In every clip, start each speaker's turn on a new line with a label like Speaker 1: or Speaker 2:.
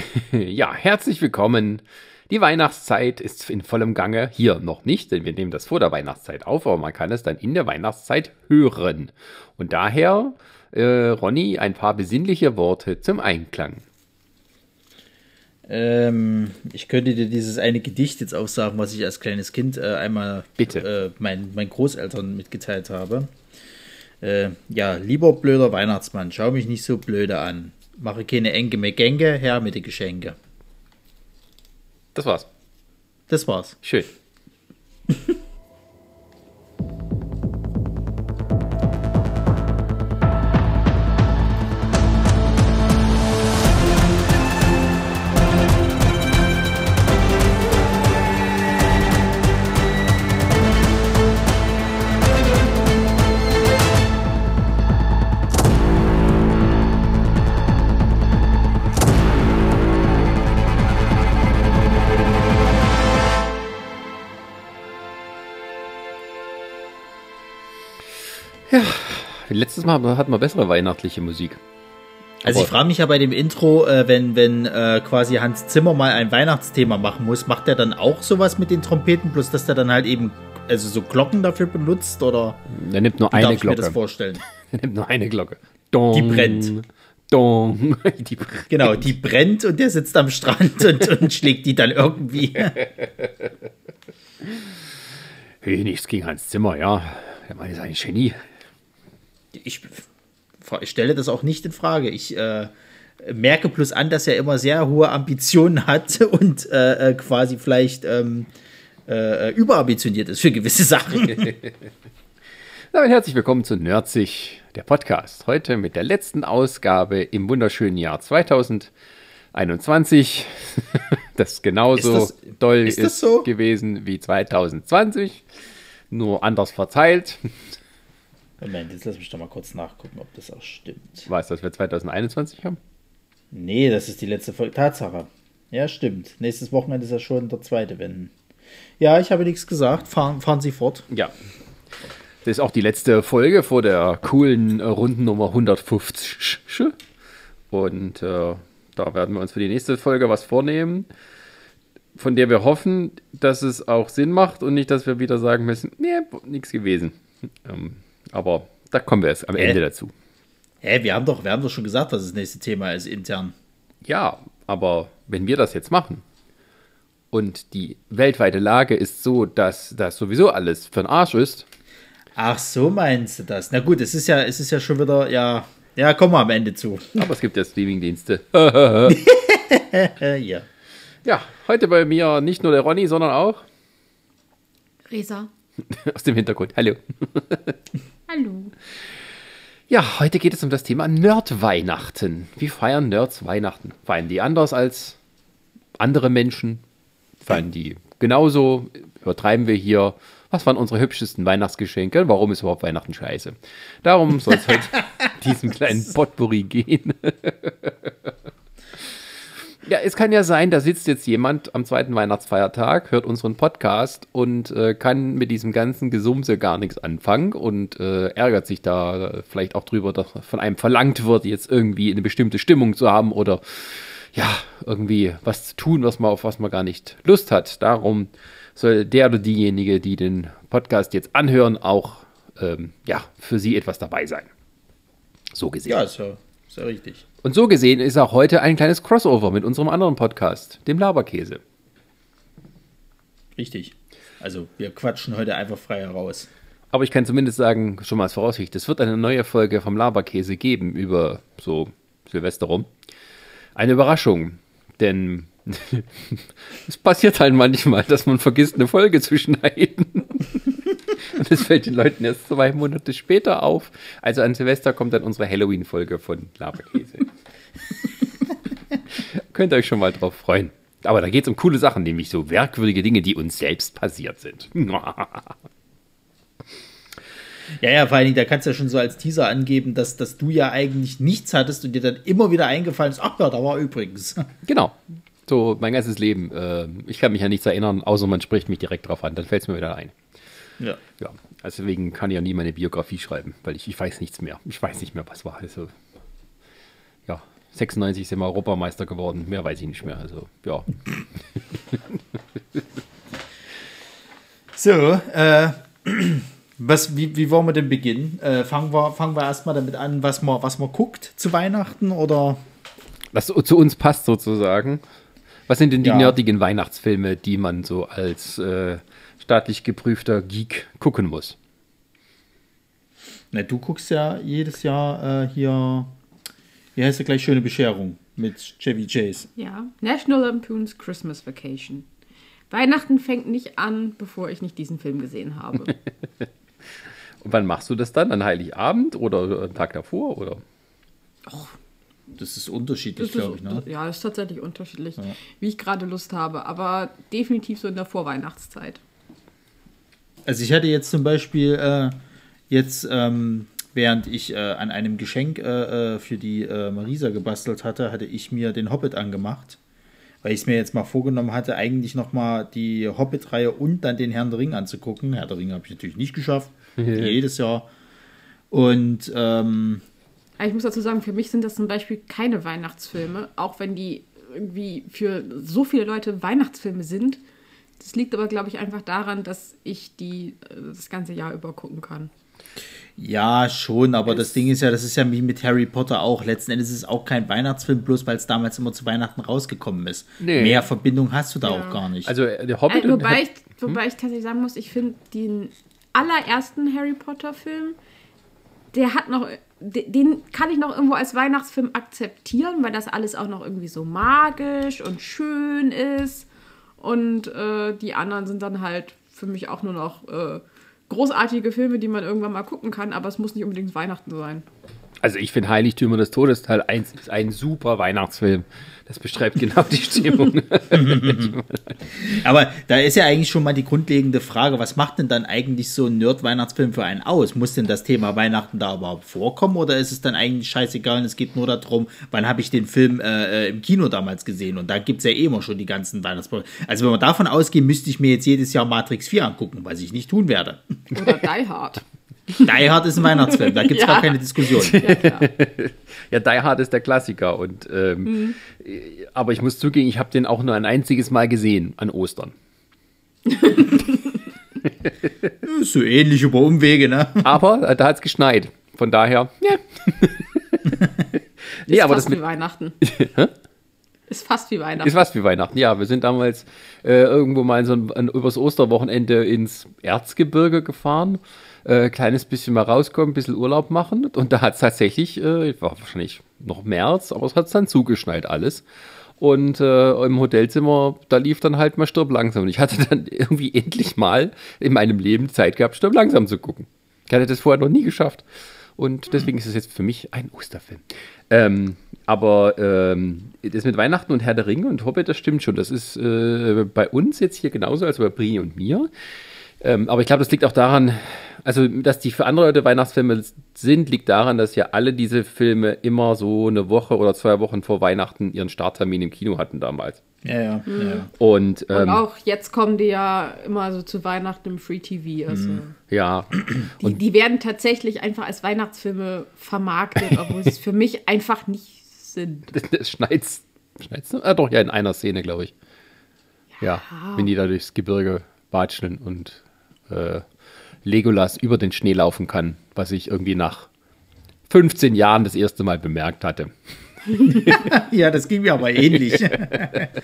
Speaker 1: ja, herzlich willkommen. Die Weihnachtszeit ist in vollem Gange. Hier noch nicht, denn wir nehmen das vor der Weihnachtszeit auf, aber man kann es dann in der Weihnachtszeit hören. Und daher, äh, Ronny, ein paar besinnliche Worte zum Einklang.
Speaker 2: Ähm, ich könnte dir dieses eine Gedicht jetzt auch sagen, was ich als kleines Kind äh, einmal. Äh, mein, meinen Großeltern mitgeteilt habe. Äh, ja, lieber blöder Weihnachtsmann, schau mich nicht so blöde an. Mache keine Enke mehr Gänge, her mit den Geschenke.
Speaker 1: Das war's.
Speaker 2: Das war's.
Speaker 1: Schön. letztes Mal hatten wir bessere weihnachtliche Musik.
Speaker 2: Also ich frage mich ja bei dem Intro, äh, wenn, wenn äh, quasi Hans Zimmer mal ein Weihnachtsthema machen muss, macht er dann auch sowas mit den Trompeten, bloß dass der dann halt eben also so Glocken dafür benutzt oder?
Speaker 1: Er nimmt nur eine
Speaker 2: darf ich
Speaker 1: Glocke.
Speaker 2: mir das vorstellen?
Speaker 1: Er nimmt nur eine Glocke. Dong,
Speaker 2: Die brennt.
Speaker 1: Dong. Die brennt.
Speaker 2: Genau, die brennt und der sitzt am Strand und, und schlägt die dann irgendwie.
Speaker 1: Hey, nichts gegen Hans Zimmer, ja. Der Mann ist ein Genie.
Speaker 2: Ich, ich stelle das auch nicht in Frage. Ich äh, merke plus an, dass er immer sehr hohe Ambitionen hat und äh, äh, quasi vielleicht ähm, äh, überambitioniert ist für gewisse Sachen.
Speaker 1: Damit herzlich willkommen zu Nerdsig, der Podcast. Heute mit der letzten Ausgabe im wunderschönen Jahr 2021, das genauso
Speaker 2: Ist das-
Speaker 1: doll
Speaker 2: ist
Speaker 1: ist,
Speaker 2: so?
Speaker 1: gewesen wie 2020, nur anders verteilt.
Speaker 2: Moment, jetzt lass mich doch mal kurz nachgucken, ob das auch stimmt.
Speaker 1: Weißt du, dass wir 2021 haben?
Speaker 2: Nee, das ist die letzte Folge. Tatsache. Ja, stimmt. Nächstes Wochenende ist ja schon der zweite, wenn. Ja, ich habe nichts gesagt. Fahren, fahren Sie fort.
Speaker 1: Ja. Das ist auch die letzte Folge vor der coolen Rundennummer 150. Und äh, da werden wir uns für die nächste Folge was vornehmen, von der wir hoffen, dass es auch Sinn macht und nicht, dass wir wieder sagen müssen, nee, nichts gewesen. Ähm, aber da kommen wir erst am
Speaker 2: Hä?
Speaker 1: Ende dazu.
Speaker 2: Hä, wir haben doch, wir haben doch schon gesagt, was das nächste Thema ist intern.
Speaker 1: Ja, aber wenn wir das jetzt machen und die weltweite Lage ist so, dass das sowieso alles für den Arsch ist,
Speaker 2: Ach, so meinst du das? Na gut, es ist ja, es ist ja schon wieder, ja. Ja, kommen wir am Ende zu.
Speaker 1: aber es gibt ja Streamingdienste.
Speaker 2: Ja.
Speaker 1: Ja, heute bei mir nicht nur der Ronny, sondern auch
Speaker 3: Resa.
Speaker 1: aus dem Hintergrund. Hallo.
Speaker 3: Hallo.
Speaker 1: Ja, heute geht es um das Thema Nerd-Weihnachten. Wie feiern Nerds Weihnachten? Feiern die anders als andere Menschen? Feiern die genauso? Übertreiben wir hier? Was waren unsere hübschesten Weihnachtsgeschenke? Warum ist überhaupt Weihnachten scheiße? Darum soll es heute diesen kleinen Potpourri gehen. Ja, es kann ja sein, da sitzt jetzt jemand am zweiten Weihnachtsfeiertag, hört unseren Podcast und äh, kann mit diesem ganzen Gesumse gar nichts anfangen und äh, ärgert sich da vielleicht auch drüber, dass von einem verlangt wird, jetzt irgendwie eine bestimmte Stimmung zu haben oder ja, irgendwie was zu tun, was man auf was man gar nicht Lust hat. Darum soll der oder diejenige, die den Podcast jetzt anhören, auch ähm, ja, für sie etwas dabei sein. So gesehen.
Speaker 2: Ja, ist ja, ist ja richtig.
Speaker 1: Und so gesehen ist auch heute ein kleines Crossover mit unserem anderen Podcast, dem Laberkäse.
Speaker 2: Richtig. Also, wir quatschen heute einfach frei heraus.
Speaker 1: Aber ich kann zumindest sagen, schon mal als Voraussicht, es wird eine neue Folge vom Laberkäse geben über so Silvester rum. Eine Überraschung, denn es passiert halt manchmal, dass man vergisst, eine Folge zu schneiden. Und das fällt den Leuten erst zwei Monate später auf. Also an Silvester kommt dann unsere Halloween-Folge von Laberkäse. Könnt ihr euch schon mal drauf freuen. Aber da geht es um coole Sachen, nämlich so merkwürdige Dinge, die uns selbst passiert sind.
Speaker 2: Ja, ja, vor allen Dingen, da kannst du ja schon so als Teaser angeben, dass, dass du ja eigentlich nichts hattest und dir dann immer wieder eingefallen ist, ach ja, da war übrigens.
Speaker 1: Genau. So mein ganzes Leben. Äh, ich kann mich an nichts erinnern, außer man spricht mich direkt drauf an. Dann fällt es mir wieder ein.
Speaker 2: Ja.
Speaker 1: Ja, also deswegen kann ich ja nie meine Biografie schreiben, weil ich, ich weiß nichts mehr. Ich weiß nicht mehr, was war. Also, ja, 96 sind wir Europameister geworden. Mehr weiß ich nicht mehr. Also, ja.
Speaker 2: so, äh, was, wie, wie wollen wir denn beginnen? Äh, fangen wir, fangen wir erstmal damit an, was man, was man guckt zu Weihnachten oder?
Speaker 1: Was zu uns passt sozusagen. Was sind denn die ja. nerdigen Weihnachtsfilme, die man so als äh, staatlich geprüfter Geek gucken muss?
Speaker 2: Na, du guckst ja jedes Jahr äh, hier, wie heißt der gleich schöne Bescherung mit Chevy Chase.
Speaker 3: Ja, National Lampoon's Christmas Vacation. Weihnachten fängt nicht an, bevor ich nicht diesen Film gesehen habe.
Speaker 1: Und wann machst du das dann? An Heiligabend oder einen Tag davor? Oder?
Speaker 2: Oh, das ist unterschiedlich, glaube ich. Ne?
Speaker 3: Ja, das ist tatsächlich unterschiedlich, ja. wie ich gerade Lust habe. Aber definitiv so in der Vorweihnachtszeit.
Speaker 2: Also ich hatte jetzt zum Beispiel äh, jetzt, ähm, während ich äh, an einem Geschenk äh, äh für die äh, Marisa gebastelt hatte, hatte ich mir den Hobbit angemacht. Weil ich es mir jetzt mal vorgenommen hatte, eigentlich nochmal die Hobbit-Reihe und dann den Herrn der Ring anzugucken. Herr der Ring habe ich natürlich nicht geschafft. jedes Jahr. Und ähm,
Speaker 3: ich muss dazu sagen, für mich sind das zum Beispiel keine Weihnachtsfilme, auch wenn die irgendwie für so viele Leute Weihnachtsfilme sind. Das liegt aber, glaube ich, einfach daran, dass ich die äh, das ganze Jahr über gucken kann.
Speaker 2: Ja, schon, aber es das Ding ist ja, das ist ja wie mit Harry Potter auch. Letzten Endes ist es auch kein Weihnachtsfilm, bloß weil es damals immer zu Weihnachten rausgekommen ist. Nee. Mehr Verbindung hast du da ja. auch gar nicht.
Speaker 1: Also der Hobbit.
Speaker 3: Äh, wobei, ich, wobei hm? ich tatsächlich sagen muss, ich finde den allerersten Harry Potter-Film, der hat noch den kann ich noch irgendwo als Weihnachtsfilm akzeptieren, weil das alles auch noch irgendwie so magisch und schön ist. Und äh, die anderen sind dann halt für mich auch nur noch äh, großartige Filme, die man irgendwann mal gucken kann, aber es muss nicht unbedingt Weihnachten sein.
Speaker 1: Also ich finde Heiligtümer des Todes Teil 1 ist ein super Weihnachtsfilm. Das beschreibt genau die Stimmung.
Speaker 2: Aber da ist ja eigentlich schon mal die grundlegende Frage, was macht denn dann eigentlich so ein Nerd-Weihnachtsfilm für einen aus? Muss denn das Thema Weihnachten da überhaupt vorkommen oder ist es dann eigentlich scheißegal und es geht nur darum, wann habe ich den Film äh, äh im Kino damals gesehen? Und da gibt es ja eh immer schon die ganzen Weihnachtsfilme. Also wenn wir davon ausgehen, müsste ich mir jetzt jedes Jahr Matrix 4 angucken, was ich nicht tun werde.
Speaker 3: Oder Die Hard.
Speaker 2: Die Hard ist ein Weihnachtsfilm, da gibt es ja. gar keine Diskussion.
Speaker 1: Ja, ja, Die Hard ist der Klassiker. Und, ähm, mhm. Aber ich muss zugeben, ich habe den auch nur ein einziges Mal gesehen an Ostern.
Speaker 2: so ähnlich über Umwege, ne?
Speaker 1: Aber äh, da hat es geschneit. Von daher, ja.
Speaker 3: nee, ist aber fast das mit wie Weihnachten. ist fast wie Weihnachten.
Speaker 1: Ist fast wie Weihnachten, ja. Wir sind damals äh, irgendwo mal so ein, ein, übers Osterwochenende ins Erzgebirge gefahren äh, kleines bisschen mal rauskommen, ein bisschen Urlaub machen. Und da hat es tatsächlich, äh, war wahrscheinlich noch März, aber es hat es dann zugeschneit alles. Und äh, im Hotelzimmer, da lief dann halt mal Stirb langsam. Und ich hatte dann irgendwie endlich mal in meinem Leben Zeit gehabt, Stirb langsam zu gucken. Ich hatte das vorher noch nie geschafft. Und deswegen ist es jetzt für mich ein Osterfilm. Ähm, aber ähm, das mit Weihnachten und Herr der Ringe und Hobbit, das stimmt schon. Das ist äh, bei uns jetzt hier genauso als bei Brie und mir. Ähm, aber ich glaube, das liegt auch daran, also dass die für andere Leute Weihnachtsfilme sind, liegt daran, dass ja alle diese Filme immer so eine Woche oder zwei Wochen vor Weihnachten ihren Starttermin im Kino hatten damals.
Speaker 2: Ja, ja. Mhm. ja.
Speaker 1: Und, ähm,
Speaker 3: und, auch jetzt kommen die ja immer so zu Weihnachten im Free TV. Also mhm.
Speaker 1: Ja.
Speaker 3: Und die, die, werden tatsächlich einfach als Weihnachtsfilme vermarktet, obwohl sie es für mich einfach nicht sind.
Speaker 1: Das schneit's. Schneit's? Ah, doch, ja, in einer Szene, glaube ich. Ja. ja. Wenn die da durchs Gebirge watscheln und äh, Legolas über den Schnee laufen kann, was ich irgendwie nach 15 Jahren das erste Mal bemerkt hatte.
Speaker 2: ja, das ging mir aber ähnlich.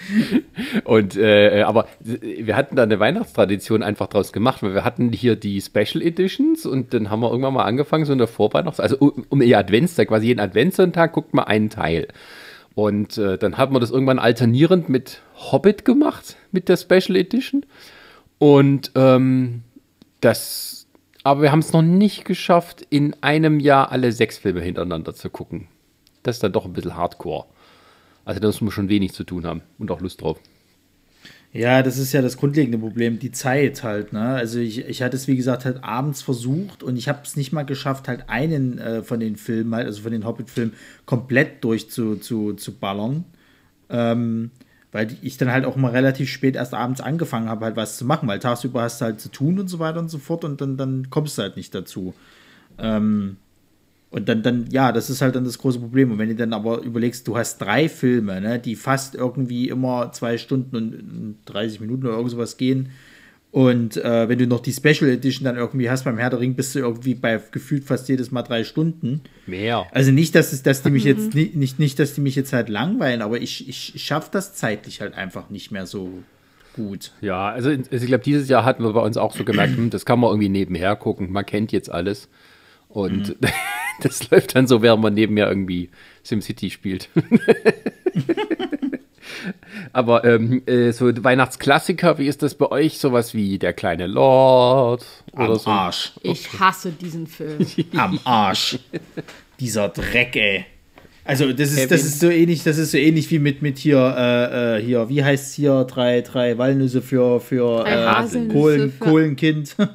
Speaker 1: und äh, aber wir hatten da eine Weihnachtstradition einfach draus gemacht, weil wir hatten hier die Special Editions und dann haben wir irgendwann mal angefangen, so in der Vorweihnachts-, also um, um ihr Adventstag, quasi jeden Adventssonntag guckt man einen Teil. Und äh, dann hat man das irgendwann alternierend mit Hobbit gemacht, mit der Special Edition. Und ähm, das, aber wir haben es noch nicht geschafft, in einem Jahr alle sechs Filme hintereinander zu gucken. Das ist dann doch ein bisschen hardcore. Also da muss man schon wenig zu tun haben und auch Lust drauf.
Speaker 2: Ja, das ist ja das grundlegende Problem, die Zeit halt. Ne? Also ich, ich hatte es, wie gesagt, halt abends versucht und ich habe es nicht mal geschafft, halt einen äh, von den Filmen, halt, also von den Hobbit-Filmen, komplett durch zu, zu, zu ballern. Ähm, weil ich dann halt auch mal relativ spät erst abends angefangen habe, halt was zu machen, weil tagsüber hast du halt zu tun und so weiter und so fort und dann, dann kommst du halt nicht dazu. Ähm, Und dann, dann, ja, das ist halt dann das große Problem. Und wenn du dann aber überlegst, du hast drei Filme, ne, die fast irgendwie immer zwei Stunden und 30 Minuten oder irgend sowas gehen. Und äh, wenn du noch die Special Edition dann irgendwie hast beim Herr der Ring, bist du irgendwie bei gefühlt fast jedes Mal drei Stunden.
Speaker 1: Mehr.
Speaker 2: Also nicht, dass es, dass die mich jetzt nicht, nicht, nicht, dass die mich jetzt halt langweilen, aber ich, ich, schaffe das zeitlich halt einfach nicht mehr so gut.
Speaker 1: Ja, also ich glaube, dieses Jahr hatten wir bei uns auch so gemerkt, hm, das kann man irgendwie nebenher gucken. Man kennt jetzt alles. Und mhm. das läuft dann so, während man nebenher irgendwie SimCity spielt. Aber ähm, äh, so Weihnachtsklassiker, wie ist das bei euch? Sowas wie Der kleine Lord
Speaker 2: oder Am so? Arsch.
Speaker 3: Ich hasse diesen Film.
Speaker 2: Am Arsch. Dieser Dreck, ey. Also das ist, das ist so ähnlich, das ist so ähnlich wie mit, mit hier, äh, äh hier, wie heißt hier, drei, drei Walnüsse für, für äh, Kohlen, für Kohlenkind.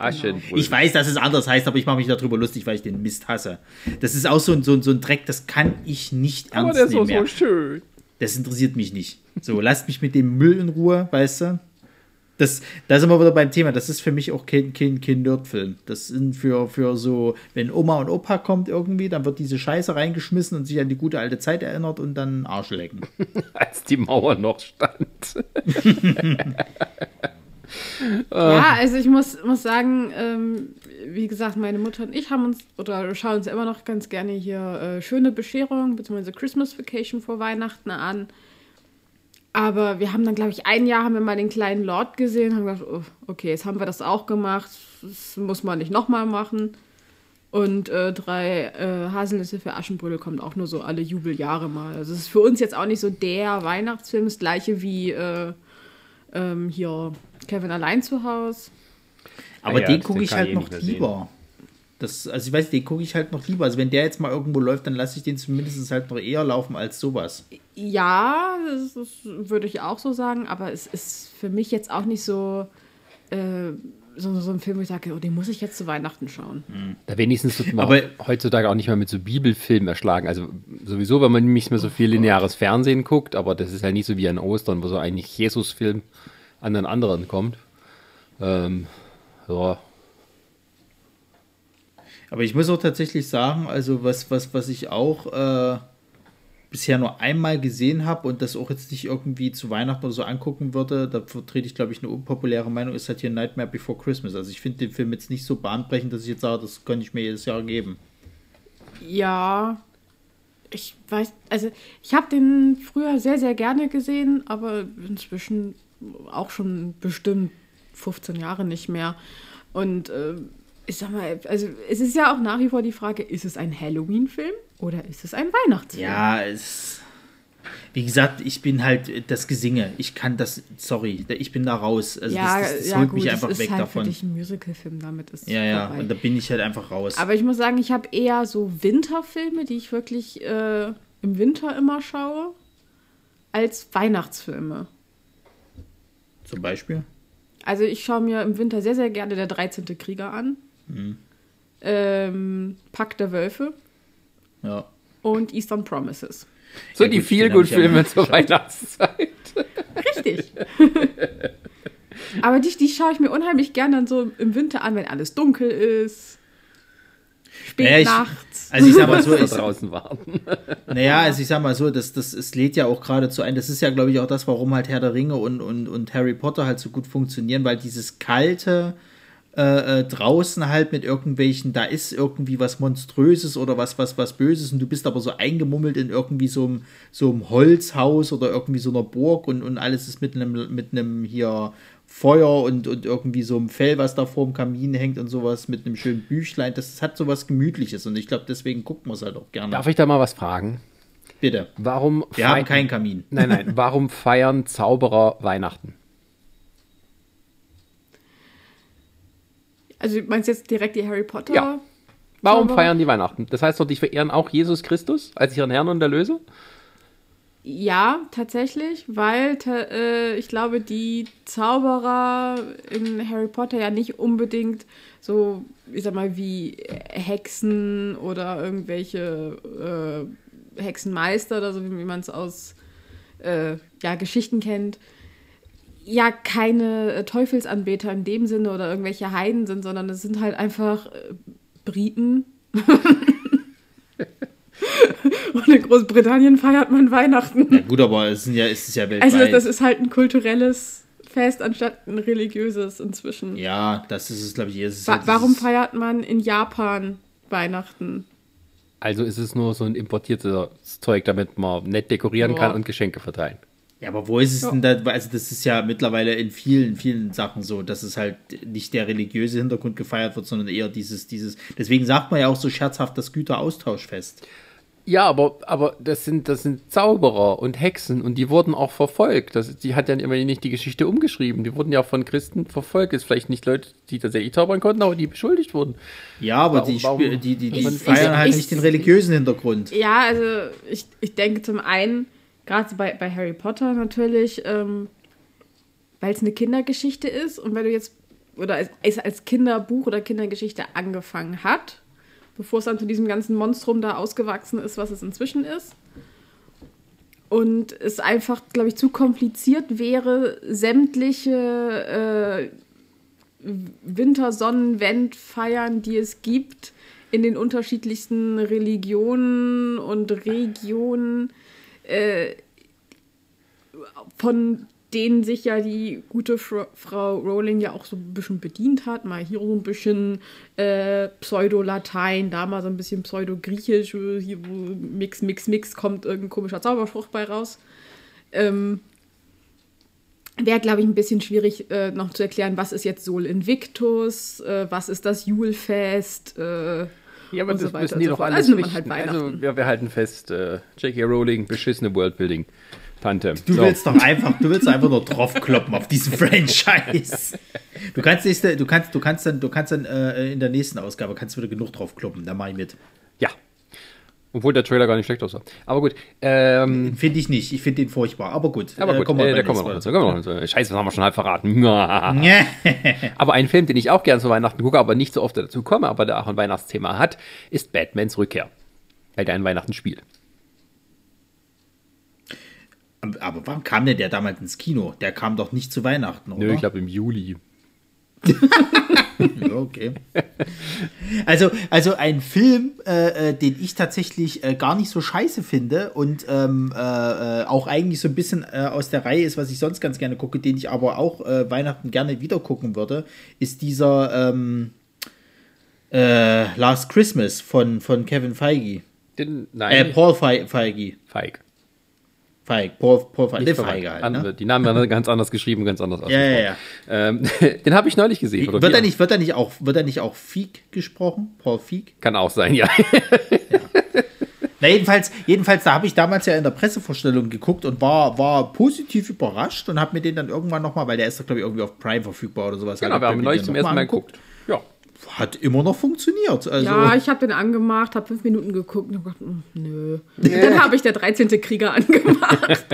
Speaker 2: Aschenbrödel. Ich weiß, dass es anders heißt, aber ich mache mich darüber lustig, weil ich den Mist hasse. Das ist auch so ein, so ein, so ein Dreck, das kann ich nicht ernst aber nehmen. Aber der ist so schön. Das interessiert mich nicht. So, lasst mich mit dem Müll in Ruhe, weißt du? Das, da sind wir wieder beim Thema. Das ist für mich auch kein, kein, kein Nerdfilm. Das sind für, für so, wenn Oma und Opa kommt irgendwie, dann wird diese Scheiße reingeschmissen und sich an die gute alte Zeit erinnert und dann Arsch lecken.
Speaker 1: Als die Mauer noch stand.
Speaker 3: ja, also ich muss, muss sagen, ähm, wie gesagt, meine Mutter und ich haben uns oder schauen uns immer noch ganz gerne hier äh, schöne Bescherung bzw. Christmas Vacation vor Weihnachten an. Aber wir haben dann, glaube ich, ein Jahr haben wir mal den kleinen Lord gesehen, haben gedacht, oh, okay, jetzt haben wir das auch gemacht, das muss man nicht nochmal machen. Und äh, drei äh, Haselnüsse für Aschenbrödel kommt auch nur so alle Jubeljahre mal. Also es ist für uns jetzt auch nicht so der Weihnachtsfilm, das gleiche wie äh, ähm, hier Kevin allein zu Hause.
Speaker 2: Aber ah ja, den gucke ich halt noch lieber. Das, also ich weiß, den gucke ich halt noch lieber. Also wenn der jetzt mal irgendwo läuft, dann lasse ich den zumindest halt noch eher laufen als sowas.
Speaker 3: Ja, das, das würde ich auch so sagen, aber es ist für mich jetzt auch nicht so, äh, so, so ein Film, wo ich sage, oh, den muss ich jetzt zu Weihnachten schauen.
Speaker 1: Da wenigstens wird man aber, heutzutage auch nicht mehr mit so Bibelfilmen erschlagen. Also sowieso, wenn man nicht mehr so viel lineares Fernsehen guckt, aber das ist halt nicht so wie an Ostern, wo so eigentlich Jesus-Film an den anderen kommt. Ähm, ja.
Speaker 2: Aber ich muss auch tatsächlich sagen, also was, was, was ich auch äh, bisher nur einmal gesehen habe und das auch jetzt nicht irgendwie zu Weihnachten oder so angucken würde, da vertrete ich, glaube ich, eine unpopuläre Meinung, ist halt hier Nightmare Before Christmas. Also ich finde den Film jetzt nicht so bahnbrechend, dass ich jetzt sage, das könnte ich mir jedes Jahr geben.
Speaker 3: Ja, ich weiß, also ich habe den früher sehr, sehr gerne gesehen, aber inzwischen auch schon bestimmt 15 Jahre nicht mehr. Und äh, ich sag mal, also es ist ja auch nach wie vor die Frage, ist es ein Halloween-Film oder ist es ein Weihnachtsfilm?
Speaker 2: Ja, es. Wie gesagt, ich bin halt das Gesinge. Ich kann das, sorry, ich bin da raus. Also ja, das, das, das ja, holt gut, mich einfach weg halt davon. Für dich
Speaker 3: ein Musical-Film, damit ist
Speaker 2: Ja, ja, vorbei. und da bin ich halt einfach raus.
Speaker 3: Aber ich muss sagen, ich habe eher so Winterfilme, die ich wirklich äh, im Winter immer schaue, als Weihnachtsfilme.
Speaker 2: Zum Beispiel?
Speaker 3: Also ich schaue mir im Winter sehr, sehr gerne der 13. Krieger an. Mhm. Ähm, Pack der Wölfe.
Speaker 2: Ja.
Speaker 3: Und Eastern Promises.
Speaker 1: So ja, die Feelgood-Filme zur Weihnachtszeit.
Speaker 3: Richtig. Aber die, die schaue ich mir unheimlich gerne dann so im Winter an, wenn alles dunkel ist spät naja, nachts.
Speaker 2: Also ich sag mal so, ich, draußen warten. Naja, also ich sag mal so, das, das, es lädt ja auch geradezu ein. Das ist ja, glaube ich, auch das, warum halt Herr der Ringe und, und, und Harry Potter halt so gut funktionieren, weil dieses kalte äh, äh, draußen halt mit irgendwelchen, da ist irgendwie was Monströses oder was, was, was Böses und du bist aber so eingemummelt in irgendwie so einem, so einem Holzhaus oder irgendwie so einer Burg und, und alles ist mit einem, mit einem hier Feuer und, und irgendwie so ein Fell, was da vor dem Kamin hängt und sowas mit einem schönen Büchlein. Das hat sowas Gemütliches und ich glaube, deswegen guckt man es halt auch gerne.
Speaker 1: Darf ich da mal was fragen?
Speaker 2: Bitte.
Speaker 1: Warum
Speaker 2: Wir haben keinen Kamin.
Speaker 1: Nein, nein. Warum feiern Zauberer Weihnachten?
Speaker 3: Also, du meinst jetzt direkt die Harry Potter?
Speaker 1: Ja. Warum Zauberer? feiern die Weihnachten? Das heißt doch, die verehren auch Jesus Christus als ihren Herrn und Erlöser?
Speaker 3: Ja, tatsächlich, weil äh, ich glaube, die Zauberer in Harry Potter ja nicht unbedingt so, ich sag mal, wie Hexen oder irgendwelche äh, Hexenmeister oder so, wie man es aus äh, ja, Geschichten kennt, ja keine äh, Teufelsanbeter in dem Sinne oder irgendwelche Heiden sind, sondern es sind halt einfach äh, Briten. Und in Großbritannien feiert man Weihnachten.
Speaker 2: Ja, gut, aber es, sind ja, es ist ja weltweit.
Speaker 3: Also das, ist halt ein kulturelles Fest anstatt ein religiöses inzwischen.
Speaker 2: ja, das ist es, glaube ich. Es ist
Speaker 3: Wa
Speaker 2: halt
Speaker 3: warum feiert man in Japan Weihnachten?
Speaker 1: Also ist es nur so ein importiertes Zeug, damit man nett dekorieren kann
Speaker 3: Boah.
Speaker 1: und Geschenke verteilen.
Speaker 2: Ja, aber wo ist es
Speaker 3: Ja.
Speaker 2: denn da? Also, das ist ja mittlerweile in vielen, vielen Sachen so, dass es halt nicht der religiöse Hintergrund gefeiert wird, sondern eher dieses, dieses. Deswegen sagt man ja auch so scherzhaft das Güteraustauschfest.
Speaker 1: Ja, aber, aber das, sind, das sind Zauberer und Hexen und die wurden auch verfolgt. Das, die hat ja immer nicht die Geschichte umgeschrieben. Die wurden ja von Christen verfolgt. Ist vielleicht nicht Leute, die tatsächlich zaubern konnten, aber die beschuldigt wurden.
Speaker 2: Ja, aber
Speaker 1: Warum-
Speaker 2: die,
Speaker 1: warum-
Speaker 2: die, die, die feiern halt
Speaker 3: ich-
Speaker 2: nicht den religiösen Hintergrund.
Speaker 3: Ja, also ich, ich denke zum einen, gerade bei, bei Harry Potter natürlich, ähm, weil es eine Kindergeschichte ist und weil du jetzt, oder es, es als Kinderbuch oder Kindergeschichte angefangen hat, bevor es dann zu diesem ganzen Monstrum da ausgewachsen ist, was es inzwischen ist. Und es einfach, glaube ich, zu kompliziert wäre, sämtliche äh, Wintersonnenwendfeiern, die es gibt, in den unterschiedlichsten Religionen und Regionen, äh, von denen sich ja die gute Fr Frau Rowling ja auch so ein bisschen bedient hat. Mal hier so ein bisschen äh, Pseudo-Latein, da mal so ein bisschen Pseudo-Griechisch, äh, hier wo Mix, Mix, Mix kommt irgendein komischer Zauberspruch bei raus. Ähm, Wäre, glaube ich, ein bisschen schwierig äh, noch zu erklären, was ist jetzt Sol Invictus, äh, was ist das Julfest. Äh,
Speaker 1: Ja, aber das
Speaker 3: so und
Speaker 1: die
Speaker 3: so
Speaker 1: doch alles
Speaker 3: Also halt
Speaker 1: also wir, wir halten fest, äh, J.K. Rowling, beschissene Worldbuilding. Tante.
Speaker 2: Du
Speaker 1: So.
Speaker 2: willst doch einfach, du willst einfach nur draufkloppen auf diesen Franchise. Du kannst nächste, du kannst, du kannst dann, du kannst dann äh, in der nächsten Ausgabe kannst du wieder genug draufkloppen. Da mache ich mit.
Speaker 1: Ja. Obwohl der Trailer gar nicht schlecht aussah. Aber gut. Ähm,
Speaker 2: Finde ich nicht. Ich finde den furchtbar. Aber gut.
Speaker 1: aber
Speaker 2: äh,
Speaker 1: gut,
Speaker 2: kommen wir
Speaker 1: äh, da kommen wir noch dazu. Kommen wir noch dazu. Scheiße, das haben wir schon halb verraten. Aber ein Film, den ich auch gern zu Weihnachten gucke, aber nicht so oft dazu komme, aber der auch ein Weihnachtsthema hat, ist Batmans Rückkehr. Weil der ein Weihnachten spielt.
Speaker 2: Aber warum kam denn der damals ins Kino? Der kam doch nicht zu Weihnachten, oder?
Speaker 1: Nö, ich glaube im Juli.
Speaker 2: Okay. Also, also ein Film, äh, äh, den ich tatsächlich äh, gar nicht so scheiße finde und ähm, äh, äh, auch eigentlich so ein bisschen äh, aus der Reihe ist, was ich sonst ganz gerne gucke, den ich aber auch Weihnachten gerne wieder gucken würde, ist dieser ähm, äh, Last Christmas von, von Kevin Feige.
Speaker 1: Den,
Speaker 2: Äh,
Speaker 1: nein,
Speaker 2: Paul Fe Feige.
Speaker 1: Feig.
Speaker 2: Feige. Paul, Paul
Speaker 1: verwandt.
Speaker 2: Feige halt, ne?
Speaker 1: Die Namen werden ganz anders geschrieben, ganz anders
Speaker 2: Ja, ja, ja.
Speaker 1: Ähm, den habe ich neulich gesehen. oder
Speaker 2: Wird
Speaker 1: wir.
Speaker 2: er nicht, wird er nicht auch, wird er nicht auch Feig gesprochen? Paul Feig?
Speaker 1: Kann auch sein, ja.
Speaker 2: Na, jedenfalls, jedenfalls, da habe ich damals ja in der Pressevorstellung geguckt und war, war positiv überrascht und habe mir den dann irgendwann nochmal, weil der ist doch, glaube ich, irgendwie auf Prime verfügbar oder sowas.
Speaker 1: genau,
Speaker 2: hab
Speaker 1: wir
Speaker 2: ich
Speaker 1: haben neulich zum ersten Mal geguckt.
Speaker 2: Hat immer noch funktioniert. Also,
Speaker 3: Ja, ich habe den angemacht, habe fünf Minuten geguckt und hab gedacht, mm, nö. Dann habe ich der 13. Krieger angemacht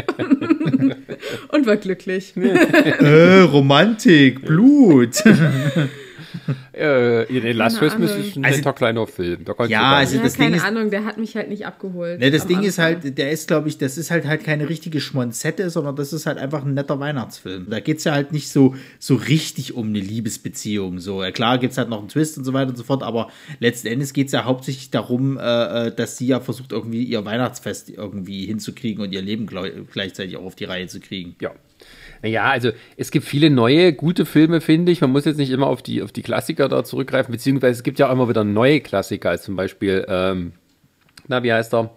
Speaker 3: und war glücklich.
Speaker 2: äh, Romantik, Blut.
Speaker 1: Äh, den Last Christmas ist ein
Speaker 2: Also-
Speaker 1: netter kleiner Film. Da
Speaker 2: Ja, also
Speaker 3: Ja,
Speaker 2: das Ding
Speaker 3: keine
Speaker 2: ist-
Speaker 3: Ahnung, der hat mich halt nicht abgeholt.
Speaker 2: ne, das Ding ist
Speaker 3: Anfang.
Speaker 2: halt, der ist, glaube ich, das ist halt halt keine richtige Schmonzette, sondern das ist halt einfach ein netter Weihnachtsfilm. Da geht es ja halt nicht so, so richtig um eine Liebesbeziehung. So, ja, klar gibt es halt noch einen Twist und so weiter und so fort, aber letzten Endes geht es ja hauptsächlich darum, äh, äh, dass sie ja versucht, irgendwie ihr Weihnachtsfest irgendwie hinzukriegen und ihr Leben gleichzeitig auch auf die Reihe zu kriegen.
Speaker 1: Ja. Naja, also es gibt viele neue, gute Filme, finde ich. Man muss jetzt nicht immer auf die, auf die Klassiker da zurückgreifen, beziehungsweise es gibt ja auch immer wieder neue Klassiker, als zum Beispiel, ähm, na, wie heißt er?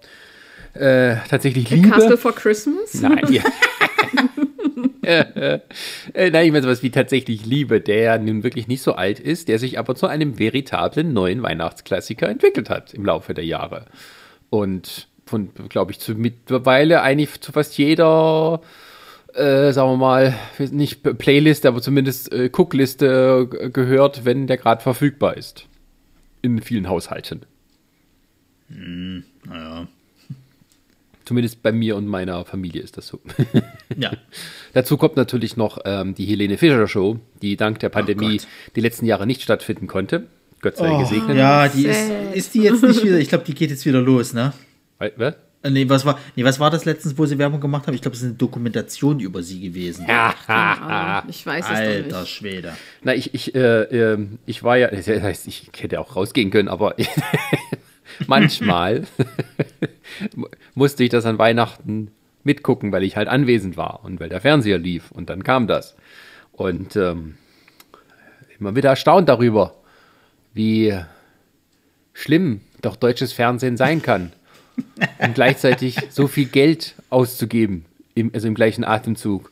Speaker 1: Äh, tatsächlich Liebe.
Speaker 3: Castle for Christmas?
Speaker 1: Nein, ja. äh, äh, nein, ich meine sowas wie tatsächlich Liebe, der ja nun wirklich nicht so alt ist, der sich aber zu einem veritablen neuen Weihnachtsklassiker entwickelt hat im Laufe der Jahre. Und von, glaube ich, zu mittlerweile eigentlich zu fast jeder, äh, sagen wir mal, nicht Playlist, aber zumindest äh, Cookliste äh, gehört, wenn der gerade verfügbar ist. In vielen Haushalten.
Speaker 2: Naja.
Speaker 1: Zumindest bei mir und meiner Familie ist das so.
Speaker 2: Ja.
Speaker 1: Dazu kommt natürlich noch ähm, die Helene Fischer Show, die dank der Pandemie die letzten Jahre nicht stattfinden konnte. Gott sei
Speaker 2: Oh,
Speaker 1: gesegnet.
Speaker 2: ja, die ist, ist die jetzt nicht wieder, ich glaube, die geht jetzt wieder los, ne?
Speaker 1: Was?
Speaker 2: Äh, Nee, was war, nee, was war das letztens, wo sie Werbung gemacht haben? Ich glaube, es ist eine Dokumentation über sie gewesen.
Speaker 3: Keine Ahnung, ich weiß es
Speaker 2: Alter
Speaker 3: doch nicht.
Speaker 2: Schwede.
Speaker 1: Na, ich, ich, äh, ähm, ich war ja, das heißt, ich hätte auch rausgehen können, aber manchmal musste ich das an Weihnachten mitgucken, weil ich halt anwesend war und weil der Fernseher lief. Und dann kam das. Und ähm, immer wieder erstaunt darüber, wie schlimm doch deutsches Fernsehen sein kann. Und gleichzeitig so viel Geld auszugeben, im, also im gleichen Atemzug.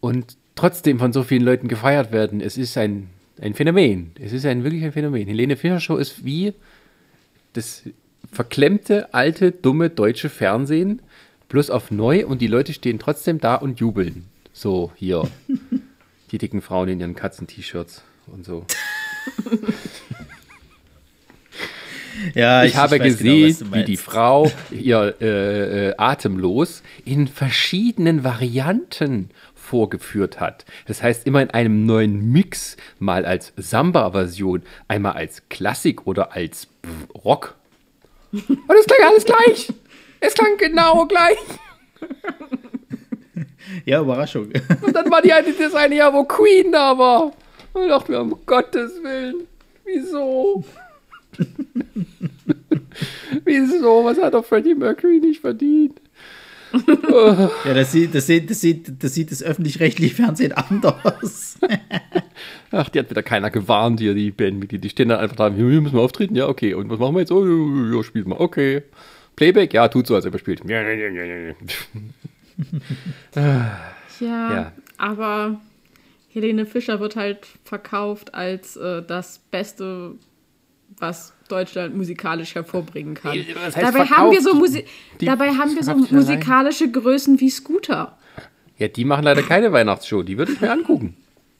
Speaker 1: Und trotzdem von so vielen Leuten gefeiert werden. Es ist ein, ein Phänomen. Es ist ein wirklich ein Phänomen. Helene Fischer Show ist wie das verklemmte, alte, dumme deutsche Fernsehen, bloß auf neu und die Leute stehen trotzdem da und jubeln. So, hier. die dicken Frauen in ihren Katzen-T-Shirts und so. Ja, ich, ich habe ich genau, gesehen, genau, wie die Frau ihr äh, äh, atemlos in verschiedenen Varianten vorgeführt hat. Das heißt, immer in einem neuen Mix, mal als Samba-Version, einmal als Klassik oder als Rock. Und es klang alles gleich. Es klang genau gleich.
Speaker 2: Ja, Überraschung.
Speaker 1: Und dann war die eine, das eine Jahr, wo Queen da war. Und ich dachte mir, um Gottes Willen, wieso? wieso? Was hat doch Freddie Mercury nicht verdient?
Speaker 2: ja, das sieht das, sieht, das, sieht, das, sieht das öffentlich-rechtliche Fernsehen anders.
Speaker 1: Ach, die hat wieder keiner gewarnt hier, die Bandmitglieder. Die stehen da einfach da, hier müssen wir auftreten, ja, okay. Und was machen wir jetzt? Oh, ja, ja, spielt mal, okay. Playback, ja, tut so, als ob er spielt. Ja, ja, ja,
Speaker 3: ja, ja, aber Helene Fischer wird halt verkauft als äh, das beste was Deutschland musikalisch hervorbringen kann. dabei, haben wir so Musi dabei haben wir so musikalische. Größen wie Scooter.
Speaker 1: Ja, die machen leider keine Weihnachtsshow. Die würde ich mir angucken.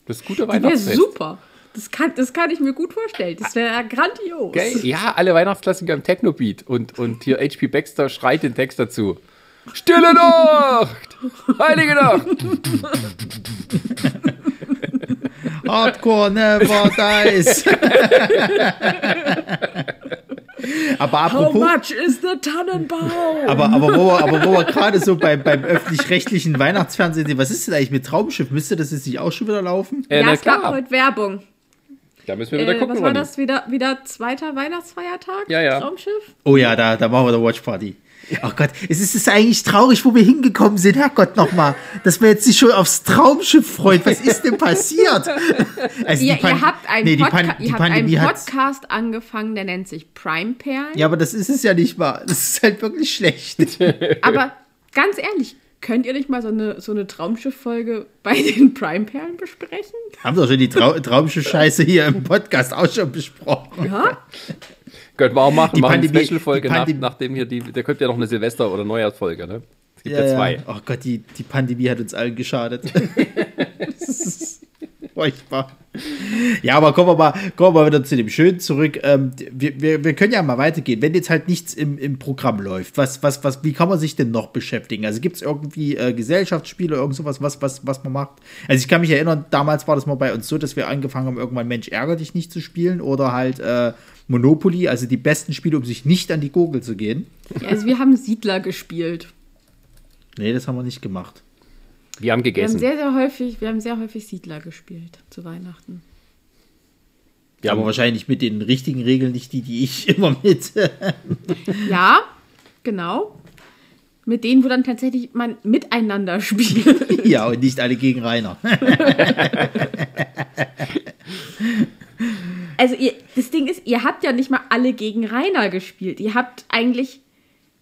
Speaker 1: Das gute Weihnachtsfest.
Speaker 3: Das wäre super. Das kann, das kann ich mir gut vorstellen. Das wäre grandios.
Speaker 1: Okay. Ja, alle Weihnachtsklassiker im Technobeat. Und, und hier H.P. Baxter schreit den Text dazu. Stille Nacht! Heilige Nacht!
Speaker 2: Hardcore never dies. aber apropos,
Speaker 3: How much is the Tannenbaum?
Speaker 2: Aber, aber wo wir, aber wo wir gerade so beim, beim öffentlich-rechtlichen Weihnachtsfernsehen sind, was ist denn eigentlich mit Traumschiff? Müsste das jetzt nicht auch schon wieder laufen?
Speaker 3: Äh, ja, es gab heute Werbung.
Speaker 1: Da müssen wir wieder äh, gucken.
Speaker 3: Was war das? Wieder, wieder zweiter Weihnachtsfeiertag?
Speaker 1: Ja, ja.
Speaker 3: Traumschiff?
Speaker 2: Oh ja, da, da machen wir eine Watchparty. Ach Gott, es ist, es ist eigentlich traurig, wo wir hingekommen sind. Herrgott nochmal, dass wir jetzt sich schon aufs Traumschiff freuen. Was ist denn passiert?
Speaker 3: Also ihr, ihr, habt einen, nee, Podca ihr habt einen Podcast angefangen, der nennt sich Prime Perlen.
Speaker 2: Ja, aber das ist es ja nicht mal. Das ist halt wirklich schlecht.
Speaker 3: aber ganz ehrlich, könnt ihr nicht mal so eine, so eine Traumschiff-Folge bei den Prime-Perlen besprechen?
Speaker 2: Haben doch schon die Trau Traumschiff-Scheiße hier im Podcast auch schon besprochen.
Speaker 3: Ja?
Speaker 1: Könnten wir auch machen, die machen Pandemie, eine Special-Folge, nach, nachdem hier die, da kommt ja noch eine Silvester- oder Neujahrsfolge, ne?
Speaker 2: Es gibt ja, ja zwei. Ja. Oh Gott, die, die Pandemie hat uns allen geschadet. furchtbar. Ja, aber kommen wir mal, kommen wir mal wieder zu dem Schönen zurück. Ähm, wir, wir, wir können ja mal weitergehen. Wenn jetzt halt nichts im, im Programm läuft, was, was, was, wie kann man sich denn noch beschäftigen? Also gibt es irgendwie äh, Gesellschaftsspiele, irgend sowas, was, was, was man macht? Also ich kann mich erinnern, damals war das mal bei uns so, dass wir angefangen haben, irgendwann Mensch ärger dich nicht zu spielen oder halt äh, Monopoly, also die besten Spiele, um sich nicht an die Gurgel zu gehen.
Speaker 3: Also wir haben Siedler gespielt.
Speaker 2: Nee, das haben wir nicht gemacht.
Speaker 1: Wir haben gegessen.
Speaker 3: Wir haben sehr, sehr häufig, wir haben sehr häufig Siedler gespielt zu Weihnachten.
Speaker 2: Ja, aber wahrscheinlich mit den richtigen Regeln, nicht die, die ich immer mit.
Speaker 3: ja, genau. Mit denen, wo dann tatsächlich man miteinander spielt.
Speaker 2: ja, und nicht alle gegen Rainer.
Speaker 3: also ihr, das Ding ist, ihr habt ja nicht mal alle gegen Rainer gespielt. Ihr habt eigentlich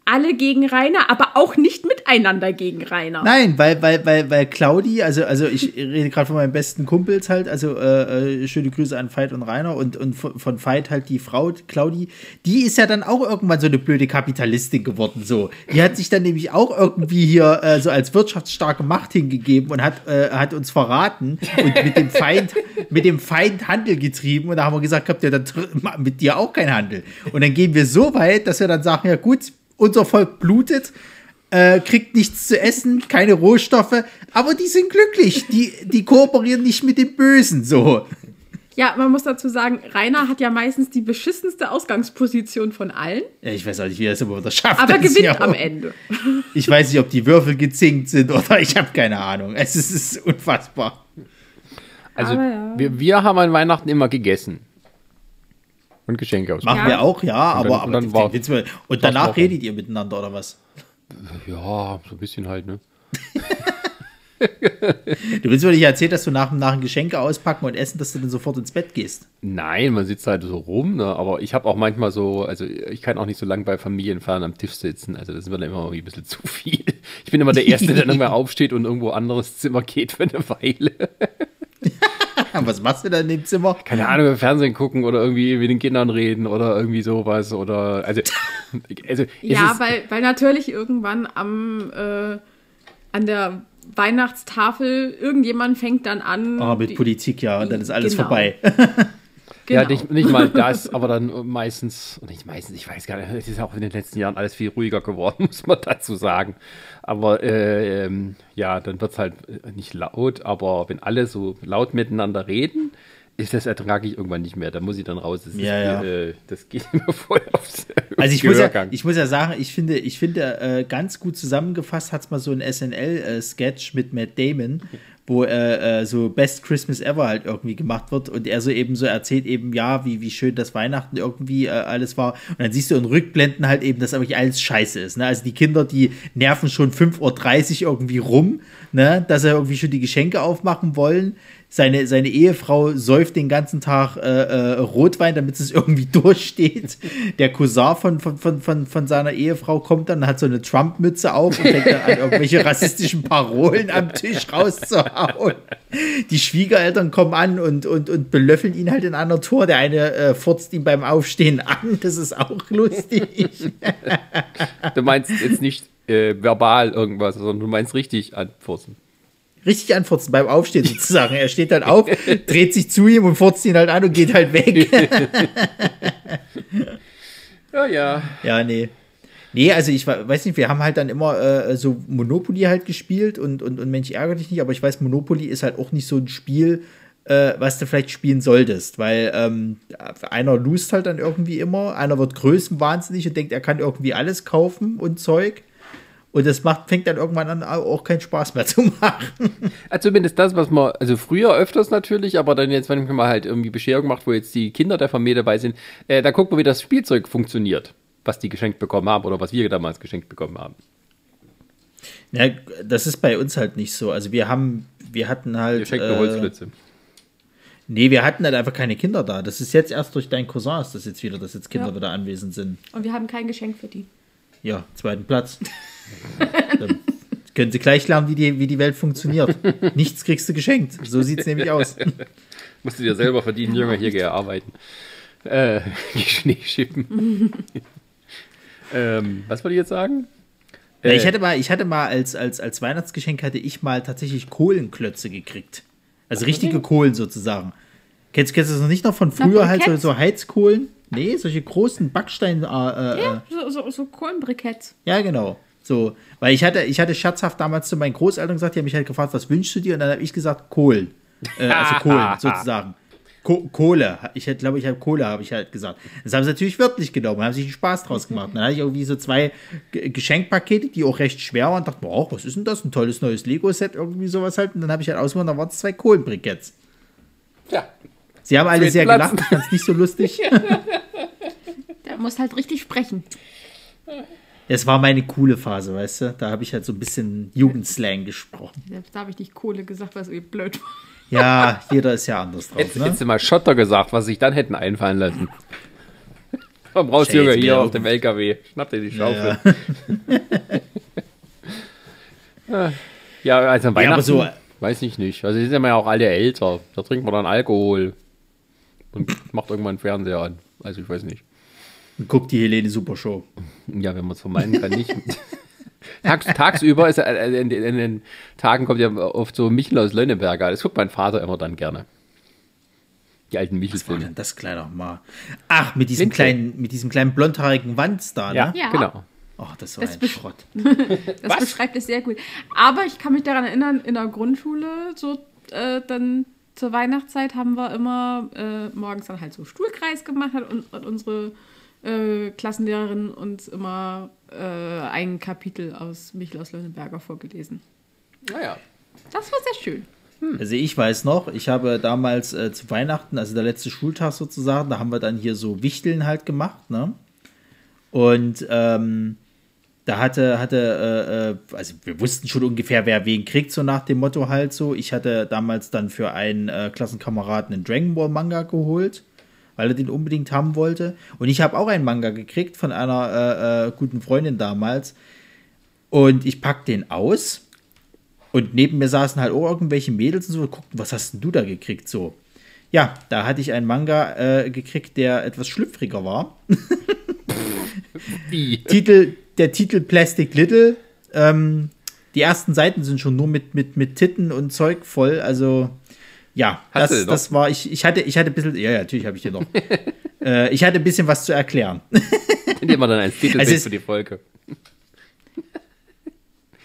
Speaker 3: alle gegen Rainer, aber auch nicht miteinander gegen Rainer.
Speaker 2: Nein, weil, weil, weil, weil Claudi, also, also ich rede gerade von meinen besten Kumpels halt, also äh, äh, schöne Grüße an Veit und Rainer und, und von Veit halt die Frau, Claudi, die ist ja dann auch irgendwann so eine blöde Kapitalistin geworden, so. Die hat sich dann nämlich auch irgendwie hier äh, so als wirtschaftsstarke Macht hingegeben und hat, äh, hat uns verraten und mit dem Feind, mit dem Feind Handel getrieben und da haben wir gesagt, habt ihr dann mit dir auch keinen Handel. Und dann gehen wir so weit, dass wir dann sagen, ja gut, unser Volk blutet, äh, kriegt nichts zu essen, keine Rohstoffe, aber die sind glücklich. Die, die kooperieren nicht mit den Bösen so.
Speaker 3: Ja, man muss dazu sagen, Rainer hat ja meistens die beschissenste Ausgangsposition von allen.
Speaker 2: Ja, ich weiß auch nicht, wie er es immer schafft.
Speaker 3: Aber gewinnt am Ende.
Speaker 2: Ich weiß nicht, ob die Würfel gezinkt sind oder ich habe keine Ahnung. Es ist, es ist unfassbar.
Speaker 1: Also, ja. wir, wir haben an Weihnachten immer gegessen. Und Geschenke auspacken.
Speaker 2: Machen
Speaker 3: Ja.
Speaker 2: wir auch, ja,
Speaker 1: Und dann-
Speaker 2: aber,
Speaker 1: und dann
Speaker 2: aber
Speaker 1: war-
Speaker 2: Witz- und danach
Speaker 1: auch.
Speaker 2: redet ihr miteinander oder was?
Speaker 1: Ja, so ein bisschen halt, ne?
Speaker 2: Du willst mir nicht erzählen, dass du nach dem nach dem Geschenke auspacken und essen, dass du dann sofort ins Bett gehst.
Speaker 1: Nein, man sitzt halt so rum, ne? aber ich habe auch manchmal so, also ich kann auch nicht so lange bei Familienfeiern am Tisch sitzen, also das ist mir dann immer irgendwie ein bisschen zu viel. Ich bin immer der Erste, der dann irgendwann aufsteht und irgendwo anderes Zimmer geht für eine Weile.
Speaker 2: Was machst du da in dem Zimmer?
Speaker 1: Keine Ahnung, im Fernsehen gucken oder irgendwie mit den Kindern reden oder irgendwie sowas oder, also, also es
Speaker 3: Ja, weil, weil natürlich irgendwann am äh, an der Weihnachtstafel irgendjemand fängt dann an.
Speaker 2: Ah, mit
Speaker 3: die-
Speaker 2: Politik, ja, und dann ist alles
Speaker 3: Genau.
Speaker 2: vorbei.
Speaker 3: Genau.
Speaker 1: Ja, nicht, nicht mal das, aber dann meistens, nicht meistens, ich weiß gar nicht, es ist auch in den letzten Jahren alles viel ruhiger geworden, muss man dazu sagen. Aber äh, ähm, ja, dann wird es halt äh, nicht laut, aber wenn alle so laut miteinander reden, ist das ertrage ich irgendwann nicht mehr. Da muss ich dann raus. Das,
Speaker 2: Ja, ja.
Speaker 1: ist, Äh, das geht mir voll aufs
Speaker 2: Also ich muss, ja, ich muss ja sagen, ich finde, ich finde äh, ganz gut zusammengefasst hat es mal so ein SNL-Sketch mit Matt Damon, wo äh, äh, so Best Christmas Ever halt irgendwie gemacht wird und er so eben so erzählt eben, ja, wie, wie schön das Weihnachten irgendwie äh, alles war. Und dann siehst du in Rückblenden halt eben, dass aber alles scheiße ist. Ne? Also die Kinder, die nerven schon 5.30 Uhr irgendwie rum, ne? dass sie irgendwie schon die Geschenke aufmachen wollen. Seine, seine Ehefrau säuft den ganzen Tag äh, äh, Rotwein, damit es irgendwie durchsteht. Der Cousin von, von, von, von, von seiner Ehefrau kommt dann, hat so eine Trump-Mütze auf und fängt dann an, irgendwelche rassistischen Parolen am Tisch rauszuhauen. Die Schwiegereltern kommen an und, und, und belöffeln ihn halt in einer Tour. Der eine äh, furzt ihn beim Aufstehen an. Das ist auch lustig.
Speaker 1: Du meinst jetzt nicht äh, verbal irgendwas, sondern du meinst richtig anfurzen.
Speaker 2: Richtig anfurzen beim Aufstehen sozusagen. Er steht dann auf, dreht sich zu ihm und furzt ihn halt an und geht halt weg.
Speaker 1: Ja, ja.
Speaker 2: Ja, nee. Nee, also ich weiß nicht, wir haben halt dann immer äh, so Monopoly halt gespielt und, und, und Mensch ärgere dich nicht, aber ich weiß, Monopoly ist halt auch nicht so ein Spiel, äh, was du vielleicht spielen solltest, weil ähm, einer lust halt dann irgendwie immer, einer wird größenwahnsinnig und denkt, er kann irgendwie alles kaufen und Zeug. Und das macht, fängt dann irgendwann an, auch keinen Spaß mehr zu machen.
Speaker 1: Also zumindest das, was man, also früher öfters natürlich, aber dann jetzt, wenn man halt irgendwie Bescherung macht, wo jetzt die Kinder der Familie dabei sind, äh, da guckt man, wie das Spielzeug funktioniert, was die geschenkt bekommen haben oder was wir damals geschenkt bekommen haben.
Speaker 2: Ja, das ist bei uns halt nicht so. Also wir haben, wir hatten halt.
Speaker 1: Ihr schenkt
Speaker 2: äh,
Speaker 1: Holzklötze.
Speaker 2: Nee, wir hatten halt einfach keine Kinder da. Das ist jetzt erst durch deinen Cousin ist das jetzt wieder, dass jetzt Kinder
Speaker 3: Ja.
Speaker 2: wieder anwesend sind.
Speaker 3: Und wir haben kein Geschenk für die.
Speaker 2: Ja, zweiten Platz. Dann können sie gleich lernen, wie die, wie die Welt funktioniert. Nichts kriegst du geschenkt. So sieht es nämlich aus.
Speaker 1: Musst du dir selber verdienen, Junge, hier geh arbeiten. Äh, Schnee schippen. ähm, was wollte ich jetzt sagen?
Speaker 2: Ja,
Speaker 1: Äh,
Speaker 2: ich hatte mal, ich hatte mal als, als, als Weihnachtsgeschenk hatte ich mal tatsächlich Kohlenklötze gekriegt. Also richtige Kohlen sozusagen. Kennst, kennst du das noch nicht noch von früher halt so, so Heizkohlen? Nee, solche großen Backstein. Äh, äh,
Speaker 3: Ja, so, so, so Kohlenbriketts.
Speaker 2: Ja, genau. So, weil ich hatte, ich hatte scherzhaft damals zu meinen Großeltern gesagt, die haben mich halt gefragt, was wünschst du dir? Und dann habe ich gesagt, Kohlen. Äh, also Kohlen, sozusagen. Ko Kohle. Ich hätte, glaube ich, habe Kohle, habe ich halt gesagt. Das haben sie natürlich wörtlich genommen, haben sich einen Spaß draus gemacht. Dann hatte ich irgendwie so zwei G Geschenkpakete, die auch recht schwer waren. Und dachte, oh, was ist denn das? Ein tolles neues Lego-Set, irgendwie sowas halt. Und dann habe ich halt ausgemacht, da waren es zwei Kohlenbriketts.
Speaker 1: ja.
Speaker 2: Sie haben alle sehr
Speaker 1: Platz.
Speaker 2: gelacht, ich fand es nicht so lustig.
Speaker 3: Der muss halt richtig sprechen.
Speaker 2: Es war meine coole Phase, weißt du? Da habe ich halt so ein bisschen Jugendslang gesprochen.
Speaker 3: Selbst da habe ich nicht Kohle gesagt, weil es irgendwie blöd war.
Speaker 2: Ja, jeder ist ja anders drauf,
Speaker 1: Hättest,
Speaker 2: ne?
Speaker 1: hättest du mal Schotter gesagt, was sich dann hätten einfallen lassen. Komm raus, Junge,
Speaker 2: ja.
Speaker 1: hier auf dem LKW. Schnapp dir die Schaufel. Ja, also Weihnachten,
Speaker 2: aber so-
Speaker 1: weiß ich nicht. Also sind ja auch alle älter. Da trinkt man dann Alkohol und macht irgendwann einen Fernseher an. Also ich weiß nicht.
Speaker 2: Und guckt die Helene Super Show.
Speaker 1: Ja, wenn man es vermeiden kann, nicht. Tags, tagsüber ist äh, in, in, in den Tagen kommt ja oft so Michel aus Lönneberger. Das guckt mein Vater immer dann gerne. Die alten
Speaker 2: Was war
Speaker 1: Michel-Filme.
Speaker 2: denn das kleiner mal? Ach, mit diesem
Speaker 1: Linke.
Speaker 2: kleinen, mit diesem kleinen blondhaarigen Wanz da,
Speaker 1: Ja,
Speaker 2: ne?
Speaker 3: Ja.
Speaker 1: genau.
Speaker 2: Oh, das war
Speaker 3: Das
Speaker 2: ein Schrott.
Speaker 3: Das
Speaker 1: Was?
Speaker 3: beschreibt es sehr gut. Aber ich kann mich daran erinnern, in der Grundschule, so äh, dann zur Weihnachtszeit haben wir immer äh, morgens dann halt so Stuhlkreis gemacht und, und unsere äh, Klassenlehrerin uns immer äh, ein Kapitel aus Michel aus Lönneberger vorgelesen.
Speaker 1: Naja.
Speaker 3: Das war sehr schön.
Speaker 2: Also ich weiß noch, ich habe damals äh, zu Weihnachten, also der letzte Schultag sozusagen, da haben wir dann hier so Wichteln halt gemacht, ne? Und ähm, da hatte, hatte, äh, äh, also wir wussten schon ungefähr, wer wen kriegt, so nach dem Motto halt so. Ich hatte damals dann für einen äh, Klassenkameraden einen Dragon Ball Manga geholt, weil er den unbedingt haben wollte. Und ich habe auch einen Manga gekriegt von einer äh, äh, guten Freundin damals. Und ich pack den aus. Und neben mir saßen halt auch irgendwelche Mädels und so, guckten, was hast denn du da gekriegt? So. Ja, da hatte ich einen Manga äh, gekriegt, der etwas schlüpfriger war.
Speaker 1: Wie?
Speaker 2: Titel, der Titel Plastic Little. Ähm, die ersten Seiten sind schon nur mit, mit, mit Titten und Zeug voll. Also, ja,
Speaker 1: Hast
Speaker 2: das, das war, ich, ich hatte, ich hatte ein bisschen, ja, ja, natürlich habe ich den noch. äh, ich hatte ein bisschen was zu erklären.
Speaker 1: Nehmen wir dann als Titelbild
Speaker 2: Also
Speaker 1: für die Folge.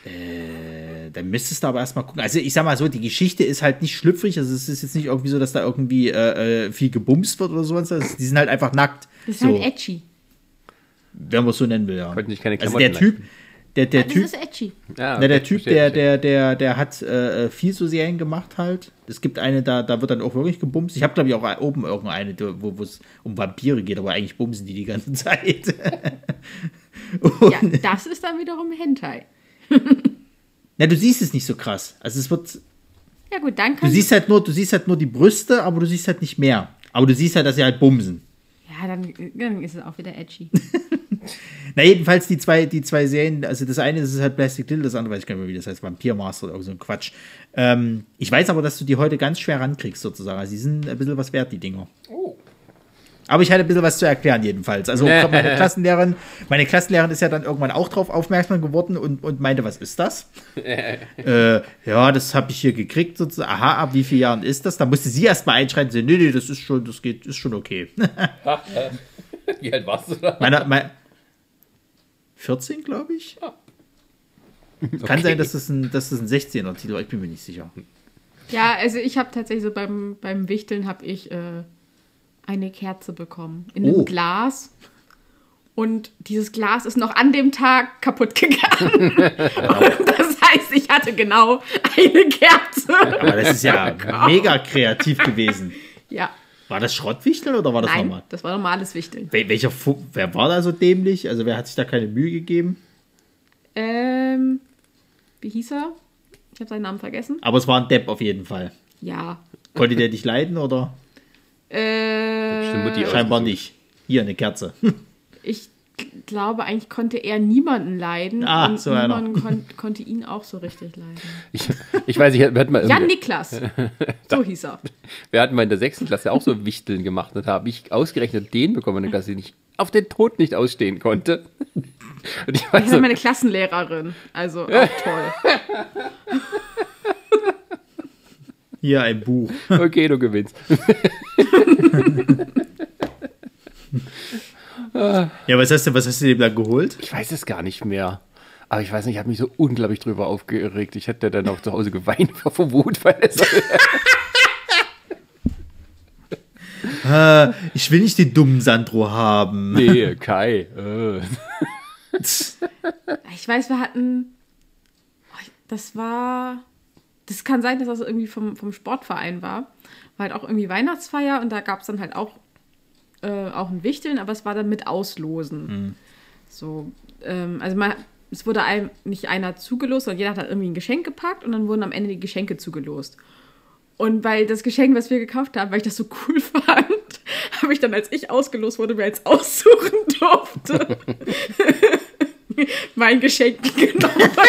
Speaker 2: Äh, Dann müsstest du aber erstmal gucken. Also, ich sag mal so, die Geschichte ist halt nicht schlüpfrig. Also, es ist jetzt nicht irgendwie so, dass da irgendwie äh, äh, viel gebumst wird oder sowas. Also, die sind halt einfach nackt.
Speaker 3: Das ist
Speaker 2: so,
Speaker 3: halt edgy.
Speaker 2: wenn man es so nennen will, ja.
Speaker 1: Konnten sich keine
Speaker 2: Also,
Speaker 1: Klamotten
Speaker 2: der Typ, der, der
Speaker 3: Das
Speaker 2: Typ,
Speaker 3: ist edgy.
Speaker 1: Ja,
Speaker 2: Na, der
Speaker 1: okay,
Speaker 2: Typ, der, der, der, der hat äh, viel so Serien gemacht halt. Es gibt eine, da, da wird dann auch wirklich gebumst. Ich habe, glaube ich, auch oben irgendeine, wo wo es um Vampire geht, aber eigentlich bumsen die die ganze Zeit. Und,
Speaker 3: Ja, das ist dann wiederum Hentai.
Speaker 2: Na, du siehst es nicht so krass. Also es wird,
Speaker 3: Ja gut, dann
Speaker 2: du siehst halt nur, du siehst halt nur die Brüste, aber du siehst halt nicht mehr. Aber du siehst halt, dass sie halt bumsen.
Speaker 3: Ja, dann, dann ist es auch wieder edgy.
Speaker 2: Na, jedenfalls die zwei, die zwei Serien, also das eine ist halt Plastic Little, das andere weiß ich gar nicht mehr, wie das heißt, Vampir Master oder irgend so ein Quatsch. Ähm, ich weiß aber, dass du die heute ganz schwer rankriegst, sozusagen. Also die sind ein bisschen was wert, die Dinger.
Speaker 1: Oh.
Speaker 2: Aber ich hatte ein bisschen was zu erklären, jedenfalls. Also meine Klassenlehrerin, meine Klassenlehrerin ist ja dann irgendwann auch drauf aufmerksam geworden und, und meinte, was ist das? äh, ja, das habe ich hier gekriegt, sozusagen. Aha, ab wie vielen Jahren ist das? Da musste sie erst mal einschreiten, so, nee, nee, das ist schon, das geht, ist schon okay.
Speaker 1: Wie alt warst du da?
Speaker 2: Meine, mein, 14, glaube ich. Kann
Speaker 1: Okay.
Speaker 2: sein, dass das ein, dass das ein 16er-Titel war, ich bin mir nicht sicher.
Speaker 3: Ja, also ich habe tatsächlich so beim, beim Wichteln habe ich äh, eine Kerze bekommen. In einem
Speaker 2: Oh.
Speaker 3: Glas. Und dieses Glas ist noch an dem Tag kaputt gegangen. Und das heißt, ich hatte genau eine Kerze.
Speaker 2: Aber das ist ja mega kreativ gewesen.
Speaker 3: Ja,
Speaker 2: War das Schrottwichtel oder war das
Speaker 3: nein,
Speaker 2: normal?
Speaker 3: das war normales Wichteln.
Speaker 2: Wel welcher Fu wer war da so dämlich? Also wer hat sich da keine Mühe gegeben?
Speaker 3: Ähm, wie hieß er? Ich habe seinen Namen vergessen.
Speaker 2: Aber es war ein Depp auf jeden Fall.
Speaker 3: Ja.
Speaker 2: Konnte der dich leiden oder?
Speaker 3: Äh,
Speaker 1: Mutti
Speaker 2: Scheinbar nicht. Hier eine Kerze.
Speaker 3: ich glaube, eigentlich konnte er niemanden leiden.
Speaker 2: Ah,
Speaker 3: und
Speaker 2: so einer.
Speaker 3: niemand kon konnte ihn auch so richtig leiden.
Speaker 1: Ich, ich weiß, ich, wir hatten mal,
Speaker 3: Jan Niklas. So hieß er.
Speaker 1: wir hatten mal in der sechsten Klasse auch so Wichteln gemacht und da habe ich ausgerechnet den bekommen in der Klasse, den ich auf den Tod nicht ausstehen konnte. Und ich
Speaker 3: ist
Speaker 1: so,
Speaker 3: meine Klassenlehrerin. Also auch toll.
Speaker 2: Hier ein Buch.
Speaker 1: okay, du gewinnst.
Speaker 2: Ja, was hast du, was hast du dem da geholt?
Speaker 1: Ich weiß es gar nicht mehr. Aber ich weiß nicht, ich habe mich so unglaublich drüber aufgeregt. Ich hätte dann auch zu Hause geweint vor Wut, weil es
Speaker 2: Äh, ich will nicht den dummen Sandro haben.
Speaker 1: Nee, Kai. Äh.
Speaker 3: Ich weiß, wir hatten. oh, Das war. Das kann sein, dass das irgendwie vom, vom Sportverein war. War halt auch irgendwie Weihnachtsfeier und da gab es dann halt auch, äh, auch ein Wichteln, aber es war dann mit Auslosen. So, ähm, also man, es wurde einem nicht einer zugelost, sondern jeder hat irgendwie ein Geschenk gepackt und dann wurden am Ende die Geschenke zugelost. Und weil das Geschenk, was wir gekauft haben, weil ich das so cool fand, habe ich dann, als ich ausgelost wurde, mir als aussuchen durfte, mein Geschenk genommen.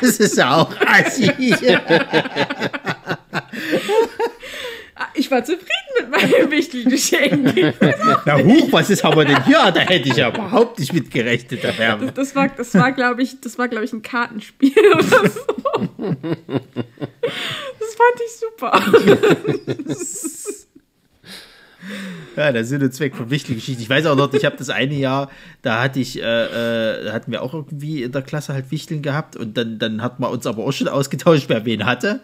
Speaker 2: Das ist ja auch assi.
Speaker 3: Ich war zufrieden mit meinem Wichtelgeschenk.
Speaker 2: Na huch, was ist aber denn hier? Da hätte ich ja überhaupt nicht mit gerechnet. Da wäre
Speaker 3: Das war, das war, glaube ich, das war, glaube ich, ein Kartenspiel oder so. Das fand ich super.
Speaker 2: Ja, der Sinn und Zweck von wichtigen Geschichten. Ich weiß auch noch, ich habe das eine Jahr, da hatte ich, äh, äh, hatten wir auch irgendwie in der Klasse halt Wichteln gehabt und dann, dann hat man uns aber auch schon ausgetauscht, wer wen hatte.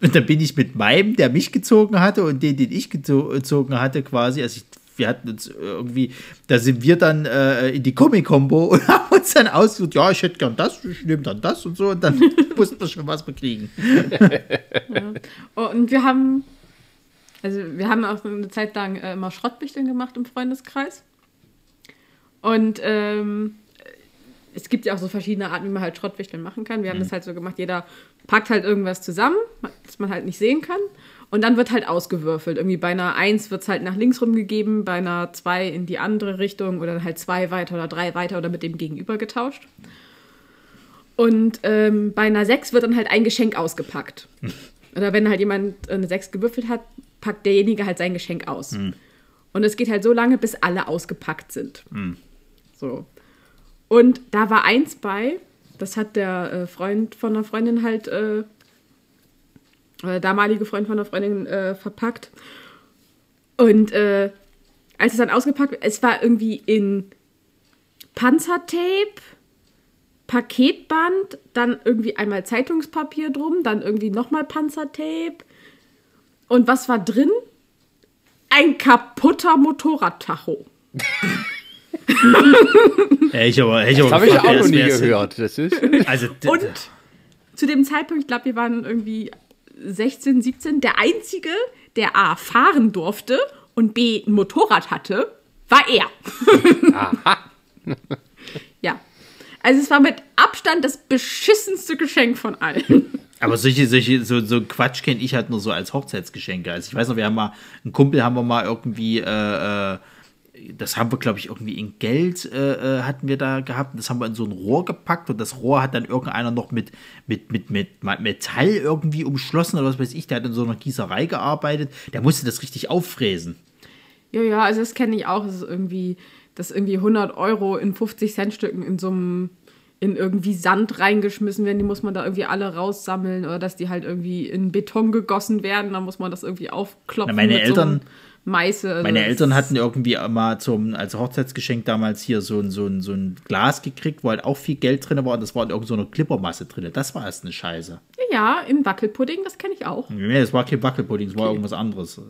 Speaker 2: Und dann bin ich mit meinem, der mich gezogen hatte und den, den ich gezo- gezogen hatte, quasi, also ich wir hatten uns irgendwie, da sind wir dann äh, in die Comic-Combo und haben uns dann ausgesucht, ja, ich hätte gern das, ich nehme dann das und so und dann wussten wir schon, was wir kriegen.
Speaker 3: ja. Und wir haben, also wir haben auch eine Zeit lang äh, immer Schrottwichteln gemacht im Freundeskreis. Und ähm, es gibt ja auch so verschiedene Arten, wie man halt Schrottwichteln machen kann. Wir haben mhm. das halt so gemacht, jeder packt halt irgendwas zusammen, das man halt nicht sehen kann. Und dann wird halt ausgewürfelt. Irgendwie bei einer 1 wird es halt nach links rumgegeben, bei einer 2 in die andere Richtung oder halt 2 weiter oder 3 weiter oder mit dem Gegenüber getauscht. Und ähm, bei einer 6 wird dann halt ein Geschenk ausgepackt. Oder wenn halt jemand eine 6 gewürfelt hat, packt derjenige halt sein Geschenk aus. Mhm. Und es geht halt so lange, bis alle ausgepackt sind. Mhm. So. Und da war eins bei, das hat der äh, Freund von einer Freundin halt äh, äh, damalige Freund von einer Freundin äh, verpackt. Und äh, als es dann ausgepackt es war irgendwie in Panzertape, Paketband, dann irgendwie einmal Zeitungspapier drum, dann irgendwie nochmal Panzertape. Und was war drin? Ein kaputter Motorradtacho.
Speaker 2: ich aber, ich
Speaker 1: das habe ich auch noch nie gehört. Das ist
Speaker 3: also, und zu dem Zeitpunkt, ich glaube, wir waren irgendwie 16, 17 der Einzige, der A fahren durfte und B ein Motorrad hatte, war er. Aha. ja. Also es war mit Abstand das beschissenste Geschenk von allen.
Speaker 2: Aber solche, solche, so, so Quatsch kenne ich halt nur so als Hochzeitsgeschenke. Also ich weiß noch, wir haben mal, einen Kumpel haben wir mal irgendwie äh, äh, das haben wir, glaube ich, irgendwie in Geld äh, äh, hatten wir da gehabt. Das haben wir in so ein Rohr gepackt und das Rohr hat dann irgendeiner noch mit, mit, mit, mit Metall irgendwie umschlossen oder was weiß ich. Der hat in so einer Gießerei gearbeitet. Der musste das richtig auffräsen.
Speaker 3: Ja, ja, also das kenne ich auch. Das ist irgendwie, dass irgendwie 100 Euro in 50 Cent Stücken in so einem in irgendwie Sand reingeschmissen werden, die muss man da irgendwie alle raussammeln oder dass die halt irgendwie in Beton gegossen werden, dann muss man das irgendwie aufklopfen.
Speaker 2: Na, meine Eltern,
Speaker 3: so Meiße.
Speaker 2: Also Meine Eltern hatten irgendwie mal zum, als Hochzeitsgeschenk damals hier so ein, so, ein, so ein Glas gekriegt, wo halt auch viel Geld drin war und das war in irgendeiner so Klippermasse drin. Das war erst eine Scheiße.
Speaker 3: Ja, im Wackelpudding, das kenne ich auch.
Speaker 2: Nee, das war kein Wackelpudding, das okay. war irgendwas anderes.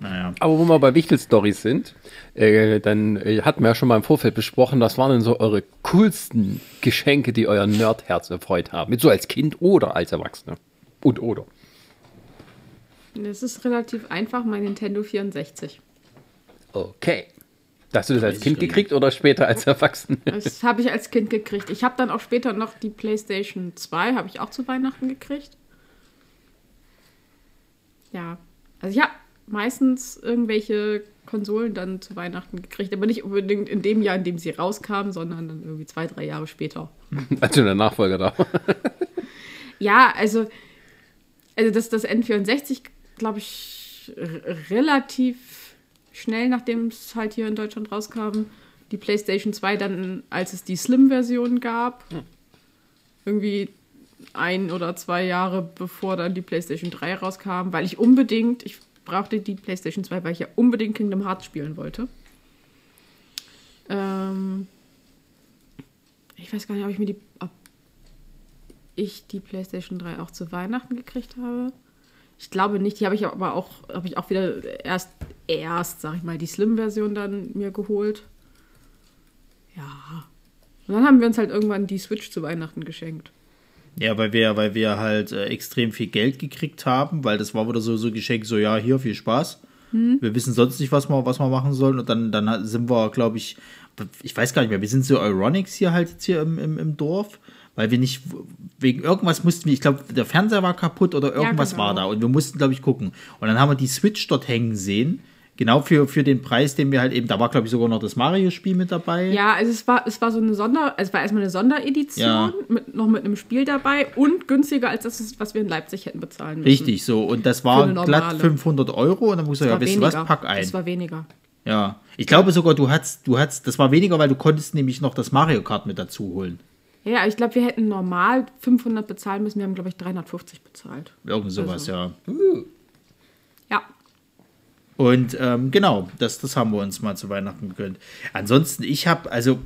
Speaker 1: Naja. Aber wo wir bei Wichtel-Stories sind, äh, dann äh, hatten wir ja schon mal im Vorfeld besprochen, was waren denn so eure coolsten Geschenke, die euer Nerdherz erfreut haben? Mit so als Kind oder als Erwachsener? Und oder?
Speaker 3: Das ist relativ einfach, mein Nintendo 64.
Speaker 1: Okay. Hast du das als Kind gekriegt oder später als Erwachsener?
Speaker 3: Das habe ich als Kind gekriegt. Ich habe dann auch später noch die PlayStation 2, habe ich auch zu Weihnachten gekriegt. Ja, also ich habe meistens irgendwelche Konsolen dann zu Weihnachten gekriegt, aber nicht unbedingt in dem Jahr, in dem sie rauskamen, sondern dann irgendwie zwei, drei Jahre später.
Speaker 1: Also der Nachfolger da.
Speaker 3: ja, also, also das, das N64 glaube ich, relativ schnell, nachdem es halt hier in Deutschland rauskam, die PlayStation 2 dann, als es die Slim-Version gab. Hm. Irgendwie ein oder zwei Jahre bevor dann die PlayStation 3 rauskam, weil ich unbedingt, ich brauchte die PlayStation 2, weil ich ja unbedingt Kingdom Hearts spielen wollte. Ähm, ich weiß gar nicht, ob ich mir die, ob ich die PlayStation 3 auch zu Weihnachten gekriegt habe. Ich glaube nicht. Die habe ich aber auch, habe ich auch wieder erst, erst, sag ich mal, die Slim-Version dann mir geholt. Ja. Und dann haben wir uns halt irgendwann die Switch zu Weihnachten geschenkt.
Speaker 2: Ja, weil wir, weil wir halt äh, extrem viel Geld gekriegt haben, weil das war wieder so, so geschenkt, so ja, hier, viel Spaß. Hm. Wir wissen sonst nicht, was wir, was wir machen sollen. Und dann, dann sind wir, glaube ich, ich weiß gar nicht mehr, wir sind so Euronics hier halt jetzt hier im, im, im Dorf weil wir nicht, wegen irgendwas mussten wir, ich glaube, der Fernseher war kaputt oder irgendwas ja, genau. war da und wir mussten, glaube ich, gucken. Und dann haben wir die Switch dort hängen sehen. Genau für, für den Preis, den wir halt eben, da war, glaube ich, sogar noch das Mario-Spiel mit dabei.
Speaker 3: Ja, also es war, es war so eine Sonder, es war erstmal eine Sonderedition, ja. mit, noch mit einem Spiel dabei und günstiger als das, was wir in Leipzig hätten bezahlen müssen.
Speaker 2: Richtig, so. Und das war glatt 500 Euro und dann muss ich ja, wisst ihr was, pack ein.
Speaker 3: Das war weniger.
Speaker 2: Ja, ich glaube sogar, du hast, du hast, das war weniger, weil du konntest nämlich noch das Mario Kart mit dazu holen.
Speaker 3: Ja, ich glaube, wir hätten normal 500 bezahlen müssen. Wir haben, glaube ich, 350 bezahlt.
Speaker 2: Irgend sowas, also. Ja. Und ähm, genau, das, das haben wir uns mal zu Weihnachten gegönnt. Ansonsten, ich habe, also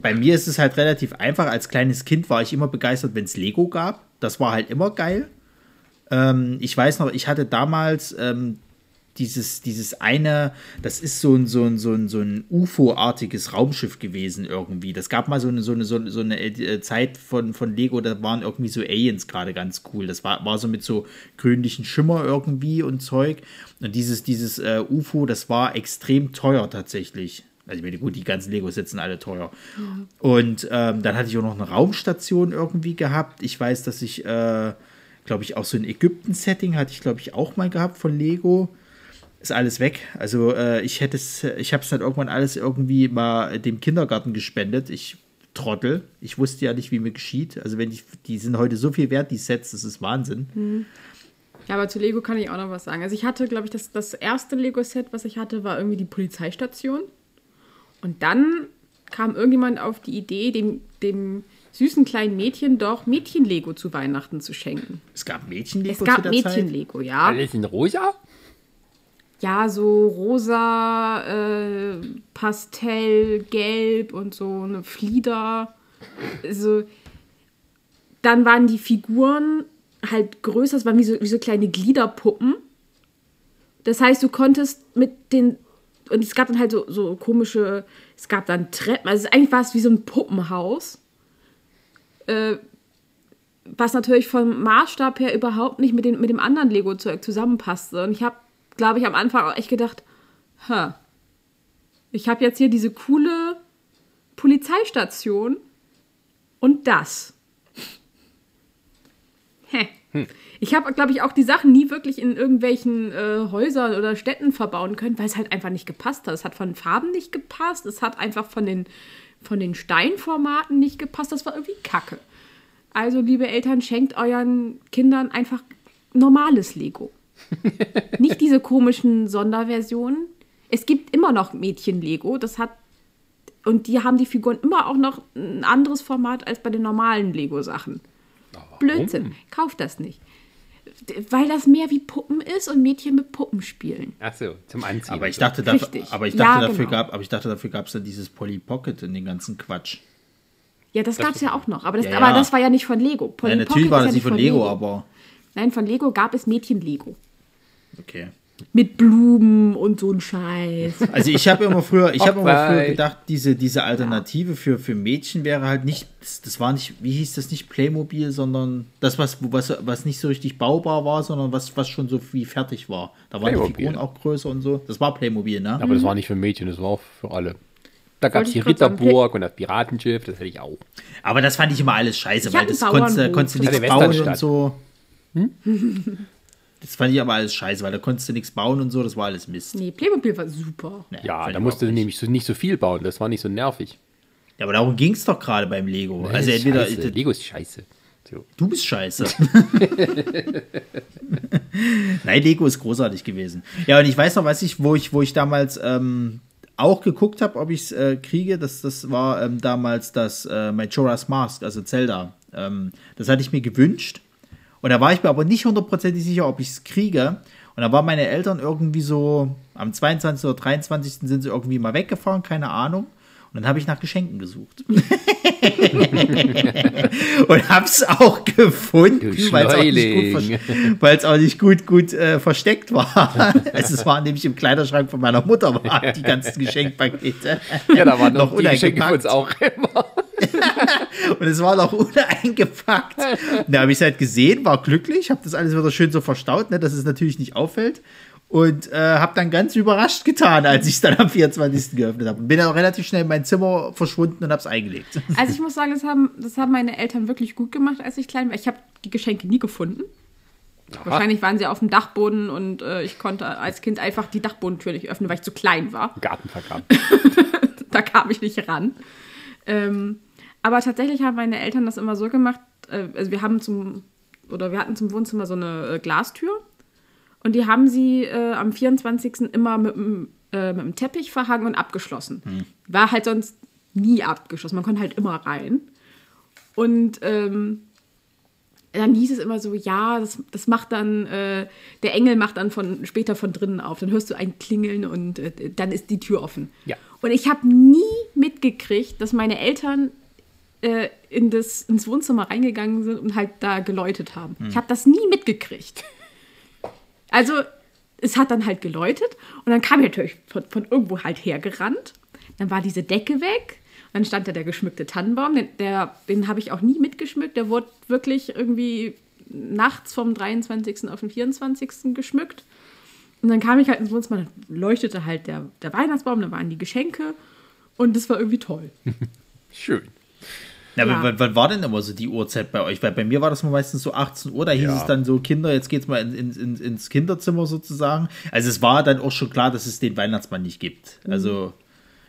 Speaker 2: bei mir ist es halt relativ einfach. Als kleines Kind war ich immer begeistert, wenn es Lego gab. Das war halt immer geil. Ähm, ich weiß noch, ich hatte damals ähm, dieses, dieses eine, das ist so ein, so ein, so ein, so ein UFO-artiges Raumschiff gewesen irgendwie. Das gab mal so eine, so eine, so eine, äh, Zeit von, von Lego, da waren irgendwie so Aliens gerade ganz cool. Das war, war so mit so grünlichen Schimmer irgendwie und Zeug. Und dieses, dieses äh, UFO, das war extrem teuer tatsächlich. Also ich meine, gut, die ganzen Lego-Sets sind alle teuer. Ja. Und ähm, dann hatte ich auch noch eine Raumstation irgendwie gehabt. Ich weiß, dass ich, äh, glaube ich, auch so ein Ägypten-Setting hatte ich, glaube ich, auch mal gehabt von Lego ist alles weg. Also äh, ich hätte es, ich habe es dann irgendwann alles irgendwie mal dem Kindergarten gespendet. Ich Trottel. Ich wusste ja nicht, wie mir geschieht. Also wenn ich, die sind heute so viel wert, die Sets, das ist Wahnsinn.
Speaker 3: Mhm. Ja, aber zu Lego kann ich auch noch was sagen. Also ich hatte, glaube ich, das, das erste Lego-Set, was ich hatte, war irgendwie die Polizeistation. Und dann kam irgendjemand auf die Idee, dem, dem süßen kleinen Mädchen doch Mädchen-Lego zu Weihnachten zu schenken.
Speaker 2: Es gab Mädchen-Lego
Speaker 3: Es gab Mädchen-Lego, ja.
Speaker 1: Alles in rosa?
Speaker 3: Ja, so rosa, äh, Pastell, gelb und so eine Flieder. Also, dann waren die Figuren halt größer, es waren wie so, wie so kleine Gliederpuppen. Das heißt, du konntest mit den. Und es gab dann halt so, so komische. Es gab dann Treppen. Also eigentlich war es wie so ein Puppenhaus. Äh, was natürlich vom Maßstab her überhaupt nicht mit, den, mit dem anderen Lego-Zeug zusammenpasste. Und ich habe glaube ich, am Anfang auch echt gedacht, Hä, ich habe jetzt hier diese coole Polizeistation und das. Hä. Hm. Ich habe, glaube ich, auch die Sachen nie wirklich in irgendwelchen äh, Häusern oder Städten verbauen können, weil es halt einfach nicht gepasst hat. Es hat von Farben nicht gepasst, es hat einfach von den, von den Steinformaten nicht gepasst. Das war irgendwie kacke. Also, liebe Eltern, schenkt euren Kindern einfach normales Lego. Nicht diese komischen Sonderversionen. Es gibt immer noch Mädchen-Lego. Das hat. Und die haben die Figuren immer auch noch ein anderes Format als bei den normalen Lego-Sachen. Blödsinn. Kauft das nicht. Weil das mehr wie Puppen ist und Mädchen mit Puppen spielen.
Speaker 1: Ach so, zum Anziehen.
Speaker 2: Aber ich dachte, dafür, aber ich dachte ja, dafür genau. gab, aber ich dachte, dafür gab es dann dieses Polly Pocket in den ganzen Quatsch.
Speaker 3: Ja, das, das gab es ja auch noch. Aber das, ja, aber das war ja nicht von Lego.
Speaker 2: Polly ja, natürlich Pocket war das nicht von Lego, Lego, aber.
Speaker 3: Nein, von Lego gab es Mädchen-Lego.
Speaker 2: Okay.
Speaker 3: Mit Blumen und so ein Scheiß.
Speaker 2: Also ich habe immer früher, ich habe immer früher gedacht, diese, diese Alternative für, für Mädchen wäre halt nicht, das, das, war nicht, wie hieß das nicht Playmobil, sondern das, was, was, was nicht so richtig baubar war, sondern was, was schon so wie fertig war. Da waren Playmobil. die Figuren auch größer und so. Das war Playmobil, ne?
Speaker 1: Aber das war nicht für Mädchen, das war auch für alle. Da gab es die Ritterburg und das Piratenschiff, das hätte ich auch.
Speaker 2: Aber das fand ich immer alles scheiße, ich weil das konntest, konntest du nichts bauen und so. Hm? Das fand ich aber alles scheiße, weil da konntest du nichts bauen und so, das war alles Mist.
Speaker 3: Nee, Playmobil war super.
Speaker 1: Ja, ja da musst du nämlich so, nicht so viel bauen, das war nicht so nervig.
Speaker 2: Ja, aber darum ging es doch gerade beim Lego. Nee, also entweder
Speaker 1: scheiße. Lego ist scheiße.
Speaker 2: So. Du bist scheiße. Nein, Lego ist großartig gewesen. Ja, und ich weiß noch, was ich, wo ich, wo ich damals ähm, auch geguckt habe, ob ich es äh, kriege. Das, das war ähm, damals das äh, Majora's Mask, also Zelda. Ähm, das hatte ich mir gewünscht. Und da war ich mir aber nicht hundertprozentig sicher, ob ich es kriege. Und da waren meine Eltern irgendwie so, am 22. oder 23. sind sie irgendwie mal weggefahren, keine Ahnung. Und dann habe ich nach Geschenken gesucht. und habe es auch gefunden, weil es auch nicht gut, gut, äh, versteckt war. also es war nämlich im Kleiderschrank von meiner Mutter waren die ganzen Geschenkpakete.
Speaker 1: Ja, da waren noch die Geschenke für uns auch immer.
Speaker 2: und es war noch uneingepackt. Da habe ich es halt gesehen, war glücklich, habe das alles wieder schön so verstaut, ne, dass es natürlich nicht auffällt. Und äh, habe dann ganz überrascht getan, als ich es dann am 24. geöffnet habe. Und bin dann auch relativ schnell in mein Zimmer verschwunden und habe es eingelegt.
Speaker 3: Also ich muss sagen, das haben, das haben meine Eltern wirklich gut gemacht, als ich klein war. Ich habe die Geschenke nie gefunden. Aha. Wahrscheinlich waren sie auf dem Dachboden und äh, ich konnte als Kind einfach die Dachbodentür nicht öffnen, weil ich zu klein war.
Speaker 1: Garten vergraben.
Speaker 3: da kam ich nicht ran. Ähm, aber tatsächlich haben meine Eltern das immer so gemacht, äh, also wir haben zum, oder wir hatten zum Wohnzimmer so eine äh, Glastür und die haben sie äh, am 24. immer mit, äh, mit dem Teppich verhangen und abgeschlossen. Hm. War halt sonst nie abgeschlossen, man konnte halt immer rein. Und ähm, dann hieß es immer so, ja, das, das macht dann, äh, der Engel macht dann von, später von drinnen auf. Dann hörst du ein Klingeln und äh, dann ist die Tür offen.
Speaker 1: Ja.
Speaker 3: Und ich habe nie mitgekriegt, dass meine Eltern äh, in das, ins Wohnzimmer reingegangen sind und halt da geläutet haben. Hm. Ich habe das nie mitgekriegt. Also, es hat dann halt geläutet und dann kam er natürlich von, von irgendwo halt hergerannt. Dann war diese Decke weg. Dann stand da der geschmückte Tannenbaum. Den, der, den habe ich auch nie mitgeschmückt. Der wurde wirklich irgendwie nachts vom 23. auf den 24. geschmückt. Und dann kam ich halt ins Wohnzimmer, dann leuchtete halt der, der Weihnachtsbaum, dann waren die Geschenke und das war irgendwie toll.
Speaker 1: Schön.
Speaker 2: Ja,
Speaker 3: Ja.
Speaker 2: aber wann, wann war denn immer so die Uhrzeit bei euch? Weil bei mir war das mal meistens so 18 Uhr, da hieß
Speaker 1: Ja.
Speaker 2: es dann so, Kinder, jetzt geht's mal in, in, in, ins Kinderzimmer sozusagen. Also es war dann auch schon klar, dass es den Weihnachtsmann nicht gibt. Also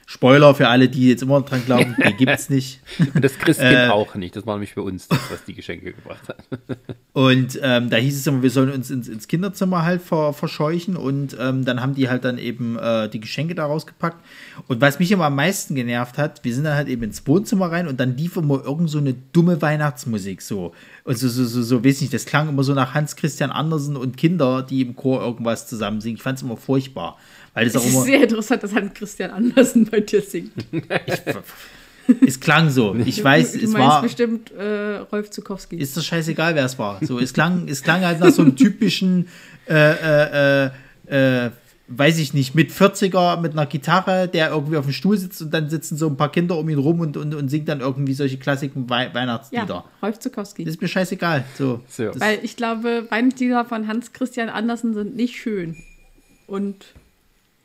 Speaker 2: Spoiler für alle, die jetzt immer dran glauben, den gibt's nicht.
Speaker 1: Und das Christkind
Speaker 2: Äh.
Speaker 1: auch nicht. Das war nämlich für uns das, was die Geschenke gebracht hat.
Speaker 2: Und ähm, da hieß es immer, wir sollen uns ins, ins Kinderzimmer halt ver, verscheuchen und ähm, dann haben die halt dann eben äh, die Geschenke da rausgepackt. Und was mich immer am meisten genervt hat, wir sind dann halt eben ins Wohnzimmer rein und dann lief immer irgend so eine dumme Weihnachtsmusik so. Und so, so, so, so weiß nicht, das klang immer so nach Hans Christian Andersen und Kinder, die im Chor irgendwas zusammen singen. Ich fand es immer furchtbar. Weil das auch
Speaker 3: Es ist
Speaker 2: immer.
Speaker 3: sehr interessant, dass Hans Christian Andersen bei dir singt.
Speaker 2: Es klang so. Ich weiß,
Speaker 3: du
Speaker 2: es
Speaker 3: meinst
Speaker 2: war.
Speaker 3: bestimmt äh, Rolf Zukowski.
Speaker 2: ist das scheißegal, wer es war. So, es klang, es klang halt nach so einem typischen, äh, äh, äh, äh, weiß ich nicht, mit 40er mit einer Gitarre, der irgendwie auf dem Stuhl sitzt und dann sitzen so ein paar Kinder um ihn rum und, und, und singt dann irgendwie solche klassischen Wei Weihnachtslieder.
Speaker 3: ja, Rolf Zukowski.
Speaker 2: Das ist mir scheißegal. So,
Speaker 1: So.
Speaker 2: Das,
Speaker 3: Weil ich glaube, Weihnachtslieder von Hans Christian Andersen sind nicht schön und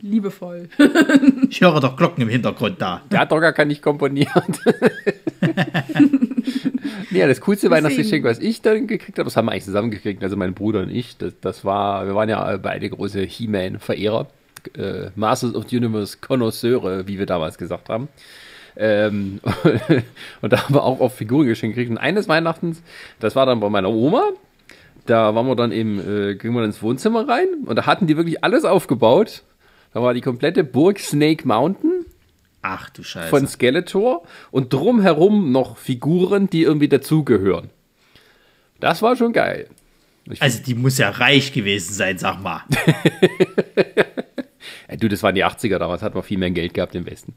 Speaker 3: liebevoll.
Speaker 2: ich höre doch Glocken im Hintergrund da.
Speaker 1: Der hat doch gar nicht komponiert. ja, das coolste Weihnachtsgeschenk, was ich dann gekriegt habe, das haben wir eigentlich zusammengekriegt, also mein Bruder und ich. Das, das war, wir waren ja beide große He-Man-Verehrer, äh, Masters of the Universe Connoisseure, wie wir damals gesagt haben. Ähm, und da haben wir auch oft Figuren geschenkt gekriegt. Und eines Weihnachtens, das war dann bei meiner Oma. Da waren wir dann eben, äh, gingen wir dann ins Wohnzimmer rein und da hatten die wirklich alles aufgebaut. Da war die komplette Burg Snake Mountain
Speaker 2: Ach du Scheiße.
Speaker 1: von Skeletor und drumherum noch Figuren, die irgendwie dazugehören. Das war schon geil. Ich
Speaker 2: also die muss ja reich gewesen sein, sag mal.
Speaker 1: Ja, du, das waren die 80er damals, hat man viel mehr Geld gehabt im Westen.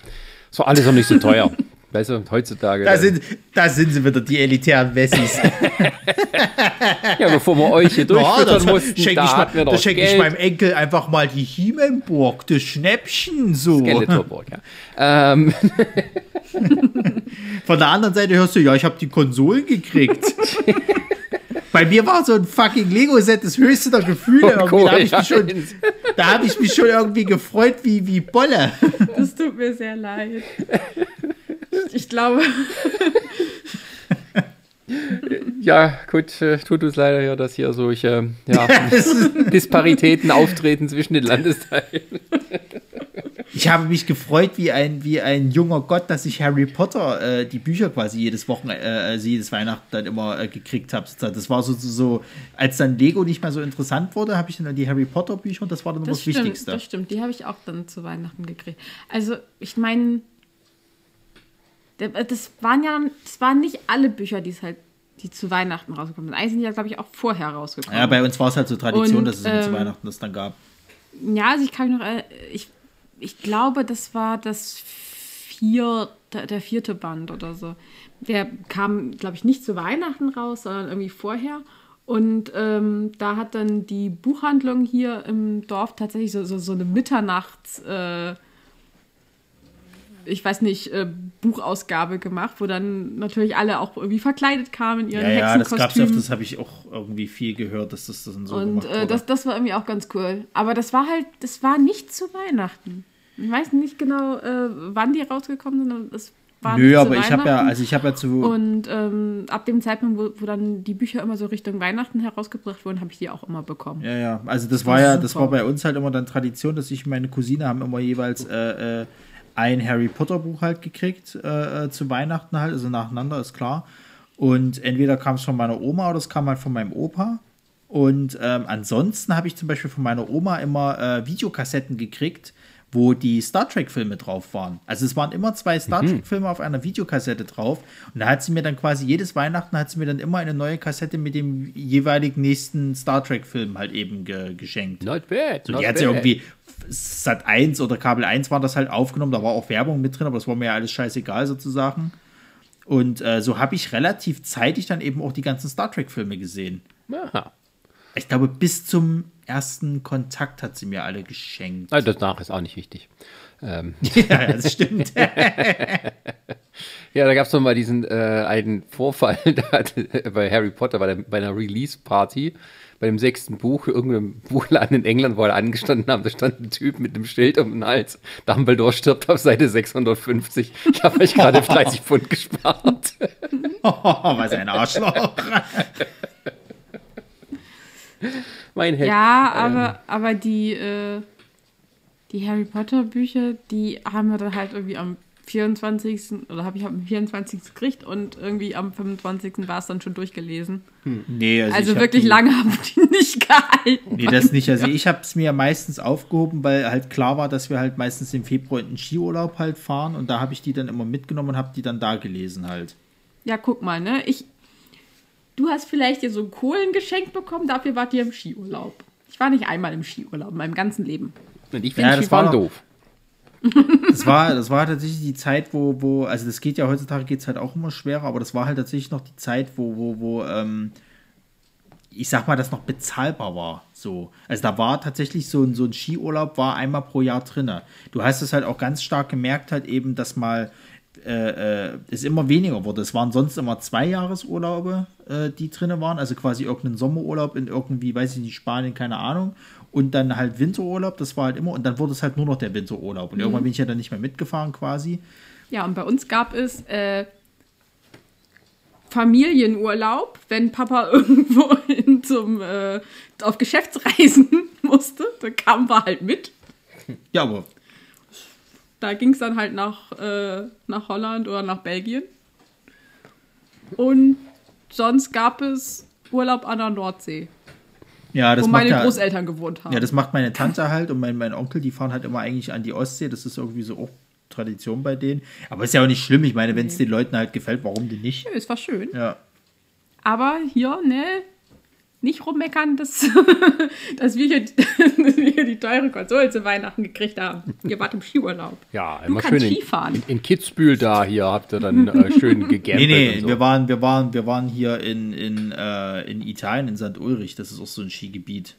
Speaker 1: Das war alles noch nicht so teuer. weißt du, heutzutage.
Speaker 2: Da sind, da sind sie wieder, die elitären Wessis.
Speaker 1: ja, bevor wir euch hier durchfüttern
Speaker 2: das
Speaker 1: mussten,
Speaker 2: schenke
Speaker 1: da
Speaker 2: ich,
Speaker 1: wir
Speaker 2: mal-
Speaker 1: noch
Speaker 2: da schenke ich meinem Enkel einfach mal die Hiemenburg, das Schnäppchen so.
Speaker 1: Skeletorburg, ja. Ähm,
Speaker 2: Von der anderen Seite hörst du, ja, ich habe die Konsolen gekriegt. Bei mir war so ein fucking Lego-Set das höchste der Gefühle. irgendwie. da habe ich, mich schon- da hab ich mich schon irgendwie gefreut wie, wie Bolle.
Speaker 3: Das tut mir sehr leid. Ich glaube,
Speaker 1: ja, gut, äh, tut uns leider ja, dass hier solche ja, Disparitäten auftreten zwischen den Landesteilen.
Speaker 2: Ich habe mich gefreut wie ein, wie ein junger Gott, dass ich Harry Potter äh, die Bücher quasi jedes Wochen, äh, also jedes Weihnachten dann immer äh, gekriegt habe. Das war so, so, so, als dann Lego nicht mehr so interessant wurde, habe ich dann die Harry Potter Bücher und das war dann
Speaker 3: das
Speaker 2: das,
Speaker 3: stimmt,
Speaker 2: Wichtigste.
Speaker 3: das stimmt. Die habe ich auch dann zu Weihnachten gekriegt. Also, ich meine, das waren ja, das waren nicht alle Bücher, die es halt, die zu Weihnachten rausgekommen sind. Eigentlich sind die ja, glaube ich, auch vorher rausgekommen.
Speaker 2: Ja, bei uns war es halt so Tradition,
Speaker 3: Und,
Speaker 2: dass es immer zu
Speaker 3: ähm,
Speaker 2: Weihnachten das dann gab.
Speaker 3: Ja, also ich kann mich noch, äh, ich, ich glaube, das war das vier, der, der vierte Band oder so. Der kam, glaube ich, nicht zu Weihnachten raus, sondern irgendwie vorher. Und ähm, da hat dann die Buchhandlung hier im Dorf tatsächlich so, so, so eine Mitternachts, äh, ich weiß nicht, äh, Buchausgabe gemacht, wo dann natürlich alle auch irgendwie verkleidet kamen in ihren
Speaker 2: Ja, ja, das gab's
Speaker 3: Hexenkostümen.
Speaker 2: öfters, habe ich auch irgendwie viel gehört, dass das dann so
Speaker 3: Und
Speaker 2: gemacht
Speaker 3: äh, das, das war irgendwie auch ganz cool. Aber das war halt, das war nicht zu Weihnachten. Ich weiß nicht genau, äh, wann die rausgekommen sind. aber Es war
Speaker 2: Nö, aber ich habe ja, also ich habe ja zu,
Speaker 3: Und ähm, ab dem Zeitpunkt, wo, wo dann die Bücher immer so Richtung Weihnachten herausgebracht wurden, habe ich die auch immer bekommen.
Speaker 2: Ja, ja. Also das
Speaker 3: Das
Speaker 2: war ja, das war bei uns halt immer dann Tradition, dass ich und meine Cousine haben immer jeweils äh, äh, ein Harry Potter Buch halt gekriegt äh, äh, zu Weihnachten halt, also nacheinander ist klar. Und entweder kam es von meiner Oma oder es kam halt von meinem Opa. Und ähm, ansonsten habe ich zum Beispiel von meiner Oma immer äh, Videokassetten gekriegt, wo die Star Trek-Filme drauf waren. Also es waren immer zwei Star Trek-Filme auf einer Videokassette drauf. Und da hat sie mir dann quasi jedes Weihnachten hat sie mir dann immer eine neue Kassette mit dem jeweiligen nächsten Star Trek-Film halt eben ge geschenkt.
Speaker 1: Not bad.
Speaker 2: So,
Speaker 1: not
Speaker 2: die hat sie irgendwie Sat 1 oder Kabel 1 war das halt aufgenommen, da war auch Werbung mit drin, aber das war mir ja alles scheißegal sozusagen. Und äh, so habe ich relativ zeitig dann eben auch die ganzen Star Trek-Filme gesehen.
Speaker 1: Aha.
Speaker 2: Ich glaube, bis zum ersten Kontakt hat sie mir alle geschenkt.
Speaker 1: Also danach ist auch nicht wichtig. Ähm.
Speaker 2: Ja, das stimmt.
Speaker 1: ja, da gab es doch mal diesen äh, einen Vorfall bei Harry Potter, bei, der, bei einer Release-Party, bei dem sechsten Buch, irgendeinem Buchladen in England, wo alle angestanden haben, da stand ein Typ mit einem Schild um den Hals. Dumbledore stirbt auf Seite 650. Ich habe euch gerade 30 Pfund gespart.
Speaker 2: oh, was ein Arschloch.
Speaker 1: mein Held.
Speaker 3: Ja, aber, ähm. aber die, äh, die Harry Potter Bücher, die haben wir dann halt irgendwie am 24. oder habe ich am 24. gekriegt und irgendwie am 25. war es dann schon durchgelesen.
Speaker 2: Hm. Nee,
Speaker 3: also, also wirklich die, lange haben die nicht gehalten.
Speaker 2: Nee, das nicht. Also ich habe es mir meistens aufgehoben, weil halt klar war, dass wir halt meistens im Februar in den Skiurlaub halt fahren und da habe ich die dann immer mitgenommen und habe die dann da gelesen halt.
Speaker 3: Ja, guck mal, ne? Ich, du hast vielleicht dir so Kohlen geschenkt bekommen, dafür wart ihr im Skiurlaub. Ich war nicht einmal im Skiurlaub in meinem ganzen Leben.
Speaker 1: Und ich finde ja, Skifahren doof.
Speaker 2: Das war, das war tatsächlich die Zeit, wo, wo, also das geht ja heutzutage geht es halt auch immer schwerer, aber das war halt tatsächlich noch die Zeit, wo, wo, wo, ähm, ich sag mal, das noch bezahlbar war. So. Also da war tatsächlich so ein, so ein Skiurlaub war einmal pro Jahr drin. Du hast es halt auch ganz stark gemerkt, halt eben, dass mal äh, äh, es immer weniger wurde. Es waren sonst immer zwei Jahresurlaube, äh, die drin waren, also quasi irgendein Sommerurlaub in irgendwie, weiß ich nicht, Spanien, keine Ahnung. Und dann halt Winterurlaub, das war halt immer, und dann wurde es halt nur noch der Winterurlaub. Und mhm. irgendwann bin ich ja dann nicht mehr mitgefahren quasi.
Speaker 3: Ja, und bei uns gab es äh, Familienurlaub, wenn Papa irgendwo in zum, äh, auf Geschäftsreisen musste, dann kamen wir halt mit.
Speaker 2: Ja, aber
Speaker 3: da ging es dann halt nach, äh, nach Holland oder nach Belgien. Und sonst gab es Urlaub an der Nordsee.
Speaker 2: Ja, das
Speaker 3: wo meine Großeltern gewohnt haben.
Speaker 2: Ja, das macht meine Tante halt und mein, mein Onkel, die fahren halt immer eigentlich an die Ostsee. Das ist irgendwie so auch Tradition bei denen. Aber ist ja auch nicht schlimm. Ich meine, wenn es den Leuten halt gefällt, warum denn nicht?
Speaker 3: Ja, es war schön.
Speaker 2: Ja.
Speaker 3: Aber hier, ne, nicht rummeckern, dass, dass, wir hier, dass wir hier die teure Konsole zu Weihnachten gekriegt haben. Ihr wart im Skiurlaub.
Speaker 1: Ja, immer schön in, in, in, Kitzbühel da hier habt ihr dann äh, schön gegambelt.
Speaker 2: nee, nee, so. wir, waren, wir, waren, wir waren hier in, in, äh, in Italien, in St. Ulrich. Das ist auch so ein Skigebiet.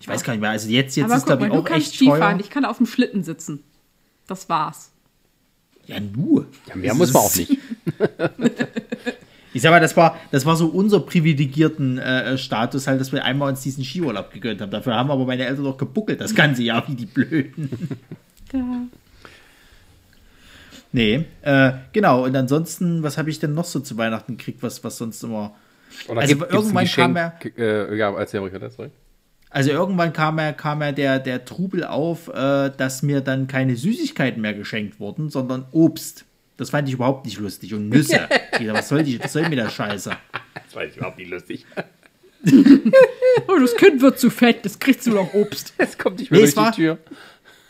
Speaker 2: Ich weiß gar nicht mehr. Also jetzt, jetzt ist, glaube ich, auch echt Skifahren. teuer.
Speaker 3: Ich kann auf dem Schlitten sitzen. Das war's.
Speaker 2: Ja, nur.
Speaker 1: Ja, mehr das muss man auch nicht.
Speaker 2: Ich sag mal, das war, das war so unser privilegierten äh, Status, halt, dass wir einmal uns diesen Skiurlaub gegönnt haben. Dafür haben aber meine Eltern doch gebuckelt das ganze Jahr wie die Blöden. Ja. Nee, äh, genau. Und ansonsten, was habe ich denn noch so zu Weihnachten gekriegt, was, was sonst immer.
Speaker 1: Oder also gibt, irgendwann kam er. Äh, ja, erzähl ruhig, sorry.
Speaker 2: Also irgendwann kam er, kam er der, der Trubel auf, äh, dass mir dann keine Süßigkeiten mehr geschenkt wurden, sondern Obst. Das fand ich überhaupt nicht lustig. Und Nüsse. was, soll die, was soll mir der Scheiße?
Speaker 1: Das fand ich überhaupt nicht lustig.
Speaker 3: oh, das Kind wird zu fett, das kriegst du noch Obst.
Speaker 1: Es kommt nicht mehr nee, durch
Speaker 2: war,
Speaker 1: die Tür.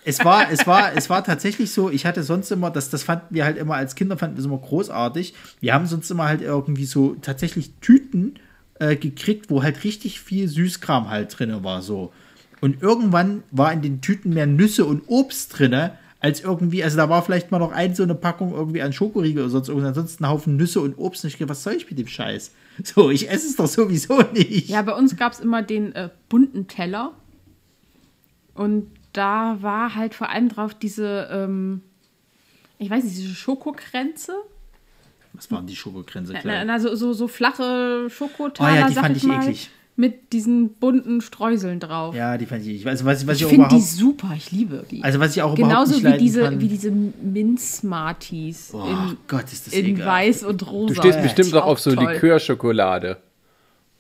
Speaker 2: Es war, es, war, es war tatsächlich so, ich hatte sonst immer, das, das fanden wir halt immer als Kinder, fanden wir es immer großartig. Wir haben sonst immer halt irgendwie so tatsächlich Tüten äh, gekriegt, wo halt richtig viel Süßkram halt drin war. so. Und irgendwann war in den Tüten mehr Nüsse und Obst drin, als irgendwie, also da war vielleicht mal noch ein so eine Packung irgendwie an Schokoriegel oder sonst irgendwas, ansonsten ein Haufen Nüsse und Obst. Und ich dachte, was soll ich mit dem Scheiß? So, ich esse es doch sowieso nicht.
Speaker 3: Ja, bei uns gab es immer den äh, bunten Teller. Und da war halt vor allem drauf diese, ähm, ich weiß nicht, diese Schokokränze.
Speaker 2: Was waren die Schokokränze?
Speaker 3: Na, na, so, so, so flache Schokotaler,
Speaker 2: oh ja, die fand ich, ich eklig
Speaker 3: mit diesen bunten Streuseln drauf.
Speaker 2: Ja, die fand ich. Also, was, was
Speaker 3: ich, ich finde die super, ich liebe die.
Speaker 2: Also was ich auch
Speaker 3: Genauso
Speaker 2: überhaupt
Speaker 3: nicht wie diese, kann. wie diese Minz-Smarties
Speaker 2: oh, in, Gott, ist das
Speaker 3: in
Speaker 2: egal.
Speaker 3: weiß und rosa.
Speaker 1: Du stehst bestimmt doch auf so Likörschokolade.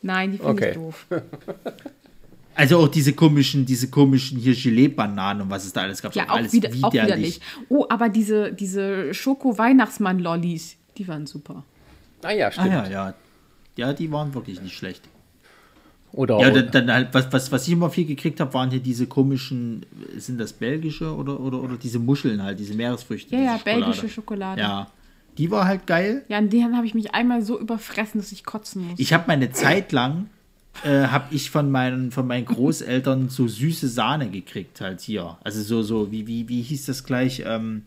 Speaker 3: Nein, die finde okay. ich doof.
Speaker 2: Also auch diese komischen, diese komischen hier Gelee-Bananen und was es da alles gab.
Speaker 3: Ja, auch, alles wieder, auch widerlich. Oh, aber diese, diese Schoko-Weihnachtsmann-Lollis, die waren super.
Speaker 1: Ah ja, stimmt.
Speaker 2: Ah, ja, ja. Ja, die waren wirklich nicht schlecht.
Speaker 1: Oder,
Speaker 2: ja, dann, dann halt, was, was, was ich immer viel gekriegt habe, waren hier diese komischen, sind das belgische oder, oder, oder diese Muscheln halt, diese Meeresfrüchte.
Speaker 3: Ja,
Speaker 2: ja,
Speaker 3: Schokolade. belgische Schokolade.
Speaker 2: Ja. Die war halt geil.
Speaker 3: Ja, an denen habe ich mich einmal so überfressen, dass ich kotzen muss.
Speaker 2: Ich habe meine Zeit lang, äh, habe ich von meinen, von meinen Großeltern so süße Sahne gekriegt halt hier. Also so, so, wie, wie, wie hieß das gleich? Ähm,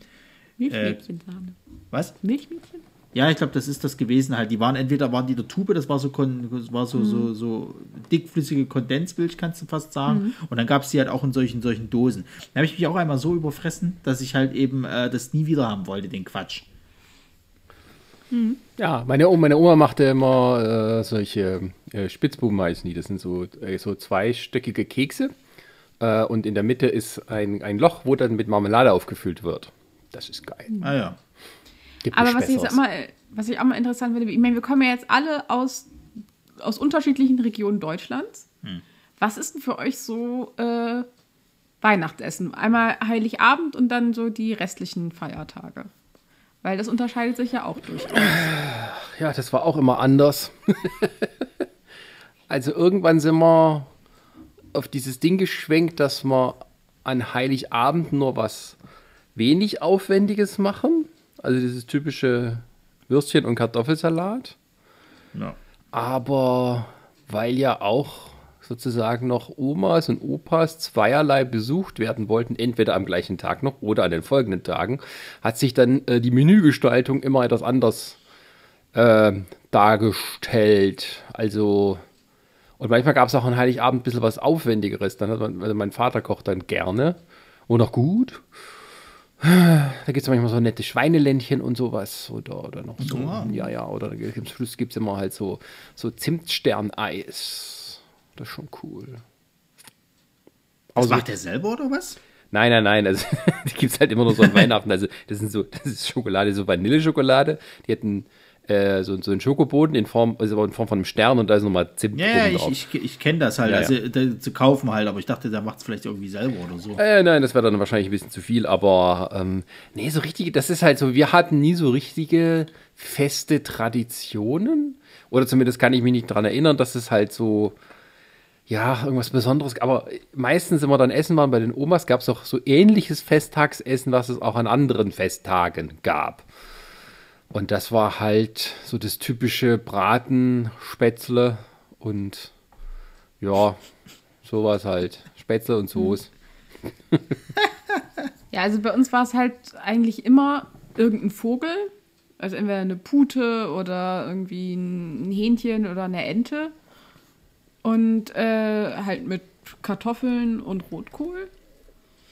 Speaker 3: Milchmädchensahne.
Speaker 2: Äh, was?
Speaker 3: Milchmädchen?
Speaker 2: Ja, ich glaube, das ist das gewesen halt. Die waren entweder waren die der Tube, das war so das war so, mhm. so, so dickflüssige Kondensmilch, kannst du fast sagen. Mhm. Und dann gab es die halt auch in solchen, solchen Dosen. Da habe ich mich auch einmal so überfressen, dass ich halt eben äh, das nie wieder haben wollte, den Quatsch.
Speaker 1: Mhm. Ja, meine Oma, meine Oma machte immer äh, solche äh, Spitzbuben heißen die. Das sind so, äh, so zweistöckige Kekse. Äh, und in der Mitte ist ein, ein Loch, wo dann mit Marmelade aufgefüllt wird. Das ist geil.
Speaker 2: Ah ja.
Speaker 3: Gibt Aber was ich, mal, was ich auch mal interessant finde, ich meine, wir kommen ja jetzt alle aus, aus unterschiedlichen Regionen Deutschlands. Hm. Was ist denn für euch so äh, Weihnachtsessen? Einmal Heiligabend und dann so die restlichen Feiertage. Weil das unterscheidet sich ja auch durchaus.
Speaker 1: Ja, das war auch immer anders. also irgendwann sind wir auf dieses Ding geschwenkt, dass wir an Heiligabend nur was wenig Aufwendiges machen. Also dieses typische Würstchen und Kartoffelsalat. Ja. Aber weil ja auch sozusagen noch Omas und Opas zweierlei besucht werden wollten, entweder am gleichen Tag noch oder an den folgenden Tagen, hat sich dann äh, die Menügestaltung immer etwas anders äh, dargestellt. Also, und manchmal gab es auch an Heiligabend ein bisschen was Aufwendigeres. Dann hat man, also mein Vater kocht dann gerne und auch gut. Da gibt es manchmal so nette Schweineländchen und sowas. Oder, oder noch so. Oh. Ja, ja. Oder zum Schluss gibt es immer halt so, so Zimtsterneis. Das ist schon cool.
Speaker 2: Das also, macht er selber oder was?
Speaker 1: Nein, nein, nein. Also, die gibt es halt immer nur so an Weihnachten. Also, das sind so, das ist Schokolade, so Vanilleschokolade. Die hätten äh, so, so einen Schokoboden in Form, also in Form von einem Stern und da ist nochmal Zimt
Speaker 2: ja, ja, drauf. ich, ich, ich kenne das halt, ja, also ja. zu kaufen halt, aber ich dachte, der macht es vielleicht irgendwie selber oder so.
Speaker 1: Äh, nein, das wäre dann wahrscheinlich ein bisschen zu viel, aber ähm, nee, so richtig, das ist halt so, wir hatten nie so richtige feste Traditionen oder zumindest kann ich mich nicht daran erinnern, dass es halt so ja, irgendwas Besonderes. Aber meistens immer dann essen waren bei den Omas, gab es auch so ähnliches Festtagsessen, was es auch an anderen Festtagen gab. Und das war halt so das typische Braten, Spätzle und ja, sowas halt. Spätzle und Soße.
Speaker 3: ja, also bei uns war es halt eigentlich immer irgendein Vogel. Also entweder eine Pute oder irgendwie ein Hähnchen oder eine Ente. Und äh, halt mit Kartoffeln und Rotkohl.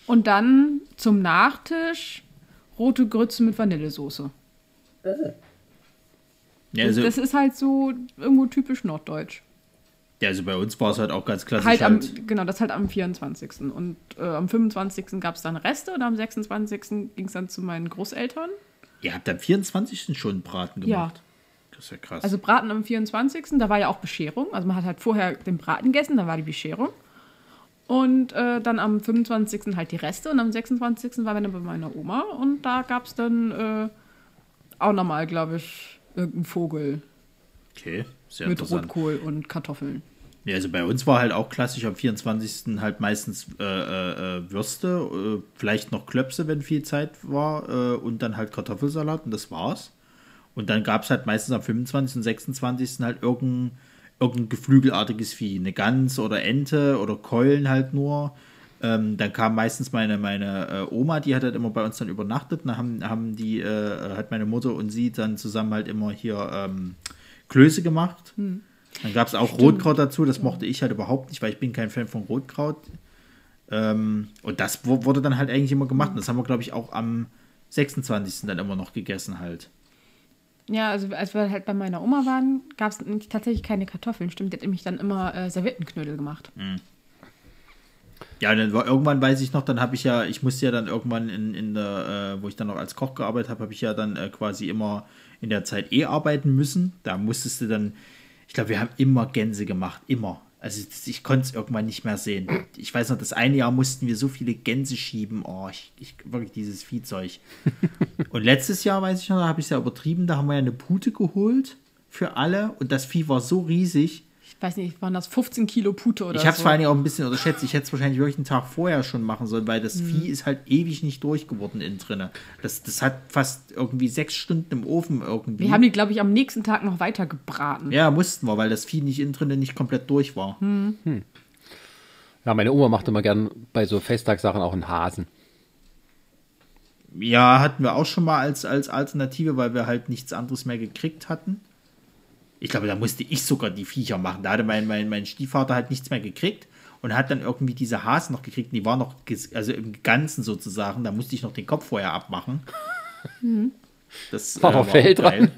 Speaker 3: Und dann zum Nachtisch rote Grütze mit Vanillesoße. Ja, also, das ist halt so irgendwo typisch norddeutsch.
Speaker 2: Ja, also bei uns war es halt auch ganz klassisch.
Speaker 3: Halt, am, halt genau, das halt am 24. Und äh, am 25. gab es dann Reste und am 26. ging es dann zu meinen Großeltern.
Speaker 2: Ihr habt am 24. schon Braten gemacht. Ja.
Speaker 3: Das ist ja krass. Also Braten am 24. Da war ja auch Bescherung. Also man hat halt vorher den Braten gegessen, dann war die Bescherung. Und äh, dann am 25. halt die Reste und am 26. waren wir dann bei meiner Oma und da gab es dann äh, auch nochmal, glaube ich, irgendein Vogel.
Speaker 2: Okay,
Speaker 3: sehr Mit Rotkohl und Kartoffeln.
Speaker 2: Ja, also bei uns war halt auch klassisch am 24. halt meistens äh, äh, äh, Würste, äh, vielleicht noch Klöpse, wenn viel Zeit war, äh, und dann halt Kartoffelsalat und das war's. Und dann gab es halt meistens am 25. und 26. halt irgendein, irgendein geflügelartiges Vieh, eine Gans oder Ente oder Keulen halt nur. Ähm, dann kam meistens meine, meine äh, Oma, die hat halt immer bei uns dann übernachtet. Dann haben, haben die, äh, hat meine Mutter und sie dann zusammen halt immer hier ähm, Klöße gemacht. Hm. Dann gab es auch Stimmt. Rotkraut dazu, das mochte ich halt überhaupt nicht, weil ich bin kein Fan von Rotkraut. Ähm, und das wurde dann halt eigentlich immer gemacht. Und das haben wir, glaube ich, auch am 26. dann immer noch gegessen halt.
Speaker 3: Ja, also als wir halt bei meiner Oma waren, gab es tatsächlich keine Kartoffeln. Stimmt, die hat nämlich dann immer äh, Serviettenknödel gemacht. Mhm.
Speaker 2: Ja, dann war irgendwann weiß ich noch, dann habe ich ja, ich musste ja dann irgendwann in, in der, äh, wo ich dann noch als Koch gearbeitet habe, habe ich ja dann äh, quasi immer in der Zeit eh arbeiten müssen. Da musstest du dann, ich glaube, wir haben immer Gänse gemacht, immer. Also ich konnte es irgendwann nicht mehr sehen. Ich weiß noch, das eine Jahr mussten wir so viele Gänse schieben. Oh, ich, ich wirklich dieses Viehzeug. Und letztes Jahr, weiß ich noch, da habe ich es ja übertrieben, da haben wir ja eine Pute geholt für alle und das Vieh war so riesig
Speaker 3: weiß nicht, waren das 15 Kilo Pute oder
Speaker 2: ich so? Ich habe es vor allem auch ein bisschen unterschätzt. Ich hätte es wahrscheinlich wirklich einen Tag vorher schon machen sollen, weil das mhm. Vieh ist halt ewig nicht durchgeworden innen drinne. Das, das hat fast irgendwie sechs Stunden im Ofen irgendwie.
Speaker 3: Wir haben die, glaube ich, am nächsten Tag noch weiter gebraten.
Speaker 2: Ja, mussten wir, weil das Vieh nicht innen drinne nicht komplett durch war. Hm. Hm.
Speaker 1: Ja, meine Oma macht immer gern bei so Festtagssachen auch einen Hasen.
Speaker 2: Ja, hatten wir auch schon mal als, als Alternative, weil wir halt nichts anderes mehr gekriegt hatten. Ich glaube, da musste ich sogar die Viecher machen. Da hatte mein, mein, mein Stiefvater halt nichts mehr gekriegt und hat dann irgendwie diese Hasen noch gekriegt. Die waren noch, also im Ganzen sozusagen. Da musste ich noch den Kopf vorher abmachen. Das
Speaker 1: War noch Fell dran.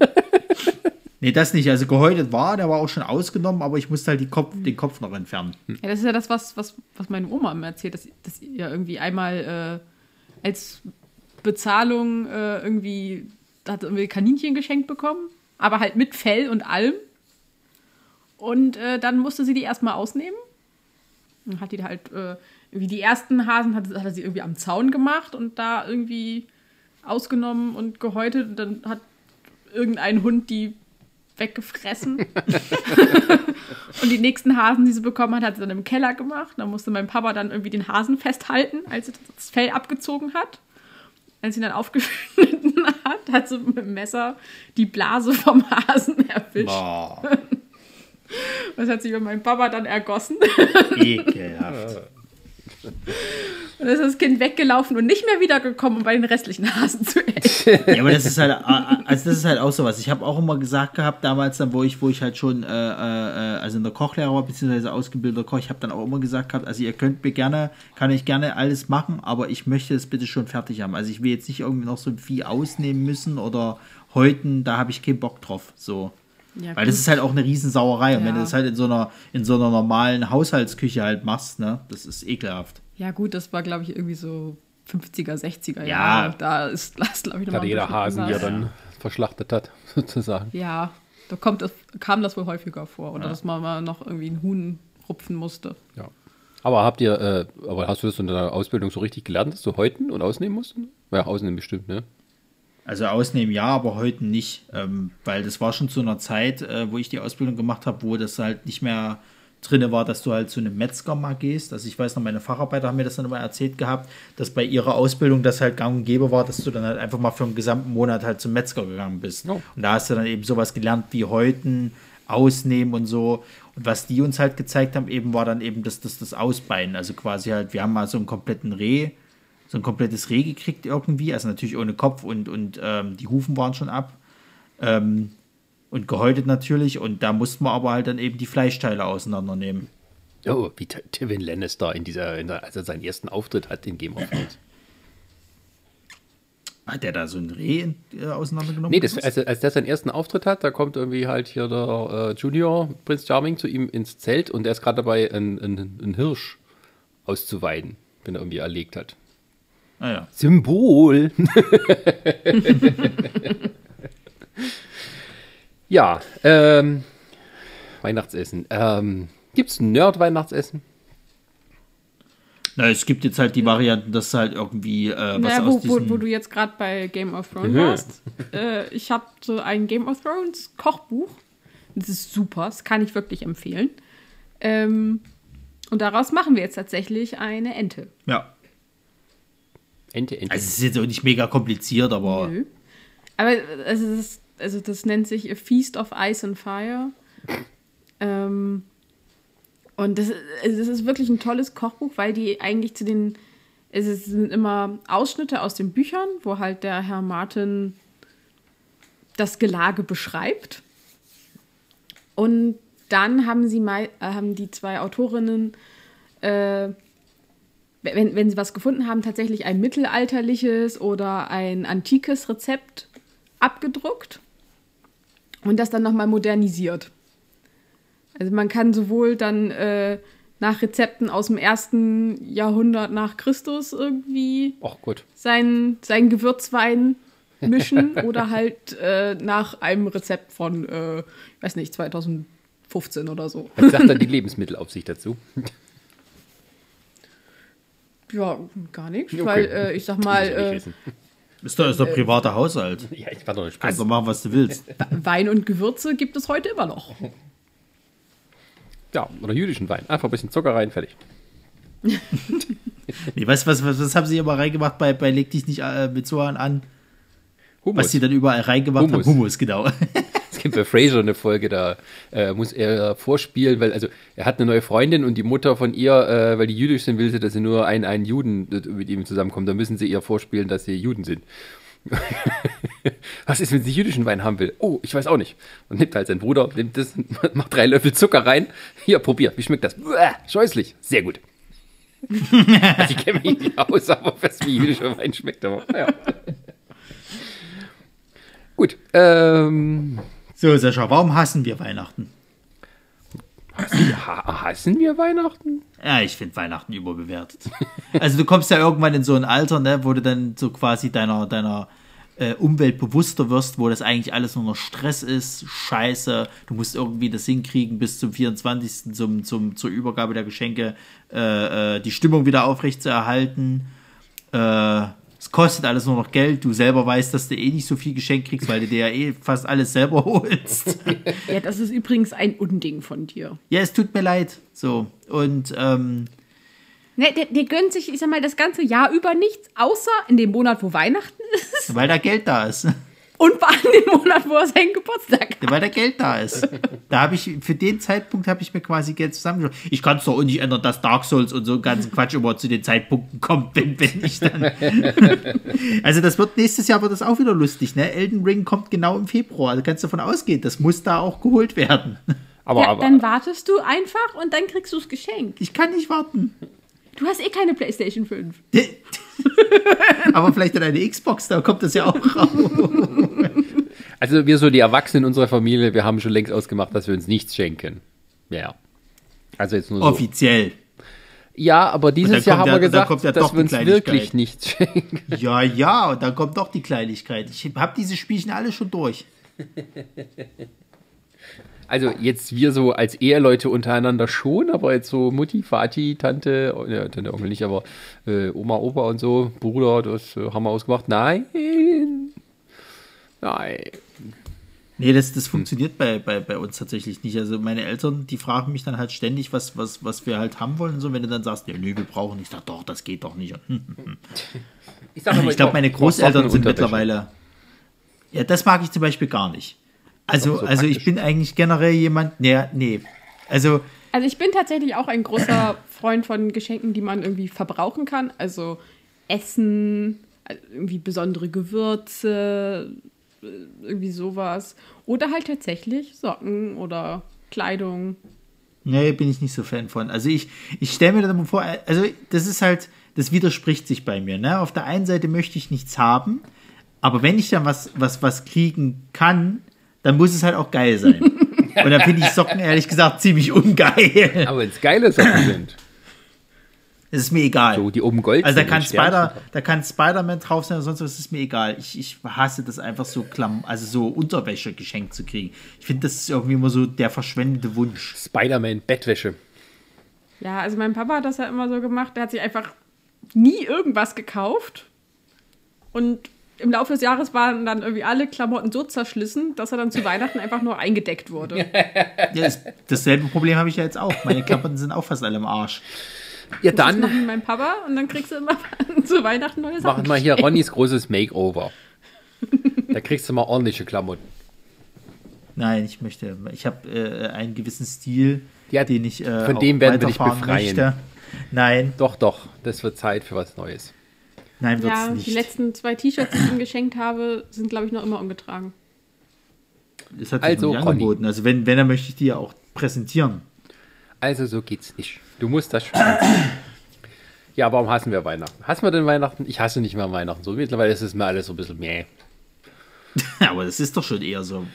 Speaker 2: Nee, das nicht. Also gehäutet war, der war auch schon ausgenommen, aber ich musste halt die Kopf, den Kopf noch entfernen.
Speaker 3: Ja, das ist ja das, was, was, was meine Oma immer erzählt, dass, dass ihr irgendwie einmal äh, als Bezahlung äh, irgendwie, hat irgendwie Kaninchen geschenkt bekommen, aber halt mit Fell und allem. Und äh, dann musste sie die erstmal ausnehmen. Dann hat die halt, äh, irgendwie die ersten Hasen hat, hat sie irgendwie am Zaun gemacht und da irgendwie ausgenommen und gehäutet. Und dann hat irgendein Hund die weggefressen. und die nächsten Hasen, die sie bekommen hat, hat sie dann im Keller gemacht. Da musste mein Papa dann irgendwie den Hasen festhalten, als sie das Fell abgezogen hat. Als sie ihn dann aufgeschnitten hat, hat sie mit dem Messer die Blase vom Hasen erwischt.
Speaker 2: Boah,
Speaker 3: Das hat sich bei meinem Papa dann ergossen.
Speaker 2: ekelhaft.
Speaker 3: Und dann ist das Kind weggelaufen und nicht mehr wiedergekommen, um bei den restlichen Hasen zu essen.
Speaker 2: Ja, aber das ist halt, also das ist halt auch sowas. Ich habe auch immer gesagt gehabt, damals dann, wo ich, wo ich halt schon, äh, äh, also in der Kochlehrer war, beziehungsweise ausgebildeter Koch, ich habe dann auch immer gesagt gehabt, also ihr könnt mir gerne, kann ich gerne alles machen, aber ich möchte es bitte schon fertig haben. Also ich will jetzt nicht irgendwie noch so ein Vieh ausnehmen müssen oder häuten, da habe ich keinen Bock drauf, so.
Speaker 3: Ja,
Speaker 2: Weil das ist halt auch eine Riesensauerei. Und wenn
Speaker 3: Ja.
Speaker 2: du das halt in so einer, in so einer normalen Haushaltsküche halt machst, ne, das ist ekelhaft.
Speaker 3: Ja, gut, das war, glaube ich, irgendwie so 50er, 60er
Speaker 2: Ja.
Speaker 3: Jahre. Da ist das, glaube ich, noch
Speaker 1: Hat
Speaker 3: mal ein
Speaker 1: jeder Hasen, die er
Speaker 3: anders.
Speaker 1: dann verschlachtet hat, sozusagen.
Speaker 3: Ja, da kommt das, kam das wohl häufiger vor. Oder dass man mal noch irgendwie einen Huhn rupfen musste.
Speaker 1: Ja. Aber habt ihr, äh, aber hast du das in der Ausbildung so richtig gelernt, dass du häuten und ausnehmen musst? Ja, ausnehmen bestimmt, ne?
Speaker 2: Also ausnehmen ja, aber heute nicht. Ähm, weil das war schon zu einer Zeit, äh, wo ich die Ausbildung gemacht habe, wo das halt nicht mehr drinne war, dass du halt zu einem Metzger mal gehst. Also ich weiß noch, meine Facharbeiter haben mir das dann immer erzählt gehabt, dass bei ihrer Ausbildung das halt gang und gäbe war, dass du dann halt einfach mal für einen gesamten Monat halt zum Metzger gegangen bist.
Speaker 1: Oh.
Speaker 2: Und da hast du dann eben sowas gelernt wie häuten, ausnehmen und so. Und was die uns halt gezeigt haben, eben war dann eben das, das, das Ausbeinen. Also quasi halt, wir haben mal so einen kompletten Reh, so ein komplettes Reh gekriegt irgendwie, also natürlich ohne Kopf und, und ähm, die Hufen waren schon ab. Ähm, und gehäutet natürlich. Und da mussten wir aber halt dann eben die Fleischteile auseinandernehmen.
Speaker 1: Oh, wie Tywin Lannister in dieser, in der, als er seinen ersten Auftritt hat in Game of Thrones.
Speaker 2: Hat der da so ein Reh in, äh, auseinandergenommen?
Speaker 1: Nee, das, als, er- als der seinen ersten Auftritt hat, da kommt irgendwie halt hier der äh, Junior Prince Charming zu ihm ins Zelt und der ist gerade dabei, einen einen Hirsch auszuweiden, wenn er irgendwie erlegt hat.
Speaker 2: Ah, ja.
Speaker 1: Symbol. ja, ähm, Weihnachtsessen. Ähm, gibt's ein Nerd-Weihnachtsessen?
Speaker 2: Na, es gibt jetzt halt die Varianten, dass halt irgendwie äh, was
Speaker 3: Naja,
Speaker 2: aus
Speaker 3: wo, wo,
Speaker 2: diesen...
Speaker 3: wo du jetzt gerade bei Game of Thrones
Speaker 1: Mhm.
Speaker 3: warst. Äh, ich habe so ein Game of Thrones Kochbuch. Das ist super, das kann ich wirklich empfehlen. Ähm, und daraus machen wir jetzt tatsächlich eine Ente.
Speaker 2: ja,
Speaker 1: Ente, Ente.
Speaker 2: also es ist jetzt auch nicht mega kompliziert, aber
Speaker 3: Nö. Aber also das, also das nennt sich A Feast of Ice and Fire. Ähm, und das, also das ist wirklich ein tolles Kochbuch, weil die eigentlich zu den. Es ist- sind immer Ausschnitte aus den Büchern, wo halt der Herr Martin das Gelage beschreibt. Und dann haben sie mal, äh, haben die zwei Autorinnen äh, wenn, wenn sie was gefunden haben, tatsächlich ein mittelalterliches oder ein antikes Rezept abgedruckt und das dann nochmal modernisiert. Also man kann sowohl dann äh, nach Rezepten aus dem ersten Jahrhundert nach Christus irgendwie
Speaker 1: gut.
Speaker 3: sein, sein Gewürzwein mischen oder halt äh, nach einem Rezept von, äh, ich weiß nicht, 2015 oder so.
Speaker 1: Was sagt dann die Lebensmittelaufsicht dazu?
Speaker 3: Ja, gar nichts,
Speaker 1: Okay.
Speaker 3: weil äh, ich sag mal, äh,
Speaker 2: ist doch, ist doch privater Haushalt.
Speaker 1: Ja, ich war doch nicht
Speaker 2: Kannst doch machen, was du willst.
Speaker 3: Wein und Gewürze gibt es heute immer noch.
Speaker 1: Ja, oder jüdischen Wein. Einfach ein bisschen Zucker rein, fertig.
Speaker 2: Nee, du, was, was, was haben sie immer reingemacht bei, bei Leg dich nicht äh, mit Sohan an?
Speaker 1: Hummus.
Speaker 2: Was sie dann überall reingemacht
Speaker 1: Hummus.
Speaker 2: haben? Hummus, genau.
Speaker 1: bei Fraser eine Folge, da äh, muss er vorspielen, weil, also er hat eine neue Freundin und die Mutter von ihr, äh, weil die jüdisch sind, will sie, dass sie nur einen, einen Juden mit ihm zusammenkommt. Da müssen sie ihr vorspielen, dass sie Juden sind. Was ist, wenn sie jüdischen Wein haben will? Oh, ich weiß auch nicht. Und nimmt halt sein Bruder, nimmt das, macht drei Löffel Zucker rein. Hier, probier, wie schmeckt das? Uah, scheußlich. Sehr gut. also ich kenne mich nicht aus, aber was wie jüdischer Wein schmeckt, aber ja. Gut. Ähm,
Speaker 2: so, Sascha, warum hassen wir Weihnachten?
Speaker 1: Hassen, hassen wir Weihnachten?
Speaker 2: Ja, ich finde Weihnachten überbewertet. also du kommst ja irgendwann in so ein Alter, ne, wo du dann so quasi deiner, deiner äh, Umwelt bewusster wirst, wo das eigentlich alles nur noch Stress ist, Scheiße, du musst irgendwie das hinkriegen bis zum 24. Zum, zum, zur Übergabe der Geschenke äh, äh, die Stimmung wieder aufrecht zu erhalten. Äh, es kostet alles nur noch Geld. Du selber weißt, dass du eh nicht so viel geschenkt kriegst, weil du dir ja eh fast alles selber holst.
Speaker 3: ja, das ist übrigens ein Unding von dir.
Speaker 2: Ja, es tut mir leid. So. Und, ähm,
Speaker 3: Ne, der, der gönnt sich, ich sag mal, das ganze Jahr über nichts, außer in dem Monat, wo Weihnachten ist.
Speaker 2: Weil da Geld da ist.
Speaker 3: Und in dem Monat, wo er seinen Geburtstag
Speaker 2: hat. Weil da Geld da ist. Da habe ich, für den Zeitpunkt habe ich mir quasi Geld zusammengeschaut. Ich kann es doch auch nicht ändern, dass Dark Souls und so einen ganzen Quatsch immer zu den Zeitpunkten kommt, wenn, wenn ich dann. also das wird, nächstes Jahr wird das auch wieder lustig, ne? Elden Ring kommt genau im Februar. Da kannst du davon ausgehen, das muss da auch geholt werden.
Speaker 3: Aber, ja, aber, dann wartest du einfach und dann kriegst du es geschenkt.
Speaker 2: Ich kann nicht warten.
Speaker 3: Du hast eh keine PlayStation 5.
Speaker 2: Aber vielleicht in eine Xbox, da kommt das ja auch raus.
Speaker 1: Also wir so die Erwachsenen in unserer Familie, wir haben schon längst ausgemacht, dass wir uns nichts schenken. Ja. Also jetzt nur so.
Speaker 2: Offiziell.
Speaker 1: Ja, aber dieses Jahr haben wir gesagt, ja dass wir uns wirklich nichts schenken.
Speaker 2: Ja, ja, und dann kommt doch die Kleinigkeit. Ich habe diese Spielchen alle schon durch.
Speaker 1: Also jetzt wir so als Eheleute untereinander schon, aber jetzt so Mutti, Vati, Tante, ja, Tante, Onkel nicht, aber äh, Oma, Opa und so, Bruder, das äh, haben wir ausgemacht. Nein. Nein.
Speaker 2: Nee, das, das funktioniert bei, bei, bei uns tatsächlich nicht. Also meine Eltern, die fragen mich dann halt ständig, was, was, was wir halt haben wollen. So, wenn du dann sagst, ja, nö, wir brauchen nicht, ich sag doch, das geht doch nicht. ich, ich glaube, meine Großeltern sind mittlerweile. Ja, das mag ich zum Beispiel gar nicht. Also, so also ich bin eigentlich generell jemand, nee, nee. Also,
Speaker 3: also ich bin tatsächlich auch ein großer Freund von Geschenken, die man irgendwie verbrauchen kann. Also Essen, irgendwie besondere Gewürze, irgendwie sowas. Oder halt tatsächlich Socken oder Kleidung.
Speaker 2: Nee, bin ich nicht so Fan von. Also ich, ich stelle mir dann vor, also das ist halt, das widerspricht sich bei mir. Ne? Auf der einen Seite möchte ich nichts haben, aber wenn ich dann was, was, was kriegen kann, dann muss es halt auch geil sein. Und dann finde ich Socken ehrlich gesagt ziemlich ungeil.
Speaker 1: Aber wenn es geile Socken sind.
Speaker 2: Es ist mir egal.
Speaker 1: So, die oben Gold
Speaker 2: Also da kann, Spider, da kann Spider-Man drauf sein oder sonst was, ist mir egal. Ich, ich hasse das einfach so Klamm, also so Unterwäsche geschenkt zu kriegen. Ich finde, das ist irgendwie immer so der verschwendete Wunsch.
Speaker 1: Spider-Man Bettwäsche.
Speaker 3: Ja, also mein Papa hat das ja immer so gemacht, der hat sich einfach nie irgendwas gekauft. Und im Laufe des Jahres waren dann irgendwie alle Klamotten so zerschlissen, dass er dann zu Weihnachten einfach nur eingedeckt wurde.
Speaker 2: Ja, das, dasselbe Problem habe ich ja jetzt auch. Meine Klamotten sind auch fast alle im Arsch.
Speaker 1: Ja, dann.
Speaker 3: Das mein Papa und dann kriegst du immer zu Weihnachten neue Sachen.
Speaker 1: Machen wir hier Ronnys großes Makeover. da kriegst du mal ordentliche Klamotten.
Speaker 2: Nein, ich möchte. Ich habe äh, einen gewissen Stil, ja, den ich. Äh,
Speaker 1: von dem werden wir dich befreien. Möchte.
Speaker 2: Nein.
Speaker 1: Doch, doch. Das wird Zeit für was Neues.
Speaker 3: Nein, wird ja, nicht. Die letzten zwei T-Shirts, die ich ihm geschenkt habe, sind, glaube ich, noch immer ungetragen.
Speaker 2: Das hat sich also, noch nicht angeboten. Also wenn, wenn, dann möchte ich die ja auch präsentieren.
Speaker 1: Also so geht's nicht. Du musst das schon. ja, warum hassen wir Weihnachten? Hassen wir denn Weihnachten? Ich hasse nicht mehr Weihnachten. So mittlerweile ist es mir alles so ein bisschen mehr.
Speaker 2: aber das ist doch schon eher so.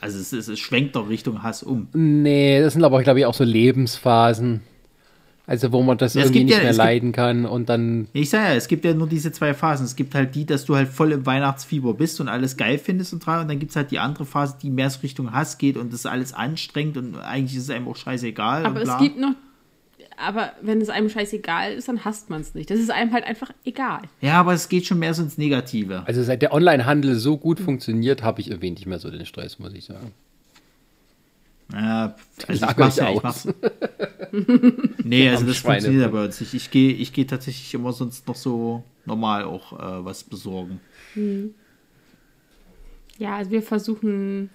Speaker 2: Also es, ist, es schwenkt doch Richtung Hass um.
Speaker 1: Nee, das sind aber, glaube ich, auch so Lebensphasen. Also wo man das ja, irgendwie nicht ja, mehr leiden gibt, kann und dann.
Speaker 2: Ich sage ja, es gibt ja nur diese zwei Phasen. Es gibt halt die, dass du halt voll im Weihnachtsfieber bist und alles geil findest und dran. Und dann gibt es halt die andere Phase, die mehr so Richtung Hass geht und das alles anstrengt und eigentlich ist es einem auch scheißegal.
Speaker 3: Aber es gibt noch. Aber wenn es einem scheißegal ist, dann hasst man es nicht. Das ist einem halt einfach egal.
Speaker 2: Ja, aber es geht schon mehr so ins Negative.
Speaker 1: Also seit der Onlinehandel so gut funktioniert, habe ich irgendwie nicht mehr so den Stress, muss ich sagen.
Speaker 2: Ja, also ich mach's ja, ich mach's. nee, also das Schweine funktioniert aber uns nicht. Ich gehe ich geh tatsächlich immer sonst noch so normal auch äh, was besorgen. Hm.
Speaker 3: Ja, also wir versuchen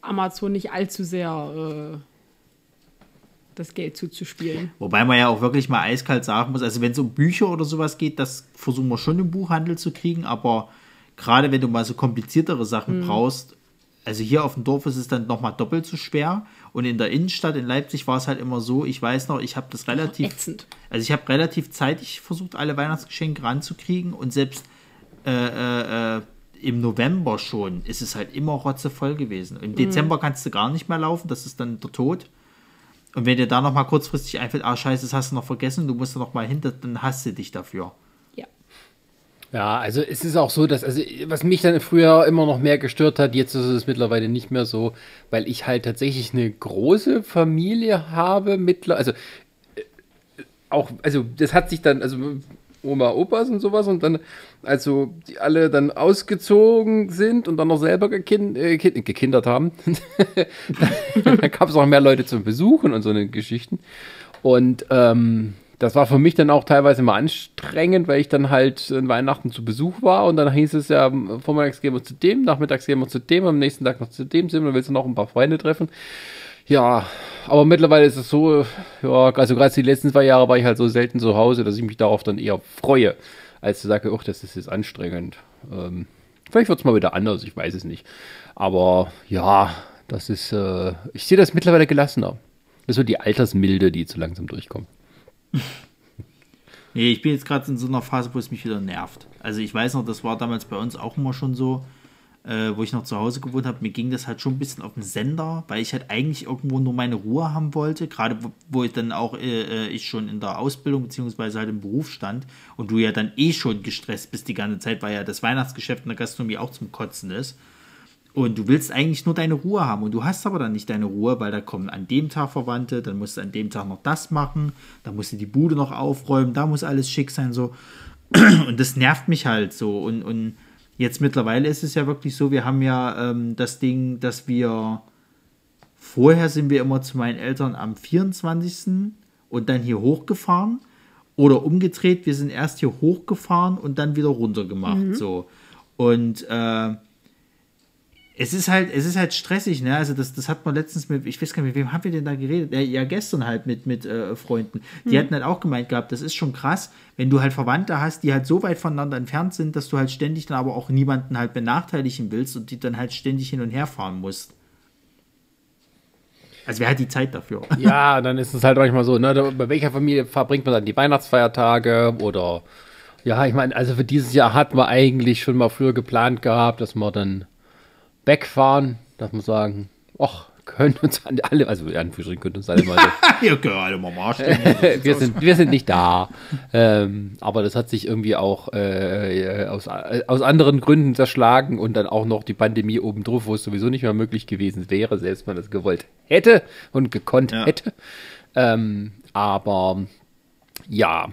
Speaker 3: Amazon nicht allzu sehr äh, das Geld zuzuspielen.
Speaker 2: Wobei man ja auch wirklich mal eiskalt sagen muss, also wenn es um Bücher oder sowas geht, das versuchen wir schon im Buchhandel zu kriegen, aber gerade wenn du mal so kompliziertere Sachen mhm. brauchst, also hier auf dem Dorf ist es dann nochmal doppelt so schwer. Und in der Innenstadt in Leipzig war es halt immer so, ich weiß noch, ich habe das relativ. Ätzend. Also ich habe relativ zeitig versucht, alle Weihnachtsgeschenke ranzukriegen und selbst äh, äh, äh im November schon ist es halt immer rotzevoll gewesen. Im mhm. Dezember kannst du gar nicht mehr laufen, das ist dann der Tod. Und wenn dir da nochmal kurzfristig einfällt, ah scheiße, das hast du noch vergessen, du musst da nochmal hinter, dann hasst du dich dafür.
Speaker 1: Ja, also es ist auch so, dass, also was mich dann früher immer noch mehr gestört hat, jetzt ist es mittlerweile nicht mehr so, weil ich halt tatsächlich eine große Familie habe, mittler, also äh, auch, also das hat sich dann, also Oma, Opas und sowas und dann, also die alle dann ausgezogen sind und dann noch selber gekind, äh, gekindert haben, dann, dann gab es auch mehr Leute zum Besuchen und so eine Geschichten. Und ähm, das war für mich dann auch teilweise mal anstrengend, weil ich dann halt in Weihnachten zu Besuch war und dann hieß es ja, vormittags gehen wir zu dem, nachmittags gehen wir zu dem, am nächsten Tag noch zu dem, sind, dann willst du noch ein paar Freunde treffen. Ja, aber mittlerweile ist es so, ja, also gerade die letzten zwei Jahre war ich halt so selten zu Hause, dass ich mich darauf dann eher freue, als zu sagen, ach, das ist jetzt anstrengend. Ähm, vielleicht wird es mal wieder anders, ich weiß es nicht. Aber ja, das ist, äh, ich sehe das mittlerweile gelassener. Das ist so die Altersmilde, die zu langsam durchkommt.
Speaker 2: nee, ich bin jetzt gerade in so einer Phase, wo es mich wieder nervt. Also ich weiß noch, das war damals bei uns auch immer schon so, äh, wo ich noch zu Hause gewohnt habe, mir ging das halt schon ein bisschen auf den Sender, weil ich halt eigentlich irgendwo nur meine Ruhe haben wollte, gerade wo, wo ich dann auch äh, äh ich schon in der Ausbildung beziehungsweise halt im Beruf stand und du ja dann eh schon gestresst bist die ganze Zeit, weil ja das Weihnachtsgeschäft in der Gastronomie auch zum Kotzen ist. Und du willst eigentlich nur deine Ruhe haben und du hast aber dann nicht deine Ruhe, weil da kommen an dem Tag Verwandte, dann musst du an dem Tag noch das machen, dann musst du die Bude noch aufräumen, da muss alles schick sein, so. Und das nervt mich halt so. Und, und jetzt mittlerweile ist es ja wirklich so, wir haben ja ähm, das Ding, dass wir vorher sind wir immer zu meinen Eltern am 24. und dann hier hochgefahren. Oder umgedreht, wir sind erst hier hochgefahren und dann wieder runter gemacht. Mhm. So. Und äh, es ist halt, es ist halt stressig, ne? Also das, das hat man letztens mit, ich weiß gar nicht, mit wem haben wir denn da geredet? Ja, gestern halt mit, mit äh, Freunden. Die mhm. hatten halt auch gemeint gehabt, das ist schon krass, wenn du halt Verwandte hast, die halt so weit voneinander entfernt sind, dass du halt ständig dann aber auch niemanden halt benachteiligen willst und die dann halt ständig hin und her fahren musst. Also wer hat die Zeit dafür?
Speaker 1: Ja, dann ist es halt manchmal so, ne? Bei welcher Familie verbringt man dann die Weihnachtsfeiertage oder ja, ich meine, also für dieses Jahr hatten wir eigentlich schon mal früher geplant gehabt, dass wir dann wegfahren, dass man sagen, ach, können uns alle, also in Anführungsstrichen können uns alle mal.
Speaker 2: Ihr könnt alle mal Marsch
Speaker 1: wir, sind, wir sind nicht da. Ähm, aber das hat sich irgendwie auch äh, aus, aus anderen Gründen zerschlagen und dann auch noch die Pandemie obendrauf, wo es sowieso nicht mehr möglich gewesen wäre, selbst wenn man das gewollt hätte und gekonnt ja. hätte. Ähm, aber ja,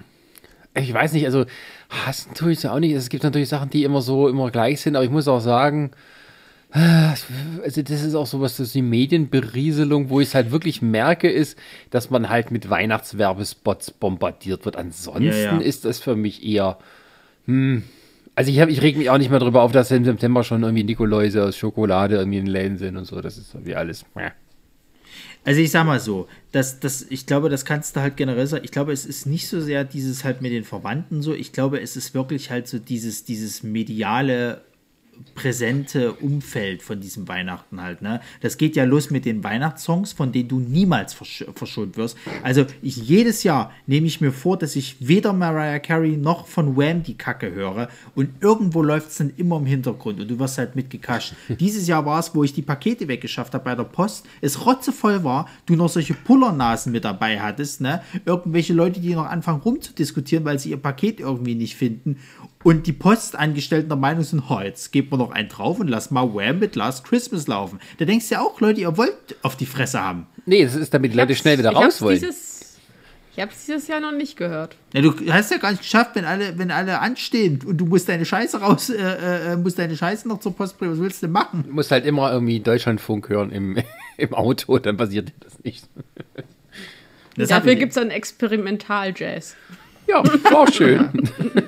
Speaker 1: ich weiß nicht, also hassen tue ich es ja auch nicht. Es gibt natürlich Sachen, die immer so immer gleich sind, aber ich muss auch sagen, also das ist auch sowas, das ist die Medienberieselung, wo ich es halt wirklich merke, ist, dass man halt mit Weihnachtswerbespots bombardiert wird. Ansonsten ja, ja. ist das für mich eher, hm, also ich, hab, ich reg mich auch nicht mehr drüber auf, dass im September schon irgendwie Nikoläuse aus Schokolade irgendwie in Läden sind und so. Das ist wie alles.
Speaker 2: Also ich sag mal so, das, das, ich glaube, das kannst du halt generell sagen. Ich glaube, es ist nicht so sehr dieses halt mit den Verwandten so. Ich glaube, es ist wirklich halt so dieses, dieses mediale präsente Umfeld von diesem Weihnachten halt. Ne? Das geht ja los mit den Weihnachtssongs, von denen du niemals versch verschont wirst. Also ich, jedes Jahr nehme ich mir vor, dass ich weder Mariah Carey noch von Wham die Kacke höre und irgendwo läuft es dann immer im Hintergrund und du wirst halt mitgekascht. Dieses Jahr war es, wo ich die Pakete weggeschafft habe bei der Post, es rotzevoll war, du noch solche Pullernasen mit dabei hattest, ne? Irgendwelche Leute, die noch anfangen rumzudiskutieren, weil sie ihr Paket irgendwie nicht finden und die Postangestellten der Meinung sind, oh, jetzt gebt man noch einen drauf und lass mal Wham mit Last Christmas laufen. Da denkst du ja auch, Leute, ihr wollt auf die Fresse haben.
Speaker 1: Nee, das ist, damit die Leute schnell wieder raus wollen.
Speaker 3: Dieses, ich habe es dieses Jahr noch nicht gehört.
Speaker 2: Ja, du hast ja gar nicht geschafft, wenn alle, wenn alle anstehen und du musst deine Scheiße raus, äh, äh, musst deine Scheiße noch zur Post bringen. Was willst du denn machen?
Speaker 1: Du musst halt immer irgendwie Deutschlandfunk hören im, im Auto, dann passiert das nicht.
Speaker 3: Das Dafür gibt es dann Experimental-Jazz.
Speaker 1: Ja, war schön.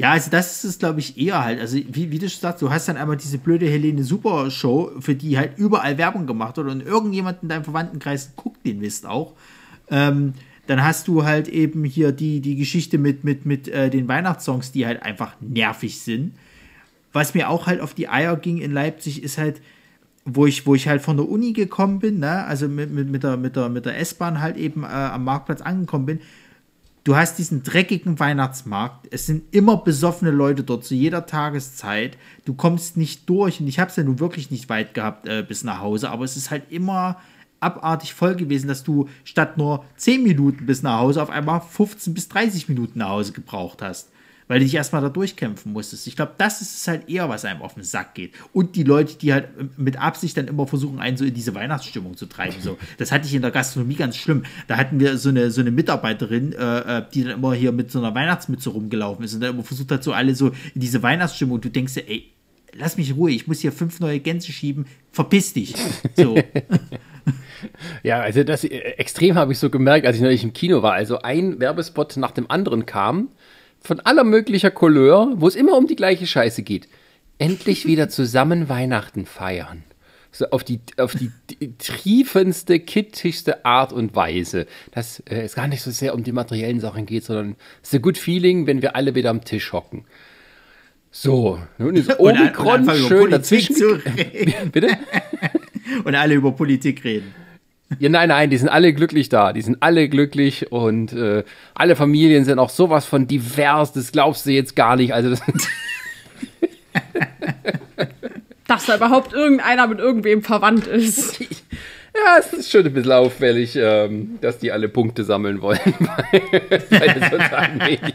Speaker 2: Ja, also das ist es, glaube ich, eher halt. Also, wie, wie du schon sagst, du hast dann einmal diese blöde Helene Super Show, für die halt überall Werbung gemacht wird und irgendjemand in deinem Verwandtenkreis guckt den Mist auch. Ähm, dann hast du halt eben hier die, die Geschichte mit, mit, mit äh, den Weihnachtssongs, die halt einfach nervig sind. Was mir auch halt auf die Eier ging in Leipzig, ist halt, wo ich, wo ich halt von der Uni gekommen bin, ne? also mit, mit, mit der, mit der, mit der S-Bahn halt eben äh, am Marktplatz angekommen bin. Du hast diesen dreckigen Weihnachtsmarkt. Es sind immer besoffene Leute dort zu jeder Tageszeit. Du kommst nicht durch und ich habe es ja nun wirklich nicht weit gehabt äh, bis nach Hause, aber es ist halt immer abartig voll gewesen, dass du statt nur 10 Minuten bis nach Hause auf einmal 15 bis 30 Minuten nach Hause gebraucht hast. Weil du dich erstmal da durchkämpfen musstest. Ich glaube, das ist es halt eher, was einem auf den Sack geht. Und die Leute, die halt mit Absicht dann immer versuchen, einen so in diese Weihnachtsstimmung zu treiben. So. Das hatte ich in der Gastronomie ganz schlimm. Da hatten wir so eine, so eine Mitarbeiterin, äh, äh die dann immer hier mit so einer Weihnachtsmütze rumgelaufen ist und dann immer versucht hat, so alle so in diese Weihnachtsstimmung. Und du denkst dir, ey, lass mich in Ruhe, ich muss hier fünf neue Gänse schieben, verpiss dich. So.
Speaker 1: Ja, also das äh, extrem habe ich so gemerkt, als ich neulich im Kino war. Also ein Werbespot nach dem anderen kam, von aller möglicher Couleur, wo es immer um die gleiche Scheiße geht. Endlich wieder zusammen Weihnachten feiern. So auf die, auf die, triefendste, kittigste Art und Weise. Dass äh, es gar nicht so sehr um die materiellen Sachen geht, sondern es ist ein good feeling, wenn wir alle wieder am Tisch hocken. So, nun ist Omikron schön dazwischen.
Speaker 2: Bitte? und alle über Politik reden.
Speaker 1: Ja, nein, nein, die sind alle glücklich da. Die sind alle glücklich und äh, alle Familien sind auch sowas von divers. Das glaubst du jetzt gar nicht. Also das
Speaker 3: Dass da überhaupt irgendeiner mit irgendwem verwandt ist.
Speaker 1: Ja, es ist schon ein bisschen auffällig, ähm, dass die alle Punkte sammeln wollen bei, bei den sozialen Medien.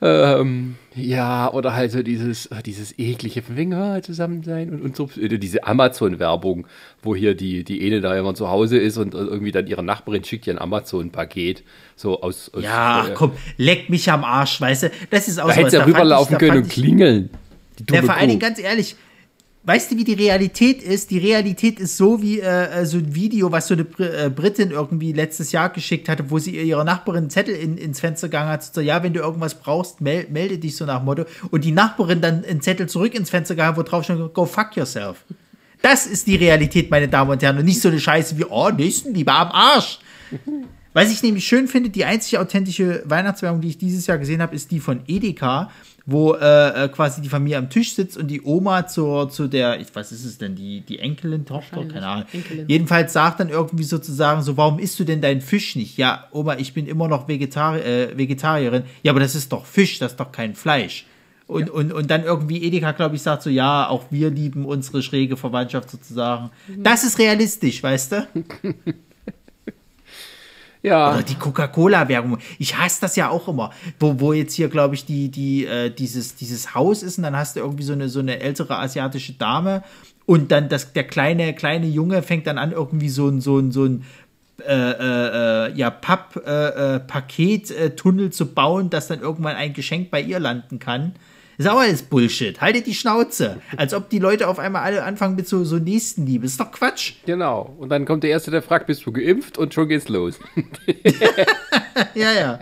Speaker 1: ähm, ja, oder halt so dieses, äh, dieses eklige Finger zusammen sein und, und so. Äh, diese Amazon-Werbung, wo hier die, die Ene da immer zu Hause ist und irgendwie dann ihre Nachbarin schickt ihr ein Amazon-Paket. So aus. aus
Speaker 2: ja, äh, komm, leck mich am Arsch, weißt du? Das ist
Speaker 1: auch Da hätte ja rüberlaufen können und klingeln.
Speaker 2: Der vor allen Dingen, ganz ehrlich, weißt du, wie die Realität ist? Die Realität ist so wie äh, so ein Video, was so eine äh, Britin irgendwie letztes Jahr geschickt hatte, wo sie ihrer Nachbarin einen Zettel in, ins Fenster gegangen hat, so, ja, wenn du irgendwas brauchst, mel melde dich so nach Motto. Und die Nachbarin dann einen Zettel zurück ins Fenster gegangen, wo drauf stand, go fuck yourself. Das ist die Realität, meine Damen und Herren. Und nicht so eine Scheiße wie, oh, Nächstenliebe am Arsch. Was ich nämlich schön finde, die einzige authentische Weihnachtswerbung, die ich dieses Jahr gesehen habe, ist die von Edeka, wo äh, äh, quasi die Familie am Tisch sitzt und die Oma zur, zu der, ich, was ist es denn, die, die Enkelin, Tochter, keine Ahnung. Enkelin. Jedenfalls sagt dann irgendwie sozusagen so, warum isst du denn deinen Fisch nicht? Ja, Oma, ich bin immer noch Vegetari äh, Vegetarierin. Ja, aber das ist doch Fisch, das ist doch kein Fleisch. Und, ja. und, und dann irgendwie Edeka, glaube ich, sagt so, ja, auch wir lieben unsere schräge Verwandtschaft sozusagen. Mhm. Das ist realistisch, weißt du? Ja. Oder die Coca-Cola-Werbung. Ich hasse das ja auch immer. Wo, wo jetzt hier, glaube ich, die, die, äh, dieses, dieses Haus ist und dann hast du irgendwie so eine, so eine ältere asiatische Dame und dann das, der kleine, kleine Junge fängt dann an, irgendwie so ein, so ein, so ein äh, äh, äh ja, Papp-Paket-Tunnel äh, äh, zu bauen, dass dann irgendwann ein Geschenk bei ihr landen kann. Ist auch alles Bullshit. Haltet die Schnauze. Als ob die Leute auf einmal alle anfangen mit so, so Nächstenliebe. Ist doch Quatsch.
Speaker 1: Genau. Und dann kommt der Erste, der fragt, bist du geimpft? Und schon geht's los.
Speaker 2: ja, ja.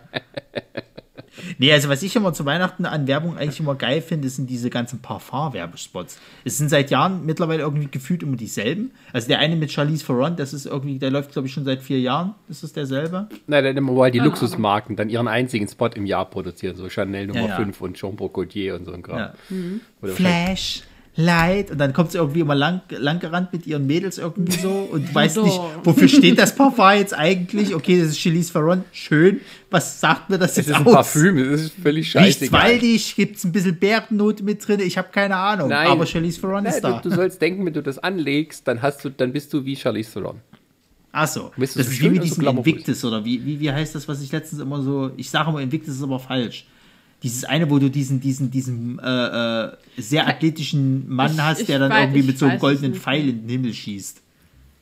Speaker 2: Nee, also was ich immer zu Weihnachten an Werbung eigentlich immer geil finde, sind diese ganzen Parfum-Werbespots. Es sind seit Jahren mittlerweile irgendwie gefühlt immer dieselben. Also der eine mit Charlize Theron, das ist irgendwie, der läuft glaube ich schon seit vier Jahren. Ist das derselbe?
Speaker 1: Nein, der immer weil die ah. Luxusmarken dann ihren einzigen Spot im Jahr produzieren, so Chanel Nummer ja, ja. 5 und Jean Gaultier und so ein Kram. Ja.
Speaker 2: Mhm. Flash. Leid. Und dann kommt sie irgendwie immer lang, lang gerannt mit ihren Mädels irgendwie so und weiß nicht, wofür steht das Parfum jetzt eigentlich? Okay, das ist Chelis Ferron. Schön. Was sagt mir das
Speaker 1: jetzt
Speaker 2: Es ist
Speaker 1: ein Parfüm, das ist völlig scheiße.
Speaker 2: Riecht's waldig, gibt es ein bisschen Bärennote mit drin? Ich habe keine Ahnung. Nein. Aber Charlize Theron ist da.
Speaker 1: Du, du, sollst denken, wenn du das anlegst, dann hast du, dann bist du wie Charlize Theron.
Speaker 2: Achso, das ist wie mit diesem Invictus oder wie, wie, wie heißt das, was ich letztens immer so, ich sage immer Invictus ist aber falsch dieses eine, wo du diesen, diesen, diesen äh, äh, sehr athletischen Mann ich, hast, der dann weiß, irgendwie mit so einem goldenen Pfeil in den Himmel schießt.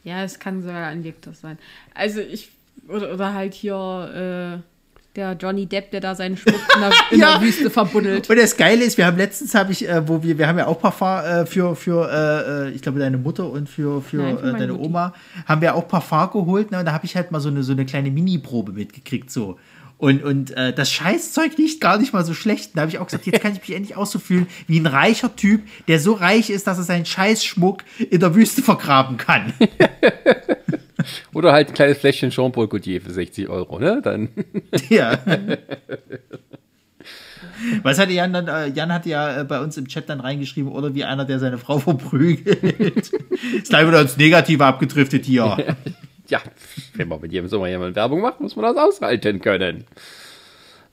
Speaker 3: Ja, es kann sogar ein Victor sein. Also ich, oder, oder halt hier, äh, der Johnny Depp, der da seinen Schmuck in der, in ja. der Wüste verbuddelt.
Speaker 2: Und das Geile ist, wir haben letztens, habe ich, äh, wo wir, wir haben ja auch Parfum äh, für, für äh, äh ich glaube, deine Mutter und für, für, Nein, für äh, deine Mutti. Oma, haben wir auch Parfum geholt. Ne? Und da habe ich halt mal so eine, so eine kleine Mini-Probe mitgekriegt, so. Und, und äh, das Scheißzeug riecht gar nicht mal so schlecht. Da habe ich auch gesagt, jetzt kann ich mich endlich auch so fühlen wie ein reicher Typ, der so reich ist, dass er seinen Scheißschmuck in der Wüste vergraben kann.
Speaker 1: Oder halt ein kleines Fläschchen Jean-Paul Gaultier für 60 Euro, ne? Dann.
Speaker 2: ja. Was hatte Jan dann? Äh, Jan hat ja äh, bei uns im Chat dann reingeschrieben, oder wie einer, der seine Frau verprügelt. ist gleich wieder ins Negative abgedriftet hier.
Speaker 1: Ja, wenn man mit jedem Sommer jemand Werbung macht, muss man das aushalten können.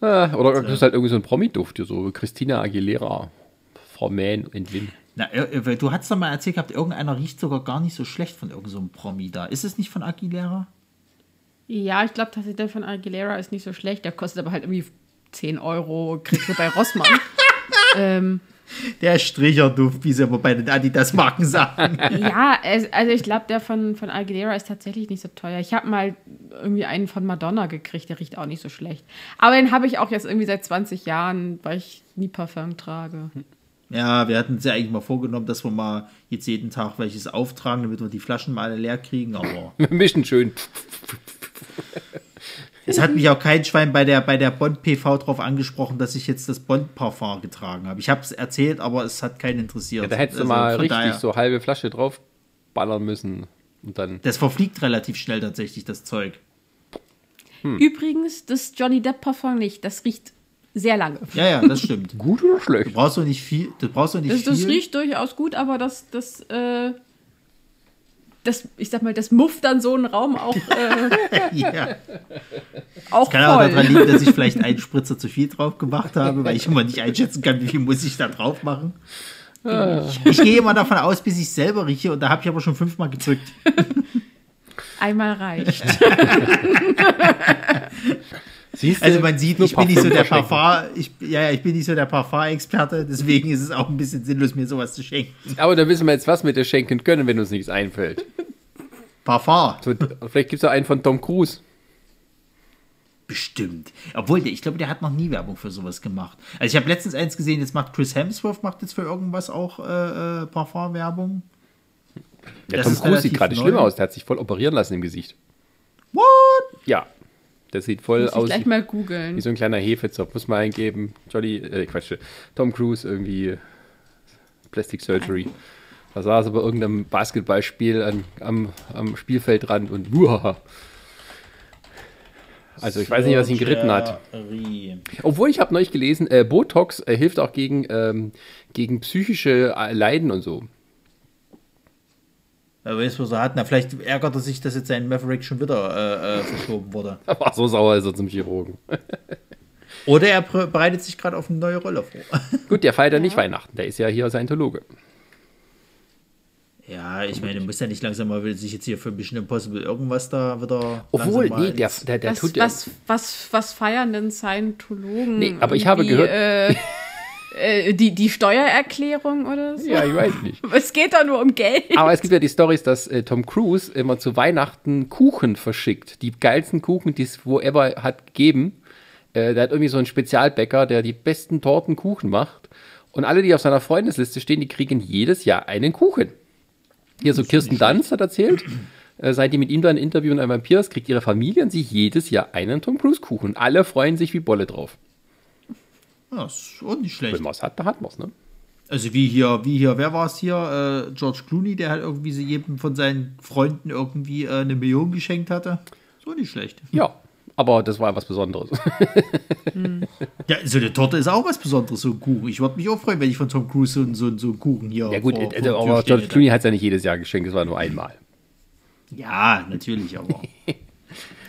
Speaker 1: Äh, oder das ist halt irgendwie so ein Promi-Duft, so Christina Aguilera, Frau Mähn und Win.
Speaker 2: Na, äh, du hast doch mal erzählt gehabt, irgendeiner riecht sogar gar nicht so schlecht von irgendeinem so Promi da. Ist es nicht von Aguilera?
Speaker 3: Ja, ich glaube tatsächlich, der von Aguilera ist nicht so schlecht. Der kostet aber halt irgendwie 10 Euro, kriegst du bei Rossmann. ähm,
Speaker 2: der Stricherduft, wie sie aber bei den Adidas-Marken sagen.
Speaker 3: ja, also ich glaube, der von, von Aguilera ist tatsächlich nicht so teuer. Ich habe mal irgendwie einen von Madonna gekriegt, der riecht auch nicht so schlecht. Aber den habe ich auch jetzt irgendwie seit 20 Jahren, weil ich nie Parfum trage.
Speaker 2: Ja, wir hatten uns ja eigentlich mal vorgenommen, dass wir mal jetzt jeden Tag welches auftragen, damit wir die Flaschen mal alle leer kriegen, aber.
Speaker 1: Wir mischen schön.
Speaker 2: Es hat mich auch kein Schwein bei der, bei der Bond-PV drauf angesprochen, dass ich jetzt das Bond-Parfum getragen habe. Ich habe es erzählt, aber es hat keinen interessiert. Ja,
Speaker 1: da hättest du also, mal richtig daher, so halbe Flasche drauf ballern müssen. Und dann
Speaker 2: das verfliegt relativ schnell tatsächlich, das Zeug.
Speaker 3: Hm. Übrigens, das Johnny Depp Parfum nicht. Das riecht sehr lange.
Speaker 2: Ja, ja, das stimmt.
Speaker 1: gut oder schlecht?
Speaker 2: Du brauchst doch nicht viel. Du brauchst doch nicht
Speaker 3: das, das riecht durchaus gut, aber das, das äh, das, ich sag mal, das mufft dann so einen Raum auch. Äh, ja.
Speaker 2: auch das kann voll. auch daran liegen, dass ich vielleicht einen Spritzer zu viel drauf gemacht habe, weil ich immer nicht einschätzen kann, wie viel muss ich da drauf machen. Ah. Ich, ich gehe immer davon aus, bis ich selber rieche und da habe ich aber schon fünfmal gedrückt.
Speaker 3: Einmal reicht.
Speaker 2: Siehst du, also man sieht, ich bin nicht so der Parfum, ich, ja, ich bin nicht so der Parfum-Experte, deswegen ist es auch ein bisschen sinnlos, mir sowas zu schenken.
Speaker 1: Aber da wissen wir jetzt, was wir dir schenken können, wenn uns nichts einfällt.
Speaker 2: Parfum.
Speaker 1: So, vielleicht gibt es ja einen von Tom Cruise.
Speaker 2: Bestimmt. Obwohl, ich glaube, der hat noch nie Werbung für sowas gemacht. Also ich habe letztens eins gesehen, jetzt macht Chris Hemsworth macht jetzt für irgendwas auch äh, äh Parfum-Werbung.
Speaker 1: Ja, Tom Cruise sieht gerade schlimm aus, der hat sich voll operieren lassen im Gesicht.
Speaker 2: What?
Speaker 1: Ja, der sieht voll
Speaker 3: Muss
Speaker 1: aus.
Speaker 3: gleich mal googeln.
Speaker 1: Wie so ein kleiner Hefezopf. Muss man eingeben. Jolly, äh, Quatsch. Tom Cruise irgendwie Plastic Surgery. Da saß er bei irgendeinem Basketballspiel an, am, am Spielfeldrand und uah. Also ich weiß nicht, was ihn geritten hat. Obwohl ich habe neulich gelesen, äh, Botox äh, hilft auch gegen, ähm, gegen psychische äh, Leiden und so.
Speaker 2: Wer weiß, was er hat. Na, vielleicht ärgert er sich, dass jetzt sein Maverick schon wieder äh, äh, verschoben wurde.
Speaker 1: Er war so sauer ist er zum Chirurgen.
Speaker 2: Oder er bereitet sich gerade auf eine neue Rolle vor.
Speaker 1: Gut, der feiert ja nicht Weihnachten. Der ist ja hier Scientologe.
Speaker 2: Ja, ich meine, du musst ja nicht langsam mal sich jetzt hier für Mission Impossible irgendwas da wieder.
Speaker 1: Obwohl, nee, der, der, der
Speaker 3: was,
Speaker 1: tut
Speaker 3: ja. Was, was, was feiern denn Scientologen?
Speaker 1: Nee, aber ich habe gehört. Äh,
Speaker 3: äh, die, die Steuererklärung oder so?
Speaker 1: Ja, ich weiß nicht.
Speaker 3: Es geht doch nur um Geld.
Speaker 1: Aber es gibt ja die Stories, dass äh, Tom Cruise immer zu Weihnachten Kuchen verschickt. Die geilsten Kuchen, die es wo ever hat gegeben. Äh, der hat irgendwie so einen Spezialbäcker, der die besten Tortenkuchen macht. Und alle, die auf seiner Freundesliste stehen, die kriegen jedes Jahr einen Kuchen. Hier so Kirsten Dunst hat erzählt, äh, seit die mit ihm da ein Interview in einem Vampir kriegt ihre Familie und sie jedes Jahr einen Tom Cruise Kuchen. Alle freuen sich wie Bolle drauf.
Speaker 2: Ja, ist auch nicht schlecht.
Speaker 1: Wenn man es hat, dann hat man es, ne?
Speaker 2: Also wie hier, wie hier, wer war es hier? Äh, George Clooney, der halt irgendwie so jedem von seinen Freunden irgendwie äh, eine Million geschenkt hatte. So nicht schlecht.
Speaker 1: Ja, aber das war was Besonderes.
Speaker 2: hm. Ja, so eine Torte ist auch was Besonderes, so ein Kuchen. Ich würde mich auch freuen, wenn ich von Tom Cruise so, so, so einen Kuchen hier.
Speaker 1: Ja, gut, vor, also, aber George Clooney hat es ja nicht jedes Jahr geschenkt, es war nur einmal.
Speaker 2: Ja, natürlich, aber.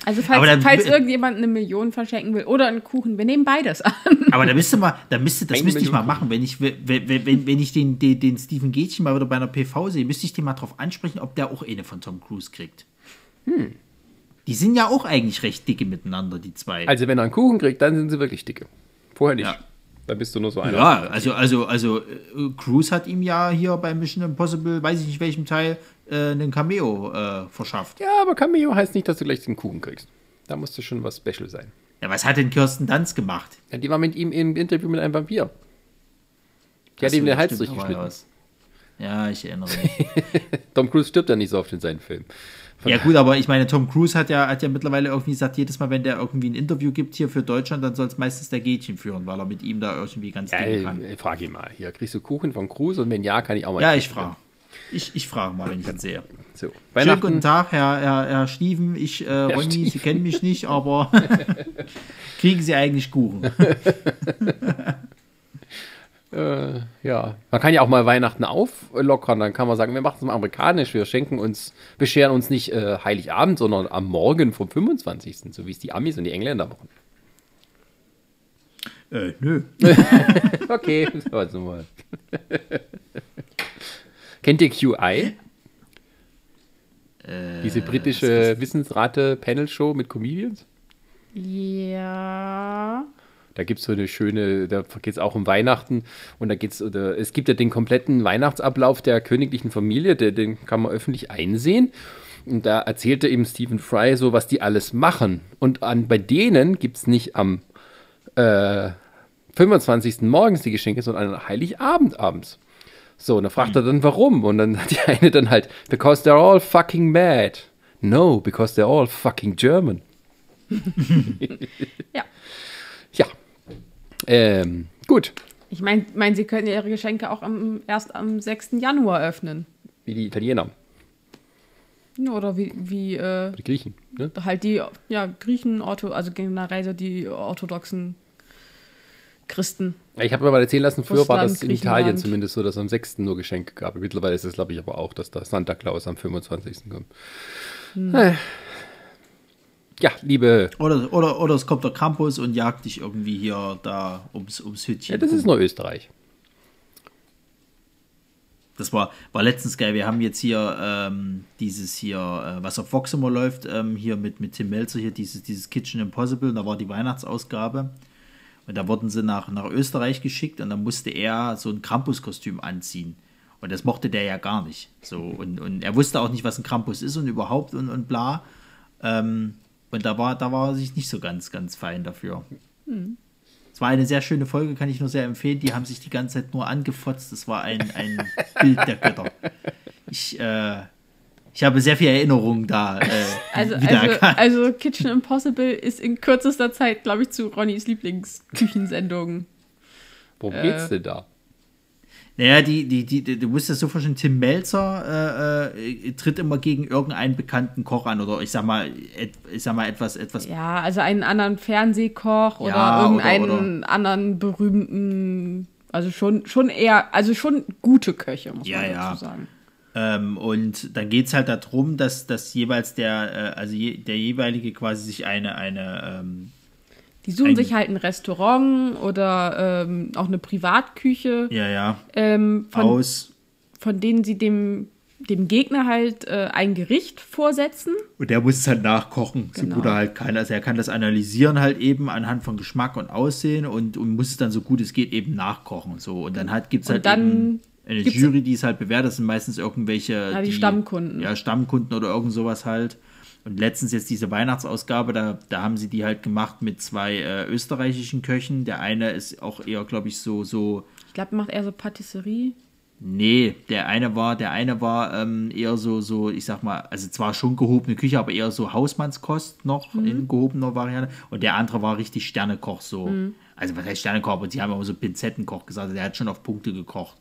Speaker 3: Also falls, dann, falls irgendjemand eine Million verschenken will oder einen Kuchen, wir nehmen beides an.
Speaker 2: Aber da müsste mal, da müsste, das müsste ich mal machen, wenn ich, wenn, wenn, wenn ich den, den, den Stephen Gätchen mal wieder bei einer PV sehe, müsste ich den mal drauf ansprechen, ob der auch eine von Tom Cruise kriegt. Hm. Die sind ja auch eigentlich recht dicke miteinander, die zwei.
Speaker 1: Also wenn er einen Kuchen kriegt, dann sind sie wirklich dicke. Vorher nicht. Ja. Dann bist du nur so einer.
Speaker 2: Ja, also, also, also äh, Cruise hat ihm ja hier bei Mission Impossible, weiß ich nicht welchem Teil, äh, einen Cameo äh, verschafft.
Speaker 1: Ja, aber Cameo heißt nicht, dass du gleich den Kuchen kriegst. Da musste schon was Special sein.
Speaker 2: Ja, was hat denn Kirsten Dunst gemacht?
Speaker 1: Ja, die war mit ihm im Interview mit einem Vampir. Die hat ihm den Hals durchgeschnitten.
Speaker 2: Ja, ich erinnere mich.
Speaker 1: Tom Cruise stirbt ja nicht so oft in seinen Filmen.
Speaker 2: Ja gut, aber ich meine, Tom Cruise hat ja, hat ja mittlerweile irgendwie gesagt, jedes Mal, wenn der irgendwie ein Interview gibt hier für Deutschland, dann soll es meistens der Gätchen führen, weil er mit ihm da irgendwie ganz
Speaker 1: ja,
Speaker 2: dick kann.
Speaker 1: Ich frage ihn mal. Hier, kriegst du Kuchen von Cruise und wenn ja, kann ich auch mal.
Speaker 2: Ja, ich frage. Ich, ich frage mal, wenn ich ihn sehe.
Speaker 1: So,
Speaker 2: Schönen guten Tag, Herr, Herr, Herr Stieven. Ich, äh, Ronny, Sie
Speaker 1: Stieven.
Speaker 2: kennen mich nicht, aber kriegen Sie eigentlich Kuchen?
Speaker 1: Äh, ja, man kann ja auch mal Weihnachten auflockern. Dann kann man sagen, wir machen es mal amerikanisch. Wir schenken uns, bescheren uns nicht äh, Heiligabend, sondern am Morgen vom 25. So wie es die Amis und die Engländer machen.
Speaker 2: äh, nö.
Speaker 1: Okay, so also mal. Kennt ihr QI? Diese britische Wissensrate-Panel-Show mit Comedians?
Speaker 3: Ja.
Speaker 1: Da gibt es so eine schöne, da geht es auch um Weihnachten und da geht's, oder es gibt ja den kompletten Weihnachtsablauf der königlichen Familie, der, den kann man öffentlich einsehen. Und da erzählte eben Stephen Fry so, was die alles machen. Und an, bei denen gibt es nicht am äh, 25. morgens die Geschenke, sondern an Heiligabend abends. So, und da fragt er dann, warum? Und dann hat die eine dann halt, because they're all fucking mad. No, because they're all fucking German.
Speaker 3: Ja.
Speaker 1: Ja. Ähm, gut.
Speaker 3: Ich meine, mein, sie können ihre Geschenke auch am, erst am 6. Januar öffnen.
Speaker 1: Wie die Italiener,
Speaker 3: Oder wie, wie äh,
Speaker 1: die Griechen. Ne?
Speaker 3: halt die ja, Griechen, Ortho, also generell so die orthodoxen Christen.
Speaker 1: Ich habe mir mal erzählen lassen, früher war das in
Speaker 3: Russland,
Speaker 1: Italien zumindest so, dass es am 6. nur Geschenke gab. Mittlerweile ist es, glaube ich, aber auch, dass da Santa Claus am 25. kommt. Äh. Ja, liebe.
Speaker 2: Oder, oder, oder es kommt der Krampus und jagt dich irgendwie hier da ums, ums Hütchen.
Speaker 1: Ja, das ist nur Österreich.
Speaker 2: Das war, war letztens geil. Wir haben jetzt hier ähm, dieses hier, äh, was auf Fox immer läuft, ähm, hier mit, mit Tim Melzer, hier dieses, dieses Kitchen Impossible. Da war die Weihnachtsausgabe. Und da wurden sie nach, nach Österreich geschickt und dann musste er so ein Krampus-Kostüm anziehen. Und das mochte der ja gar nicht. So, und, und er wusste auch nicht, was ein Krampus ist und überhaupt und, und bla. Ähm, und da war, da war er sich nicht so ganz, ganz fein dafür. Es war eine sehr schöne Folge, kann ich nur sehr empfehlen. Die haben sich die ganze Zeit nur angefotzt. Es war ein, ein Bild der Götter. Ich, äh, ich habe sehr viel Erinnerungen da äh,
Speaker 3: Also, also,
Speaker 2: wiedererkannt.
Speaker 3: also Kitchen Impossible ist in kürzester Zeit, glaube ich, zu Ronnys Lieblingsküchensendung.
Speaker 1: Worum
Speaker 3: Äh.
Speaker 1: geht's denn da?
Speaker 2: Naja, die, die, die, die, du musst das so vorstellen, Tim Melzer äh, äh, tritt immer gegen irgendeinen bekannten Koch an oder ich sag mal, et, ich sag mal etwas, etwas
Speaker 3: Ja, also einen anderen Fernsehkoch oder
Speaker 2: Ja,
Speaker 3: irgendeinen
Speaker 2: oder-
Speaker 3: anderen berühmten, also schon, schon eher, also schon gute Köche, muss
Speaker 2: Ja,
Speaker 3: man
Speaker 2: ja.
Speaker 3: dazu sagen.
Speaker 2: Ähm, und dann geht es halt darum, dass, dass jeweils der, äh, also je, der jeweilige quasi sich eine, eine, ähm,
Speaker 3: Die suchen
Speaker 2: Ein-
Speaker 3: sich halt ein Restaurant oder ähm, auch eine Privatküche,
Speaker 2: ja, ja,
Speaker 3: ähm, von,
Speaker 2: aus.
Speaker 3: von denen sie dem, dem Gegner halt äh, ein Gericht vorsetzen.
Speaker 2: Und der muss es halt nachkochen, so
Speaker 3: Genau.
Speaker 2: gut er halt kann. Also er kann das analysieren halt eben anhand von Geschmack und Aussehen und, und muss es dann so gut es geht eben nachkochen. So. Und dann halt gibt es
Speaker 3: Und
Speaker 2: halt
Speaker 3: dann
Speaker 2: eben eine
Speaker 3: gibt's-
Speaker 2: Jury, die es halt bewertet. Das sind meistens irgendwelche.
Speaker 3: Ja, die Stammkunden.
Speaker 2: Ja, Stammkunden oder irgend sowas halt. Und letztens jetzt diese Weihnachtsausgabe, da, da haben sie die halt gemacht mit zwei äh, österreichischen Köchen. Der eine ist auch eher, glaube ich, so, so
Speaker 3: Ich glaube, macht eher so Patisserie.
Speaker 2: Nee, der eine war, der eine war ähm, eher so, so, ich sag mal, also zwar schon gehobene Küche, aber eher so Hausmannskost noch in gehobener Variante. Und der andere war richtig Sternekoch, so. Also was heißt Sternekoch, aber die haben immer so Pinzettenkoch gesagt, also der hat schon auf Punkte gekocht.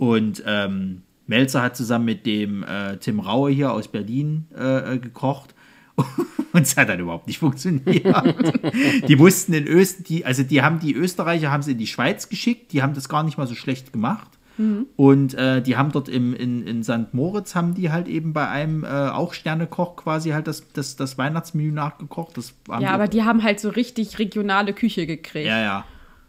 Speaker 2: Und ähm, Melzer hat zusammen mit dem äh, Tim Raue hier aus Berlin äh, äh, gekocht. Und es hat dann überhaupt nicht funktioniert. die mussten in Öst, die, also die haben die Österreicher haben sie in die Schweiz geschickt, die haben das gar nicht mal so schlecht gemacht. Und äh, die haben dort im, in, in St. Moritz haben die halt eben bei einem äh, auch Sternekoch quasi halt das, das, das Weihnachtsmenü nachgekocht. Das
Speaker 3: Ja, aber die haben halt so richtig regionale Küche gekriegt.
Speaker 2: ja, ja.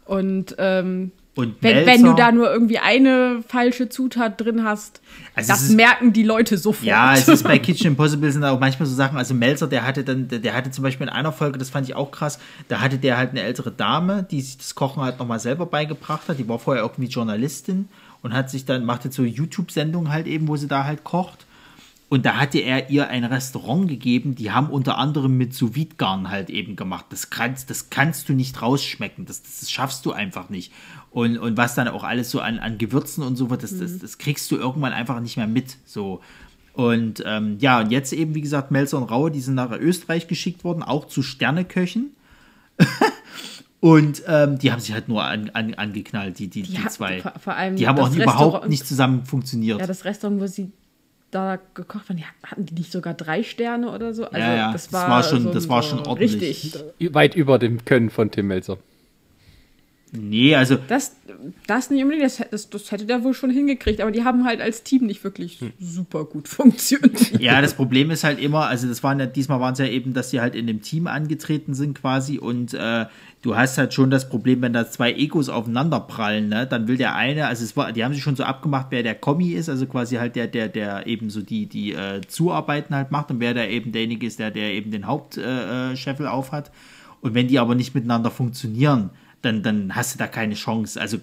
Speaker 3: Und ähm,
Speaker 2: Und
Speaker 3: wenn,
Speaker 2: Melzer-
Speaker 3: wenn du da nur irgendwie eine falsche Zutat drin hast,
Speaker 2: Also
Speaker 3: das
Speaker 2: ist-
Speaker 3: merken die Leute sofort.
Speaker 2: Ja, es ist bei Kitchen Impossible sind auch manchmal so Sachen. Also Melzer, der hatte dann, der, der hatte zum Beispiel in einer Folge, das fand ich auch krass, da hatte der halt eine ältere Dame, die sich das Kochen halt nochmal selber beigebracht hat. Die war vorher irgendwie Journalistin und hat sich dann, machte so YouTube-Sendungen halt eben, wo sie da halt kocht. Und da hatte er ihr ein Restaurant gegeben, die haben unter anderem mit sous garn halt eben gemacht. Das kannst, das kannst du nicht rausschmecken, das, das schaffst du einfach nicht. Und, und was dann auch alles so an, an Gewürzen und so wird, das, das, das kriegst du irgendwann einfach nicht mehr mit. So. Und ähm, ja, und jetzt eben, wie gesagt, Melzer und Raue, die sind nach Österreich geschickt worden, auch zu Sterneköchen. und ähm, die haben sich halt nur an, an, angeknallt, die, die, die,
Speaker 3: hat-
Speaker 2: zwei.
Speaker 3: vor- vor allem
Speaker 2: die haben auch überhaupt
Speaker 3: Restaurant-
Speaker 2: nicht zusammen funktioniert.
Speaker 3: Ja, das Restaurant, wo sie da gekocht haben, die hatten die nicht sogar drei Sterne oder so? Also
Speaker 2: Ja, ja,
Speaker 3: das
Speaker 2: das
Speaker 3: war,
Speaker 2: war schon-
Speaker 3: so,
Speaker 2: das war
Speaker 3: so
Speaker 2: schon ordentlich.
Speaker 3: Richtig.
Speaker 1: Weit über dem Können von Tim Melzer.
Speaker 2: Nee, also
Speaker 3: Das, das nicht unbedingt, das, das, das hätte der wohl schon hingekriegt, aber die haben halt als Team nicht wirklich
Speaker 2: Hm.
Speaker 3: super gut funktioniert.
Speaker 2: Ja, das Problem ist halt immer, also das waren ja, diesmal waren es ja eben, dass sie halt in dem Team angetreten sind quasi und äh, du hast halt schon das Problem, wenn da zwei Egos aufeinander prallen, ne, dann will der eine, also es war, die haben sich schon so abgemacht, wer der Kommi ist, also quasi halt der, der, der eben so die, die äh, Zuarbeiten halt macht und wer da eben derjenige ist, der, der eben den Hauptscheffel äh, Scheffel auf hat. Und wenn die aber nicht miteinander funktionieren, dann, dann hast du da keine Chance. Also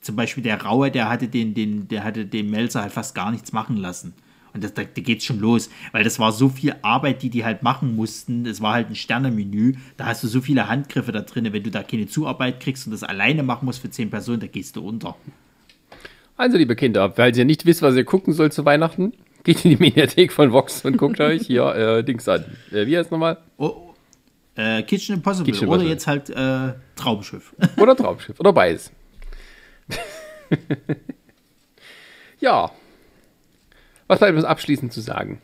Speaker 2: zum Beispiel der Raue, der hatte den, den, der hatte dem Melzer halt fast gar nichts machen lassen. Und das, da, da geht's schon los, weil das war so viel Arbeit, die die halt machen mussten. Es war halt ein Sternemenü. Da hast du so viele Handgriffe da drin. Wenn du da keine Zuarbeit kriegst und das alleine machen musst für zehn Personen, da gehst du unter.
Speaker 1: Also, liebe Kinder, weil ihr nicht wisst, was ihr gucken sollt zu Weihnachten, geht in die Mediathek von Vox und guckt euch hier äh, Dings an. Äh, wie heißt nochmal?
Speaker 2: Oh, äh, Kitchen Impossible
Speaker 1: Kitchen
Speaker 2: oder
Speaker 1: Impossible.
Speaker 2: jetzt halt äh, Traumschiff.
Speaker 1: Oder Traumschiff. Oder beides. ja. Was bleibt uns abschließend zu sagen?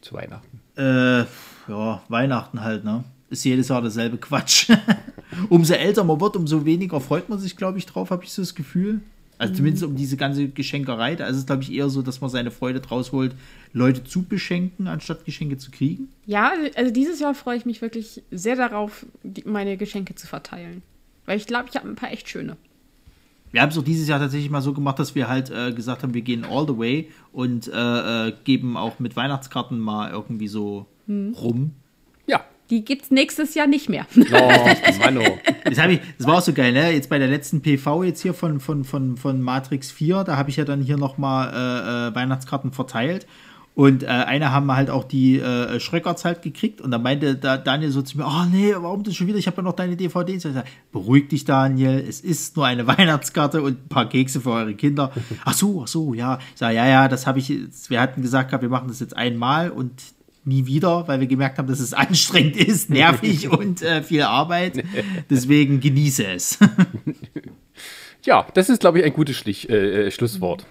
Speaker 1: Zu Weihnachten.
Speaker 2: Äh, ja, Weihnachten halt, ne? Ist jedes Jahr derselbe Quatsch. umso älter man wird, umso weniger freut man sich, glaube ich, drauf, habe ich so das Gefühl. Also zumindest um diese ganze Geschenkerei. Da ist es, glaube ich, eher so, dass man seine Freude draus holt, Leute zu beschenken, anstatt Geschenke zu kriegen.
Speaker 3: Ja, also dieses Jahr freue ich mich wirklich sehr darauf, die, meine Geschenke zu verteilen. Weil ich glaube, ich habe ein paar echt schöne.
Speaker 2: Wir haben es auch dieses Jahr tatsächlich mal so gemacht, dass wir halt äh, gesagt haben, wir gehen all the way und äh, äh, geben auch mit Weihnachtskarten mal irgendwie so rum.
Speaker 1: Ja.
Speaker 3: Die gibt's nächstes Jahr nicht mehr.
Speaker 1: Oh.
Speaker 2: Das, ich, das war auch so geil, ne? Jetzt bei der letzten PV jetzt hier von, von, von, von Matrix 4, da habe ich ja dann hier nochmal äh, äh, Weihnachtskarten verteilt. Und äh, eine haben halt auch die äh, Schröckerts halt gekriegt. Und dann meinte da Daniel so zu mir, oh nee, warum das schon wieder? Ich habe ja noch deine DVDs. Ich sag, Beruhig dich, Daniel. Es ist nur eine Weihnachtskarte und ein paar Kekse für eure Kinder. Ach so, ach so, ja. Ich sage, ja, ja, das habe ich, jetzt- wir hatten gesagt, wir machen das jetzt einmal und nie wieder, weil wir gemerkt haben, dass es anstrengend ist, nervig und äh, viel Arbeit. Deswegen genieße es.
Speaker 1: Ja, das ist, glaube ich, ein gutes Schlich, äh, äh, Schlusswort.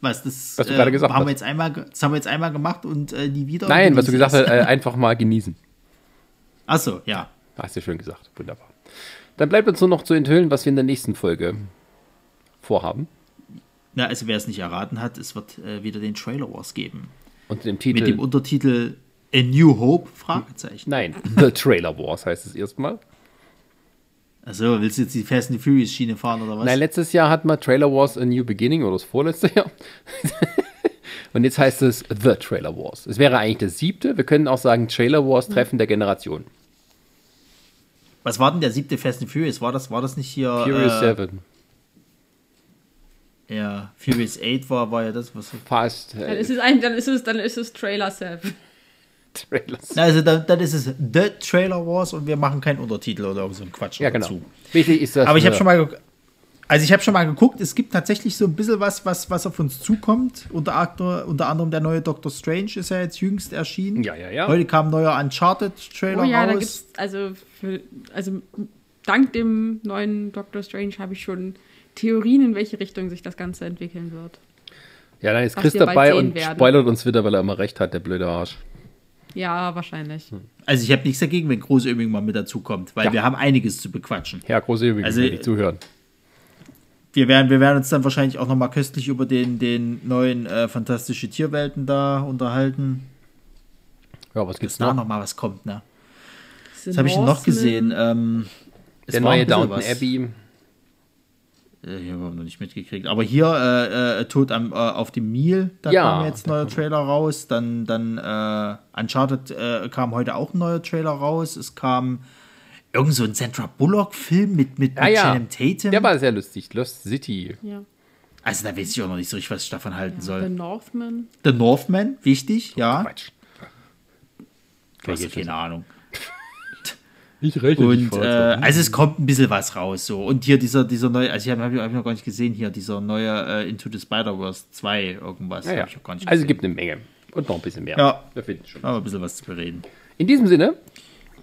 Speaker 2: Was, das,
Speaker 1: Was du gerade gesagt
Speaker 2: haben
Speaker 1: hast.
Speaker 2: wir jetzt einmal, das haben wir jetzt einmal gemacht und äh, nie wieder.
Speaker 1: Nein, was du gesagt
Speaker 2: es.
Speaker 1: hast, äh, einfach mal genießen.
Speaker 2: Achso, ja.
Speaker 1: Hast du schön gesagt. Wunderbar. Dann bleibt uns nur noch zu enthüllen, was wir in der nächsten Folge vorhaben.
Speaker 2: Na, also wer es nicht erraten hat, es wird äh, wieder den Trailer Wars geben.
Speaker 1: Und dem
Speaker 2: Mit
Speaker 1: Titel.
Speaker 2: dem Untertitel A New Hope? Fragezeichen.
Speaker 1: Nein, The Trailer Wars heißt es erstmal.
Speaker 2: Also willst du jetzt die Fast and Furious Schiene fahren oder was?
Speaker 1: Nein, letztes Jahr hatten wir Trailer Wars A New Beginning oder das vorletzte Jahr. Und jetzt heißt es The Trailer Wars. Es wäre eigentlich das siebte. Wir können auch sagen Trailer Wars Treffen der Generation.
Speaker 2: was war denn der siebte Fast and Furious? War das, war das nicht hier?
Speaker 1: Furious
Speaker 2: äh,
Speaker 1: 7.
Speaker 2: Ja, Furious 8 war, war ja das, was.
Speaker 1: Fast
Speaker 3: Dann ist es, ein, dann ist es, dann ist es Trailer Self.
Speaker 1: Trailers.
Speaker 2: Na, also dann, dann ist es The Trailer Wars und wir machen keinen Untertitel oder so ein Quatsch
Speaker 1: Ja, genau.
Speaker 2: dazu.
Speaker 1: Wichtig ist das.
Speaker 2: Aber ich habe schon mal, also ich habe schon mal geguckt, es gibt tatsächlich so ein bisschen was, was, was auf uns zukommt. Unter, unter anderem der neue Doctor Strange ist ja jetzt jüngst erschienen.
Speaker 1: Ja, ja, ja.
Speaker 2: Heute kam ein neuer Uncharted-Trailer
Speaker 3: Oh ja, da
Speaker 2: raus.
Speaker 3: gibt's, also, für, also dank dem neuen Doctor Strange habe ich schon Theorien, in welche Richtung sich das Ganze entwickeln wird.
Speaker 1: Ja, dann ist
Speaker 3: was
Speaker 1: Chris dabei und
Speaker 3: werden.
Speaker 1: spoilert uns wieder, weil er immer recht hat, der blöde Arsch.
Speaker 3: Ja, wahrscheinlich.
Speaker 2: Also ich habe nichts dagegen, wenn Großöming mal mit dazu kommt, weil
Speaker 1: Ja.
Speaker 2: wir haben einiges zu bequatschen.
Speaker 1: Ja, große Übung,
Speaker 2: Also,
Speaker 1: also, die zuhören.
Speaker 2: Wir werden, wir werden uns dann wahrscheinlich auch noch mal köstlich über den, den neuen äh, Fantastische Tierwelten da unterhalten.
Speaker 1: Ja, was gibt's
Speaker 2: da
Speaker 1: noch?
Speaker 2: noch mal was kommt, ne?
Speaker 3: Was
Speaker 2: Was habe ich noch gesehen? Ähm, es
Speaker 1: Der
Speaker 2: war
Speaker 1: neue Downton. Abbey.
Speaker 2: Äh, hier haben wir noch nicht mitgekriegt. Aber hier äh, äh, Tod am, äh, auf dem Nil, da
Speaker 1: Ja,
Speaker 2: kam jetzt ein neuer Trailer raus. Dann, dann äh, Uncharted äh, kam heute auch ein neuer Trailer raus. Es kam irgend so ein Sandra Bullock-Film mit, mit, mit
Speaker 1: Ah ja,
Speaker 2: Channing Tatum.
Speaker 1: der war sehr lustig. Lost City.
Speaker 3: Ja.
Speaker 2: also da weiß ich auch noch nicht so richtig, was ich davon halten
Speaker 3: The
Speaker 2: soll.
Speaker 3: Northman.
Speaker 2: The Northman, wichtig, ja.
Speaker 1: Quatsch.
Speaker 2: Du hast
Speaker 1: jetzt
Speaker 2: keine Ahnung.
Speaker 1: Ich rechne
Speaker 2: Und äh, also es kommt ein bisschen was raus so. Und hier dieser, dieser neue, also ich habe hab ich noch gar nicht gesehen, hier dieser neue äh, Into the Spider-Verse 2 irgendwas.
Speaker 1: Ja, ja.
Speaker 2: hab ich auch gar nicht
Speaker 1: Also es gibt eine Menge. Und noch ein bisschen mehr.
Speaker 2: Ja.
Speaker 1: Wir finden schon.
Speaker 2: aber ein bisschen was zu bereden.
Speaker 1: In diesem Sinne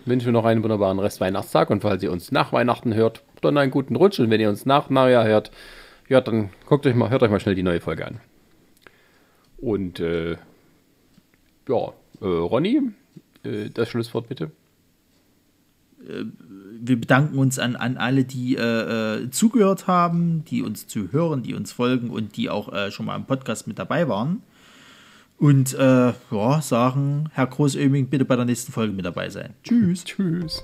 Speaker 1: wünschen wir noch einen wunderbaren Rest Weihnachtstag und falls ihr uns nach Weihnachten hört, dann einen guten Rutsch und wenn ihr uns nach Neujahr hört, ja, dann guckt euch mal, hört euch mal schnell die neue Folge an. Und äh, ja, äh, Ronny, äh, das Schlusswort bitte.
Speaker 2: Wir bedanken uns an, an alle, die äh, äh, zugehört haben, die uns zuhören, die uns folgen und die auch äh, schon mal im Podcast mit dabei waren. Und äh, ja, sagen, Herr Großöming, bitte bei der nächsten Folge mit dabei sein. Tschüss.
Speaker 1: Tschüss.